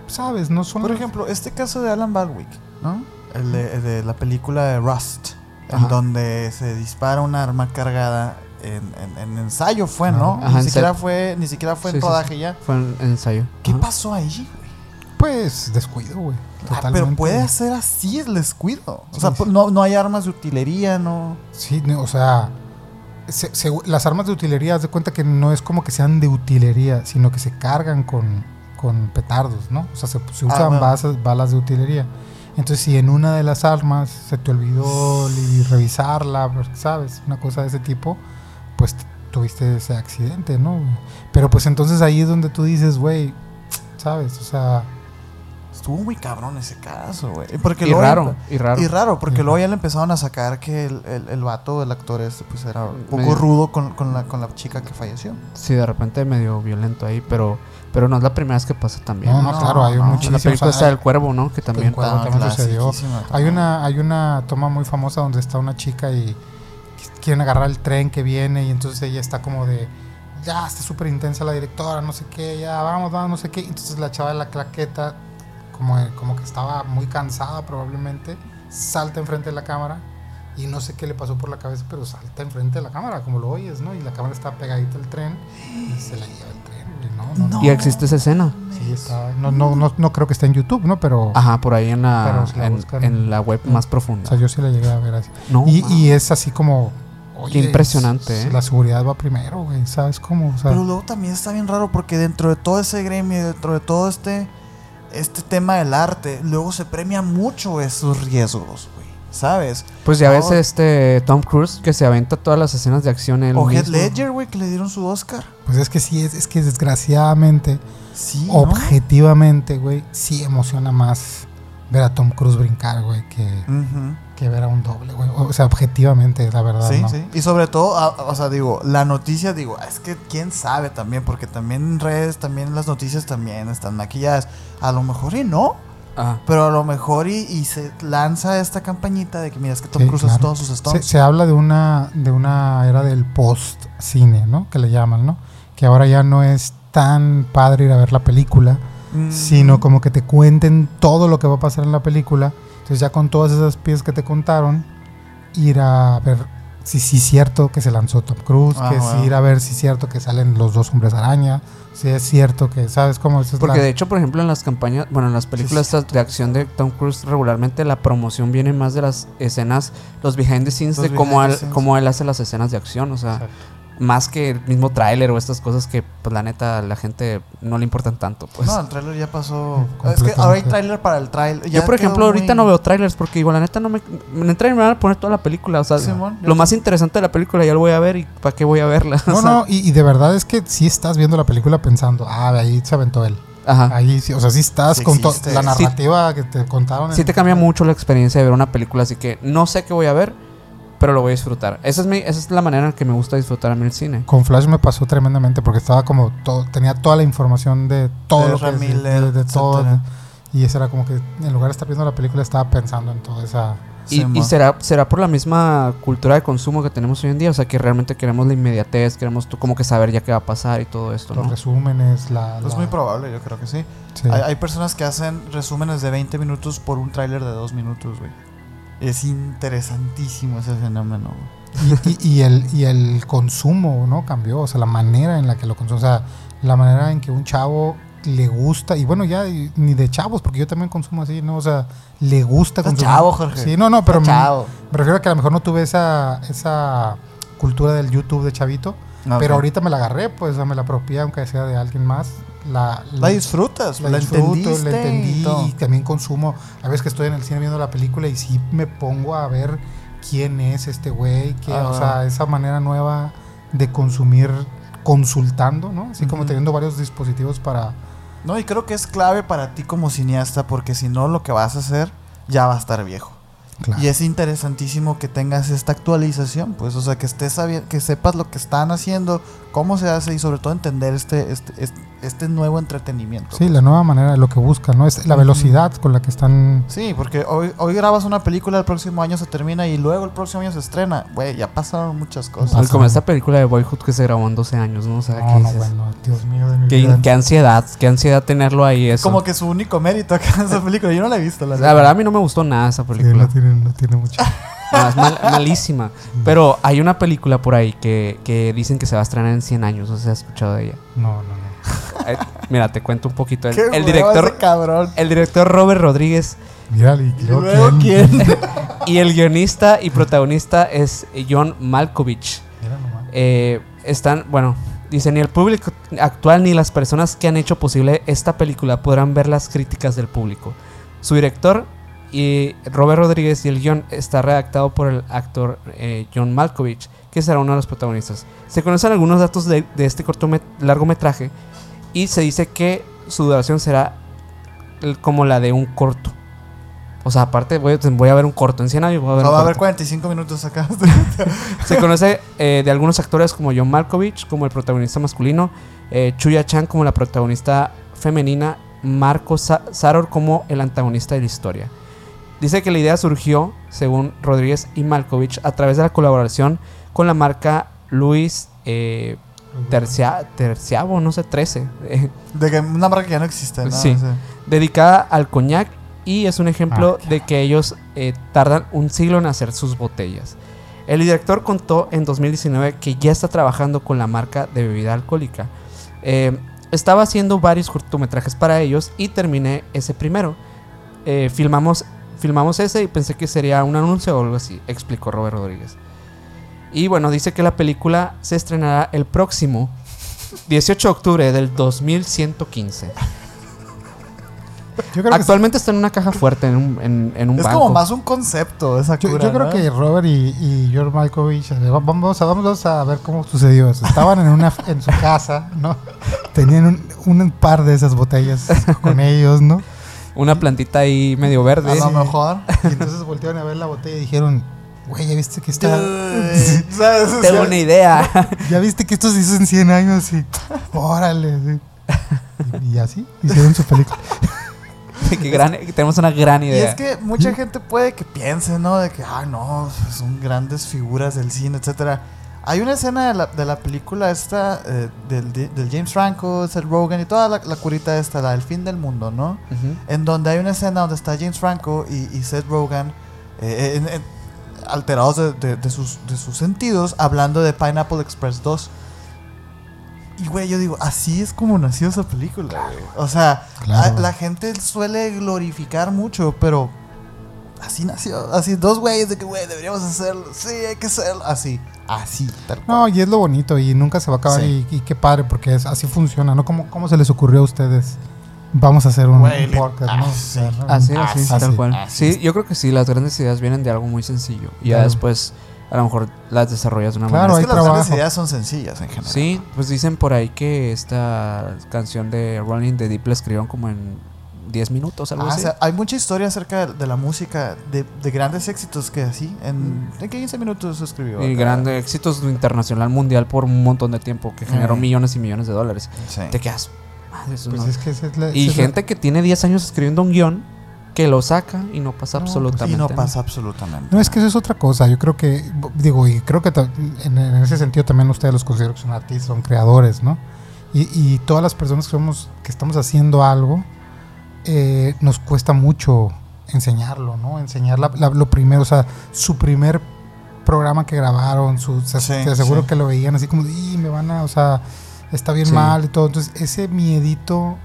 ¿sabes? No son... Por ejemplo, este caso de Alan Baldwick, ¿no? El de, el de la película de Rust, en donde se dispara un arma cargada en, en- en ensayo fue, ¿no? Ajá, en ni siquiera fue, ni siquiera fue Sí, en sí, rodaje ya. Fue un ensayo. ¿Qué Ajá. pasó ahí, güey? Pues descuido, güey. Ah, Totalmente. pero puede ser así el descuido. O Sí, sea, sí. no, no hay armas de utilería, no. Sí, no, o sea, se- se- las armas de utilería, haz de cuenta que no es como que sean de utilería, sino que se cargan con, con petardos, ¿no? O sea, se, se Ah, usan bueno. basas- balas de utilería. Entonces, si en una de las armas se te olvidó revisarla, ¿sabes? Una cosa de ese tipo, pues tuviste ese accidente, ¿no? Pero pues entonces ahí es donde tú dices, güey, ¿sabes? O sea, Estuvo muy cabrón ese caso, güey. Porque Y luego- raro, y raro. Y raro, porque luego ya le empezaron a sacar que el, el, el vato, el actor este, pues era un poco Medio- rudo con, con la, con la chica que falleció. Sí, de repente medio violento ahí, pero, pero no es la primera vez que pasa también. no, no, no, claro, hay no. En muchísimos. la película o sea, está del cuervo, ¿no? Que también. Cuervo también sucedió. Hay una, hay una toma muy famosa donde está una chica y quieren agarrar el tren que viene y entonces ella está como de, ya, está súper intensa la directora, no sé qué, ya, vamos, vamos, no sé qué. Entonces la chava de la claqueta, como, como que estaba muy cansada probablemente, salta enfrente de la cámara y no sé qué le pasó por la cabeza, pero salta enfrente de la cámara, como lo oyes, ¿no? Y la cámara está pegadita al tren y se la lleva el tren. güey, No, no, no. Y existe esa escena. Sí, está, no, no, no, no creo que esté en YouTube, ¿no? Pero, Ajá, por ahí en la, Pero si la en, buscan- en la web más o profunda. sea, yo sí la llegué a ver así. no, Y, y es así como. Qué impresionante, ¿eh? La seguridad va primero, güey. ¿Sabes cómo? O sea, Pero luego también está bien raro porque dentro de todo ese gremio, dentro de todo este, este tema del arte, luego se premia mucho esos riesgos, güey. ¿Sabes? Pues ya ves este Tom Cruise que se aventa todas las escenas de acción él O Heath mismo. Ledger, güey, que le dieron su Oscar. pues es que sí, es, es que desgraciadamente, Sí. ¿no? objetivamente, güey, sí emociona más ver a Tom Cruise brincar, güey, que, Ujú. Que ver a un doble, güey. O sea, objetivamente, la verdad. Sí, ¿no? sí. Y sobre todo, a- o sea, digo, la noticia, digo, es que quién sabe también, porque también en redes, también las noticias también están maquilladas. A lo mejor y no, Ajá. pero a lo mejor y, y se lanza esta campañita de que mira, es que Tom Sí, Cruise hace claro. todos sus Se, stunts. se habla de una, de una era del post-cine, ¿no? Que le llaman, ¿no? Que ahora ya no es tan padre ir a ver la película, Mm. sino como que te cuenten todo lo que va a pasar en la película. Entonces ya con todas esas piezas que te contaron, ir a ver si sí es cierto que se lanzó Tom Cruise, Ah, que sí ir a ver si es cierto que salen los dos hombres araña, si es cierto que, ¿sabes cómo? Es Porque la- de hecho, por ejemplo, en las campañas, bueno, en las películas sí. de acción de Tom Cruise, regularmente la promoción viene más de las escenas, los behind the scenes Los de cómo él, cómo él hace las escenas de acción, o sea, Exacto. Más que el mismo tráiler o estas cosas que, pues la neta, a la gente no le importan tanto, pues. no, el tráiler ya pasó. Es que ahora hay tráiler para el tráiler. Yo, por ejemplo, ahorita no veo trailers porque igual la neta no me... En el trailer me van a poner toda la película, o sea, Simón, lo más interesante de la película ya lo voy a ver y ¿para qué voy a verla? O No, sea, no, y, y de verdad es que sí estás viendo la película pensando, ah, ahí se aventó él. Ajá. Ahí sí, o sea, sí estás Sí con la Sí. narrativa que te contaron. Sí en- te cambia mucho la experiencia de ver una película, así que no sé qué voy a ver, pero lo voy a disfrutar. Esa es, mi, esa es la manera en que me gusta disfrutar a mí el cine. Con Flash me pasó tremendamente porque estaba como todo, tenía toda la información de todo lo que Ezra de- Miller, de, de todo etcétera. y eso era como que en lugar de estar viendo la película estaba pensando en toda esa Y, y será, será por la misma cultura de consumo que tenemos hoy en día, o sea que realmente queremos la inmediatez, queremos tú como que saber ya qué va a pasar y todo esto, los ¿no? resúmenes, la, Es muy probable, yo creo que sí. sí. Hay, hay personas que hacen resúmenes de 20 minutos por un tráiler de 2 minutos, güey. Es interesantísimo ese fenómeno. Y, y- y el, y el consumo, ¿no? Cambió, o sea, la manera en la que lo consume, o sea, la manera en que un chavo le gusta, y bueno, ya ni de chavos, porque yo también consumo así, ¿no? O sea, le gusta consumir. chavo, Jorge. Sí, no, no, pero me, me refiero a que a lo mejor no tuve esa, esa cultura del YouTube de chavito, pero ahorita me la agarré, pues, o sea, me la apropié, aunque sea de alguien más. La, La disfrutas, la, disfruto, entendiste la entendí y también consumo. A veces que estoy en el cine viendo la película y sí me pongo a ver quién es este güey, que, Ah. o sea, esa manera nueva de consumir consultando, ¿no? Así como teniendo varios dispositivos para... No, y creo que es clave para ti como cineasta porque si no lo que vas a hacer ya va a estar viejo. Claro. Y es interesantísimo que tengas esta actualización, pues, o sea, que estés que sepas lo que están haciendo, cómo se hace y sobre todo entender este, este, este, este nuevo entretenimiento. Sí, la nueva manera, lo que buscan, ¿no? Es la velocidad con la que están... Sí, porque hoy, hoy grabas una película, el próximo año se termina y luego el próximo año se estrena. Güey, ya pasaron muchas cosas. Pasa. Como esta película de Boyhood que se grabó en 12 años, ¿no? O sea, No, ¿qué no, dices? bueno, Dios mío de mi Qué, vida. qué ansiedad, qué ansiedad tenerlo ahí eso. Como que su único mérito acá en esa película. Yo no la he visto, la, La verdad a mí no me gustó nada esa Sí, película. no tiene, no tiene mucho. No, es mal- malísima. Pero hay una película por ahí que, que dicen que se va a estrenar en 100 años. No sé si has escuchado de ella. No, no, no. Eh, mira, te cuento un poquito. El, Qué el director, ese cabrón. el director Robert Rodríguez Mira, y ¿Y luego luego quién? quién? y el guionista y protagonista es John Malkovich. Mira nomás. Eh, están, bueno, dice, ni el público actual ni las personas que han hecho posible esta película podrán ver las críticas del público. Su director y Robert Rodríguez y el guion está redactado por el actor eh, John Malkovich, que será uno de los protagonistas. Se conocen algunos datos de, de este largometraje y se dice que su duración será como la de un corto. O sea, aparte voy, a- voy a ver un corto. En 100 años voy a ver No, va a haber corto. 45 minutos acá. Se conoce eh, de algunos actores como John Malkovich como el protagonista masculino, eh, Chuya Chan como la protagonista femenina, Marco Sa- Saror como el antagonista de la historia. Dice que la idea surgió, según Rodríguez y Malkovich, a través de la colaboración con la marca Luis eh, Tercia- Terciavo, no sé, 13, eh, De que una marca que ya no existe, ¿no? Sí. dedicada al coñac y es un ejemplo Ah, de que ellos eh, tardan un siglo en hacer sus botellas. El director contó en 2019 que ya está trabajando con la marca de bebida alcohólica. Eh, estaba haciendo varios cortometrajes para ellos y terminé ese primero. Filmamos, filmamos ese y pensé que sería un anuncio o algo así, explicó Robert Rodríguez. Y bueno, dice que la película se estrenará el próximo 18 de octubre del 2115. Yo creo que Actualmente está en una caja fuerte en un, en, en un Es banco. como más un concepto esa Yo, cura, yo creo ¿no? que Robert y, y George Malkovich, va- vamos a, vamos a ver cómo sucedió eso. Estaban en una en su casa, ¿no? Tenían un, un par de esas botellas con ellos, ¿no? Una plantita ahí medio verde. A lo mejor. Y entonces voltearon a ver la botella y dijeron, güey, ¿ya viste que está... ¿sabes? O Tengo sea, una idea. ¿Ya viste que esto se hizo en 100 años? Y, órale. sí. Y, y así hicieron su película. que gran- que tenemos una gran Y idea. es que mucha gente puede que piense, ¿no? De que, ah, no, son grandes figuras del cine, etcétera. Hay una escena de la, de la película esta, eh, del, del James Franco, Seth Rogen y toda la, la curita esta, la del fin del mundo, ¿no? En donde hay una escena donde está James Franco y, y Seth Rogen eh, en- en- alterados de, de- de sus, de sus sentidos hablando de Pineapple Express 2. Y güey, yo digo, así es como nació esa película, güey. O sea, Claro. la gente suele glorificar mucho, pero así nació. Así, dos güeyes de que, güey, deberíamos hacerlo. Sí, hay que hacerlo. Así, así, tal cual. No, y es lo bonito y nunca se va a acabar Sí. y, y qué padre porque es, así funciona, ¿no? ¿Cómo, ¿Cómo se les ocurrió a ustedes? Vamos a hacer un, Güey, un le- podcast, ¿no? ah, O sea, sí. ¿no? Así, así, Así, tal cual. así. Sí, yo creo que sí, las grandes ideas vienen de algo muy sencillo. Y ya Claro. después, a lo mejor las desarrollas de una Claro, es manera. que hay las grandes ideas son sencillas en general. Sí, pues dicen por ahí que esta canción de Rolling the Deep la escribieron como en 10 minutos, algo Ah, o así. sea, hay mucha historia acerca de, de la música, de, de grandes éxitos que así, en, en 15 minutos se escribió. y grandes éxitos internacional mundial por un montón de tiempo que generó Mm. millones y millones de dólares. Sí. Te quedas. madre, eso Pues no- es que esa es la- Y la- gente que tiene 10 años escribiendo un guion que lo saca y no pasa No, pues, absolutamente Y no nada. pasa absolutamente. No, es que eso es otra cosa. Yo creo que, digo, y creo que en, en ese sentido también ustedes los considero que son artistas, son creadores, ¿no? Y, y todas las personas que, somos, que estamos haciendo algo, eh, nos cuesta mucho enseñarlo, ¿no? Enseñar la- la- lo primero, o sea, su primer programa que grabaron, su, se- Sí, aseguro sí. que lo veían así como, "Y, me van a, o sea, está bien Sí. mal y todo. Entonces, ese miedito,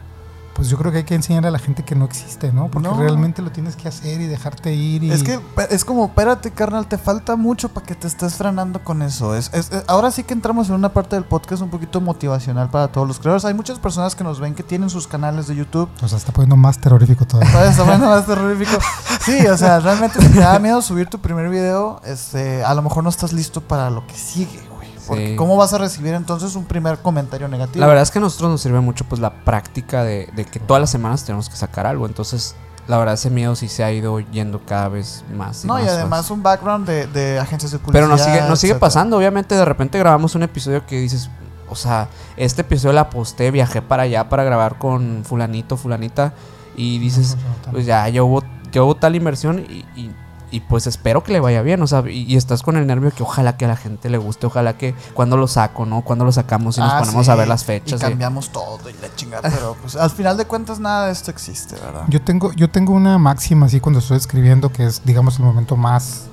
pues yo creo que hay que enseñarle a la gente que no existe, ¿no? Porque No. realmente lo tienes que hacer y dejarte ir. Y, Es que es como, espérate, carnal, te falta mucho para que te estés frenando con eso. Es, es- es- ahora sí que entramos en una parte del podcast un poquito motivacional para todos los creadores. Hay muchas personas que nos ven que tienen sus canales de YouTube. O sea, está poniendo más terrorífico todavía. Todavía está bueno, más terrorífico. Sí, o sea, realmente si te da miedo subir tu primer video, este, a lo mejor no estás listo para lo que sigue. Porque Sí. ¿cómo vas a recibir entonces un primer comentario negativo? La verdad es que a nosotros nos sirve mucho pues la práctica de, de que todas las semanas tenemos que sacar algo. Entonces, la verdad ese miedo sí se ha ido yendo cada vez más. No, y más, además más. un background de, de agencias de publicidad. Pero nos sigue, nos sigue etcétera. pasando. Obviamente de repente grabamos un episodio que dices, o sea, este episodio la posté, viajé para allá para grabar con fulanito, fulanita. Y dices, pues ya, ya hubo, ya hubo tal inversión y, y- y, pues espero que le vaya bien, o sea, y, y estás con el nervio que ojalá que a la gente le guste, ojalá que cuando lo saco, ¿no? Cuando lo sacamos y nos Ah, ponemos sí, a ver las fechas. y- cambiamos todo y la chingada. Pero pues al final de cuentas nada de esto existe, ¿verdad? Yo tengo, yo tengo una máxima así cuando estoy escribiendo que es, digamos, el momento más,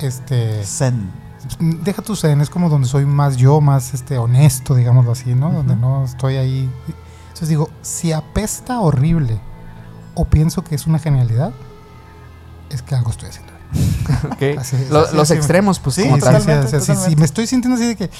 este, Zen. deja tu zen, es como donde soy más yo, más, este, honesto, digámoslo así, ¿no? Donde no estoy ahí. Entonces digo, si apesta horrible o pienso que es una genialidad, es que algo estoy haciendo. Ok. Así es, Lo- así los extremos, pues Sí, como Sí, tal. sí, totalmente, o sea, si- me estoy sintiendo así de que,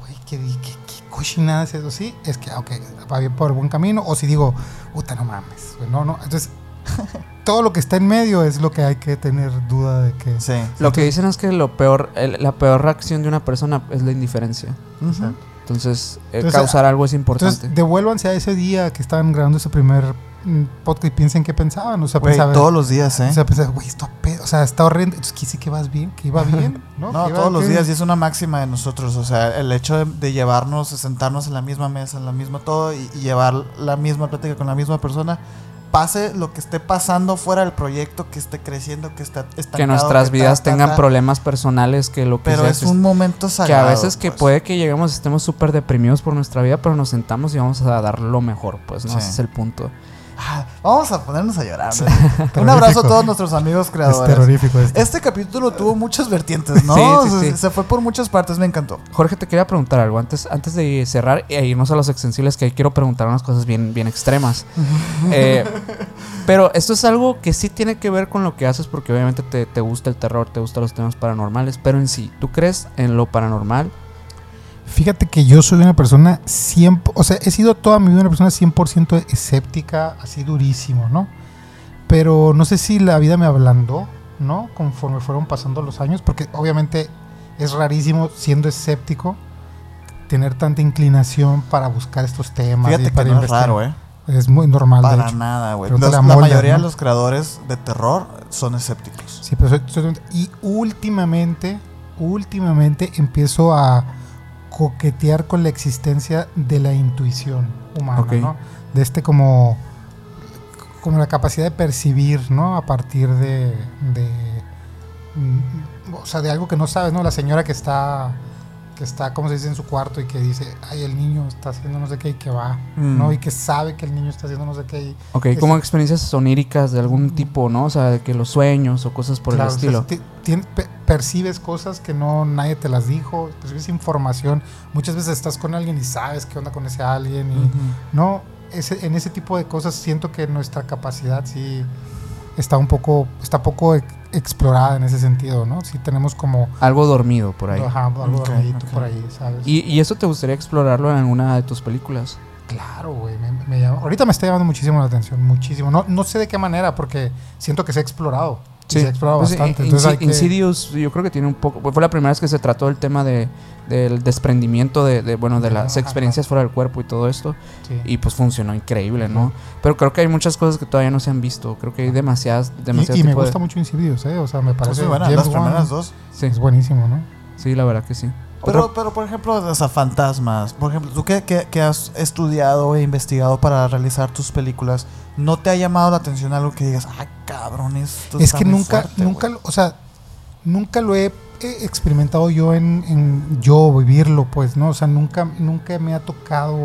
güey, qué, qué, qué cochinada es eso, sí, es que, ok, va bien por buen camino, o si digo, puta, no mames, no, no, entonces, todo lo que está en medio es lo que hay que tener duda de que... Sí. Lo que dicen es que lo peor, el- la peor reacción de una persona es la indiferencia. Entonces, eh, Entonces, causar algo es importante. Entonces, devuélvanse a ese día que estaban grabando ese primer podcast y piensen qué pensaban, o sea, Güey, pensaban, todos los días, ¿eh? o sea, pensaban, güey, esto, o sea, está horrendo, entonces, ¿qué sí que vas bien? ¿Que iba bien? No, No, ¿Que todos los que- días y es una máxima de nosotros, o sea, el hecho de, de llevarnos, de sentarnos en la misma mesa, en la misma todo y, y llevar la misma plática con la misma persona, pase lo que esté pasando fuera del proyecto, que esté creciendo, que esté estancado, que nuestras vidas ta, tengan ta, problemas personales, que lo que Pero sea, es que- un momento que sagrado. a veces que pues. puede que lleguemos, estemos súper deprimidos por nuestra vida, pero nos sentamos y vamos a dar lo mejor, pues, ¿no? Sí. Ese es el punto. Ah, vamos a ponernos a llorar. ¿no? Un Terrorífico. abrazo a todos nuestros amigos Es creadores. terrorífico esto. Este capítulo tuvo muchas vertientes, ¿no? Sí, sí. se fue por muchas partes, me encantó. Jorge, te quería preguntar algo. Antes, antes de cerrar e irnos a los extensibles, que ahí quiero preguntar unas cosas bien, bien extremas. Eh, pero esto es algo que sí tiene que ver con lo que haces, porque obviamente te, te gusta el terror, te gustan los temas paranormales, pero en sí, ¿tú crees en lo paranormal? Fíjate que yo soy una persona 100, o sea, he sido toda mi vida una persona 100% escéptica, así durísimo, ¿no? Pero no sé si la vida me ablandó, ¿no? Conforme fueron pasando los años, porque obviamente es rarísimo siendo escéptico tener tanta inclinación para buscar estos temas y Fíjate que para no es raro, ¿eh? Es muy normal, de Para hecho. nada, güey. La Molder, mayoría de ¿no? los creadores de terror son escépticos. Sí, pero soy- soy- y últimamente, últimamente empiezo a coquetear con la existencia de la intuición humana, Ok. ¿no? De este como, como la capacidad de percibir, ¿no? A partir de, de, mm, o sea, de algo que no sabes, ¿no? La señora que está, que está, como se dice, en su cuarto y que dice, ay, el niño está haciendo no sé qué y que va, ¿no? Mm. Y que sabe que el niño está haciendo no sé qué y Ok, Es- como experiencias oníricas de algún tipo, ¿no? O sea, de que los sueños o cosas por Claro, el o sea, estilo. percibes cosas que no nadie te las dijo, percibes información. Muchas veces estás con alguien y sabes qué onda con ese alguien. Y. No, ese, en ese tipo de cosas siento que nuestra capacidad sí está un poco, está poco explorada en ese sentido, ¿no? Sí tenemos como Algo dormido por ahí. ajá, algo dormidito por ahí, ¿sabes? ¿Y, y eso te gustaría explorarlo en alguna de tus películas? Claro, güey. me- me llama- ahorita me está llamando muchísimo la atención, muchísimo. No, no sé de qué manera, porque siento que se ha explorado. Y Se ha explorado Pues, bastante. in- Entonces hay Insi- que- Insidious, yo creo que tiene un poco. pues, Fue la primera vez que se trató el tema de, del desprendimiento de, de, bueno, de las ajá. experiencias fuera del cuerpo y todo esto. sí. Y pues funcionó increíble, ¿no? Pero creo que hay muchas cosas que todavía no se han visto. Creo que hay demasiadas. Y, y me de- gusta mucho Insidious, ¿eh? O sea, me parece Pues sí, bueno, las primeras dos. Sí, es buenísimo, ¿no? sí, la verdad que sí. Pero, pero, por ejemplo, o sea, fantasmas. Por ejemplo, tú que, que- que has estudiado e investigado para realizar tus películas, ¿no te ha llamado la atención algo que digas, ah, cabrón, esto es está que muy nunca, fuerte, nunca, güey"? lo- o sea, nunca lo he he experimentado yo en, en yo vivirlo, pues, ¿no? O sea, nunca, nunca me ha tocado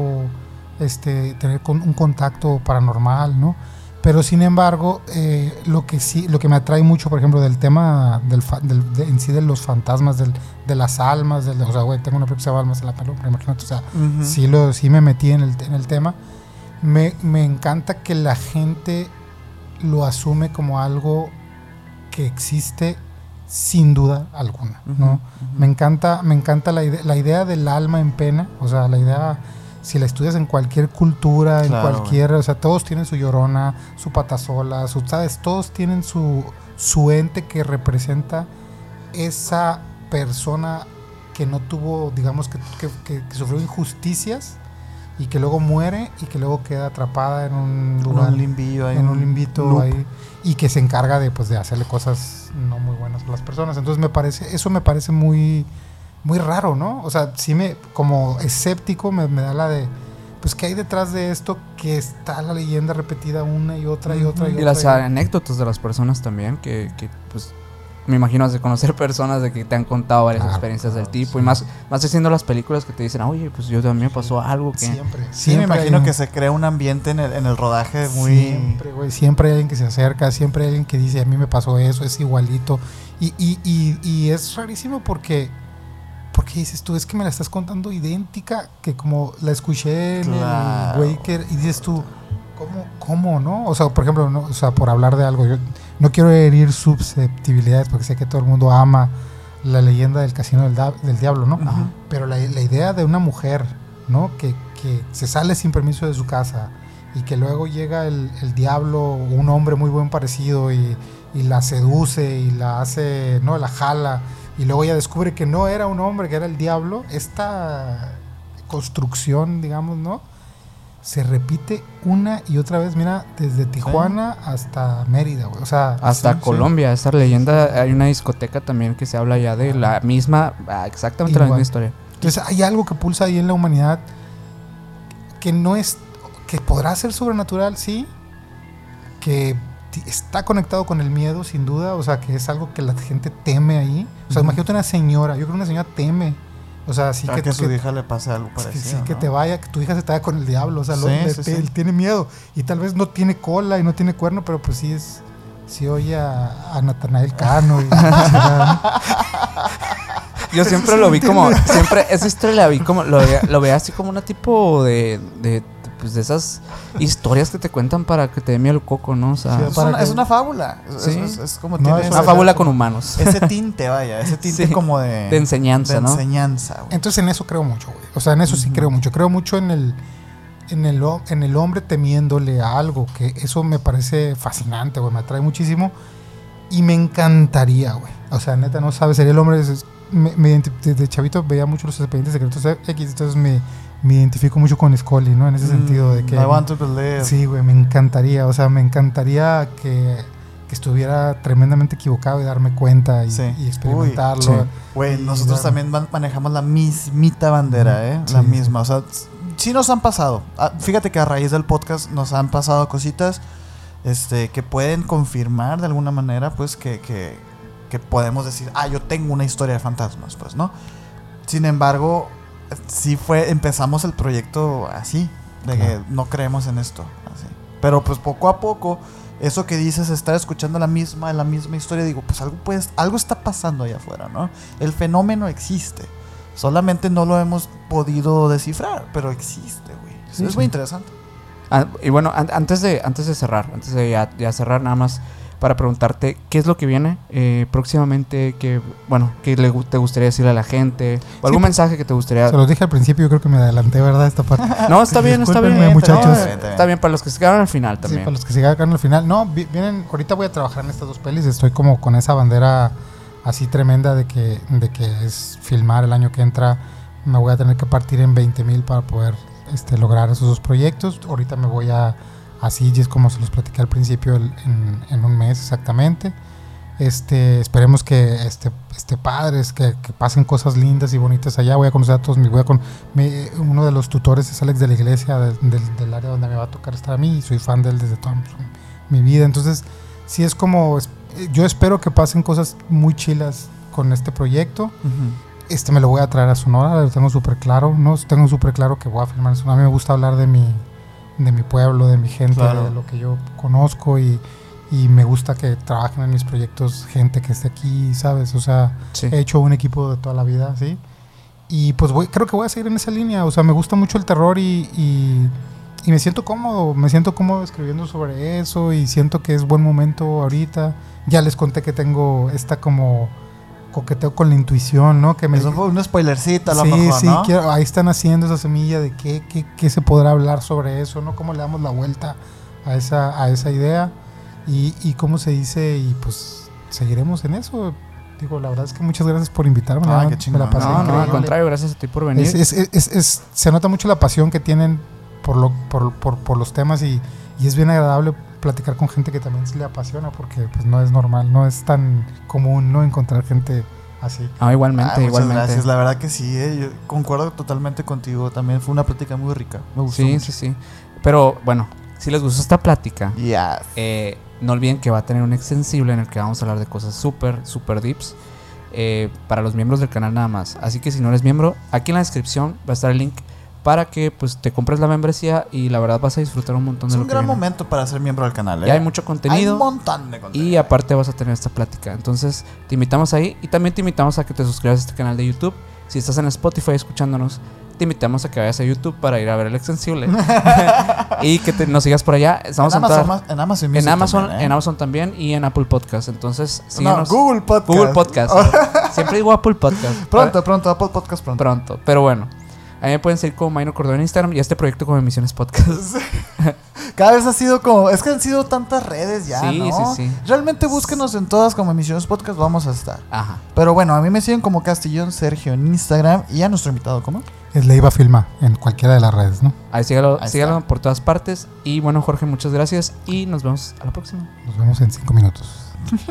este tener con, un contacto paranormal, ¿no? Pero sin embargo, eh, lo que sí, lo que me atrae mucho, por ejemplo, del tema del, del- de- en sí de los fantasmas, del, de las almas, del, o sea, güey, tengo una llama Almas en la Penumbra, imagínate, o sea, Ujú. sí, lo, sí me metí en el, en el tema. Me, me encanta que la gente lo asume como algo que existe sin duda alguna, ¿no? Ujú, ujú. Me encanta, me encanta la, ide- la idea del alma en pena, o sea, la idea, si la estudias en cualquier cultura, en Claro, cualquier, o sea, todos tienen su llorona, su patasola, su, ¿sabes? Todos tienen su, su ente que representa esa persona que no tuvo, digamos, que, que- que- que sufrió injusticias y que luego muere y que luego queda atrapada en un En lugar, un limbillo ahí, en un limbito ahí y que se encarga de pues de hacerle cosas no muy buenas a las personas. Entonces me parece eso me parece muy muy raro no o sea sí me como escéptico me, me da la de pues qué hay detrás de esto que está la leyenda repetida una y otra y otra y, Y otra las y otra. anécdotas de las personas también, que, que, pues me imagino has de conocer personas de que te han contado varias Claro, experiencias del tipo. sí. Y más, más haciendo las películas que te dicen, oye, pues yo también me pasó algo que... siempre Sí, me siempre imagino hay un- que se crea un ambiente en el, en el rodaje muy... Siempre, güey. Siempre hay alguien que se acerca, siempre hay alguien que dice, a mí me pasó eso, es igualito. Y, y, y, y es rarísimo porque, porque dices tú, es que me la estás contando idéntica que como la escuché en Claro. el Waker y dices tú, ¿cómo, ¿cómo, no? O sea, por ejemplo, no, o sea, por hablar de algo, yo no quiero herir susceptibilidades porque sé que todo el mundo ama la leyenda del casino del, diablo, ¿no? Pero la, la idea de una mujer, ¿no? Que, que se sale sin permiso de su casa y que luego llega el, el diablo, un hombre muy buen parecido y, y la seduce y la hace, ¿no? La jala y luego ella descubre que no era un hombre, que era el diablo. Esta construcción, digamos, ¿no? Se repite una y otra vez, mira, desde Tijuana hasta Mérida, güey. O sea, Hasta sí, sí. Colombia, esta leyenda, hay una discoteca también que se habla ya de la misma, ah, exactamente la misma historia. Entonces hay algo que pulsa ahí en la humanidad que no es, que podrá ser sobrenatural, sí, que está conectado con el miedo, sin duda, o sea, que es algo que la gente teme ahí. O sea, imagínate una señora, yo creo que una señora teme, o sea, sí que, que, a su que- hija le pase algo sí, parecido. sí, que ¿no? te vaya, que tu hija se te vaya con el diablo, o sea, lo- Sí, le- sí, te- sí. él tiene miedo y tal vez no tiene cola y no tiene cuerno, pero pues sí es, sí oye a, a Natanael Cano y, Yo siempre lo vi como, siempre, esa historia la vi como, lo veía, lo veía así como una tipo de, de, pues de esas historias que te cuentan para que te dé miedo el coco, ¿no? O sea, Sí, Es una, que- es una fábula. Es, Sí. es- es como No, tiene una fábula con humanos. Ese tinte, vaya, ese tinte Sí. como de... De enseñanza, de ¿no? enseñanza, güey. Entonces en eso creo mucho, güey. O sea, en eso sí creo mucho. Creo mucho en el, en el, en el hombre temiéndole a algo, que eso me parece fascinante, güey. Me atrae muchísimo. Y me encantaría, güey. O sea, neta, no sabes, sería el hombre... es- Me, me identi- desde chavito veía mucho los expedientes secretos X, entonces me, me identifico mucho con Scully, ¿no? En ese sentido de que... Mm, I want to believe. Sí, güey, me encantaría. O sea, me encantaría que, que estuviera tremendamente equivocado y darme cuenta y, Sí. y experimentarlo. Güey, nosotros darme- también man- manejamos la mismita bandera, ¿eh? Sí, la misma. O sea, sí nos han pasado. Ah, Fíjate que a raíz del podcast nos han pasado cositas este, que pueden confirmar de alguna manera, pues, que, que, que podemos decir, ah, yo tengo una historia de fantasmas, pues, ¿no? Sin embargo, sí fue, empezamos el proyecto así, de que no creemos en esto, así. Pero pues poco a poco, eso que dices, estar escuchando la misma, la misma historia, digo, pues algo, pues, algo está pasando allá afuera, ¿no? El fenómeno existe. Solamente no lo hemos podido descifrar, pero existe, güey. Sí, es sí. muy interesante. Ah, y bueno, an- antes de, antes de cerrar, antes de ya, ya cerrar, nada más para preguntarte qué es lo que viene eh, próximamente, que bueno, qué le, te gustaría decirle a la gente, o algún pues, mensaje que te gustaría. Se los dije al principio, yo creo que me adelanté, ¿verdad? Esta parte. No, está bien, está bien. Muchachos. No, Está bien, está bien. está bien para los que se quedaron al final Sí, también. para los que se quedan al final. No, vi- vienen, ahorita voy a trabajar en estas dos pelis. Estoy como con esa bandera así tremenda de que, de que es filmar el año que entra. Me voy a tener que partir en 20 mil para poder este, lograr esos dos proyectos. Ahorita me voy a, así, es como se los platiqué al principio, el- en, en un mes exactamente. Este, esperemos que este, este padres, que, que pasen cosas lindas y bonitas allá. Voy a conocer a todos mis, voy a con, uno de los tutores es Alex de la iglesia, del, del- del área donde me va a tocar estar a mí, y soy fan de él desde toda mi vida. Entonces, sí es como, yo espero que pasen cosas muy chilas con este proyecto. Este me lo voy a traer a Sonora, lo tengo súper claro, no tengo súper claro que voy a filmar en Sonora. A mí me gusta hablar de mi, de mi pueblo, de mi gente, Claro. de lo que yo conozco y, y me gusta que trabajen en mis proyectos gente que esté aquí, ¿sabes? O sea, Sí. he hecho un equipo de toda la vida, ¿sí? Y pues voy, creo que voy a seguir en esa línea. O sea, me gusta mucho el terror y, y, y me siento cómodo. Me siento cómodo escribiendo sobre eso y siento que es buen momento ahorita. Ya les conté que tengo esta como coqueteo con la intuición, ¿no? Que me, Eso fue un spoilercito a lo sí, mejor, sí, ¿no? quiero- ahí están haciendo esa semilla de qué, qué, qué se podrá hablar sobre eso, ¿no? Cómo le damos la vuelta a esa, a esa idea y, y cómo se dice y pues seguiremos en eso. Digo, la verdad es que muchas gracias por invitarme. Ah, qué. Me la pasé No, no, al contrario, gracias a ti por venir. Es- es- es- es- es- se nota mucho la pasión que tienen por, lo, por, por, por los temas y, y es bien agradable platicar con gente que también se le apasiona porque pues no es normal, no es tan común no encontrar gente así. Ah, igualmente, Ah, muchas igualmente. gracias, la verdad que sí, eh, yo concuerdo totalmente contigo. También fue una plática muy rica. Me gustó. Sí, mucho. sí, sí. Pero bueno, si les gustó esta plática, Ya. eh, no olviden que va a tener un extensible en el que vamos a hablar de cosas súper, súper deeps. eh, para los miembros del canal nada más. Así que si no eres miembro, aquí en la descripción va a estar el link para que pues te compres la membresía y la verdad vas a disfrutar un montón Es de un lo que gran viene. momento para ser miembro del canal. ¿eh? Ya hay mucho contenido. Hay un montón de contenido. Y aparte vas a tener esta plática. Entonces, te invitamos ahí y también te invitamos a que te suscribas a este canal de YouTube. Si estás en Spotify escuchándonos, te invitamos a que vayas a YouTube para ir a ver el extensible. y que te- nos sigas por allá. Estamos en, en, todas- Amazon, en Amazon Music en Amazon, también, ¿eh? en Amazon también y en Apple Podcast. Entonces, No. Google Podcast. Google Podcast. Siempre digo Apple Podcast. pronto, pronto, Apple Podcast pronto. Pronto. Pero bueno. A mí me pueden seguir como Minor Cordón en Instagram y a este proyecto como Emisiones Podcast. Cada vez ha sido como. Es que han sido tantas redes ya, Sí, ¿no? sí, sí. Realmente búsquenos en todas como emisiones podcast, vamos a estar. Ajá. Pero bueno, a mí me siguen como Castillón Sergio en Instagram y a nuestro invitado, ¿cómo? Es Leiva Filma en cualquiera de las redes, ¿no? Ahí sígalo, Ahí sígalo por todas partes. Y bueno, Jorge, muchas gracias y nos vemos a la próxima. Nos vemos en cinco minutos.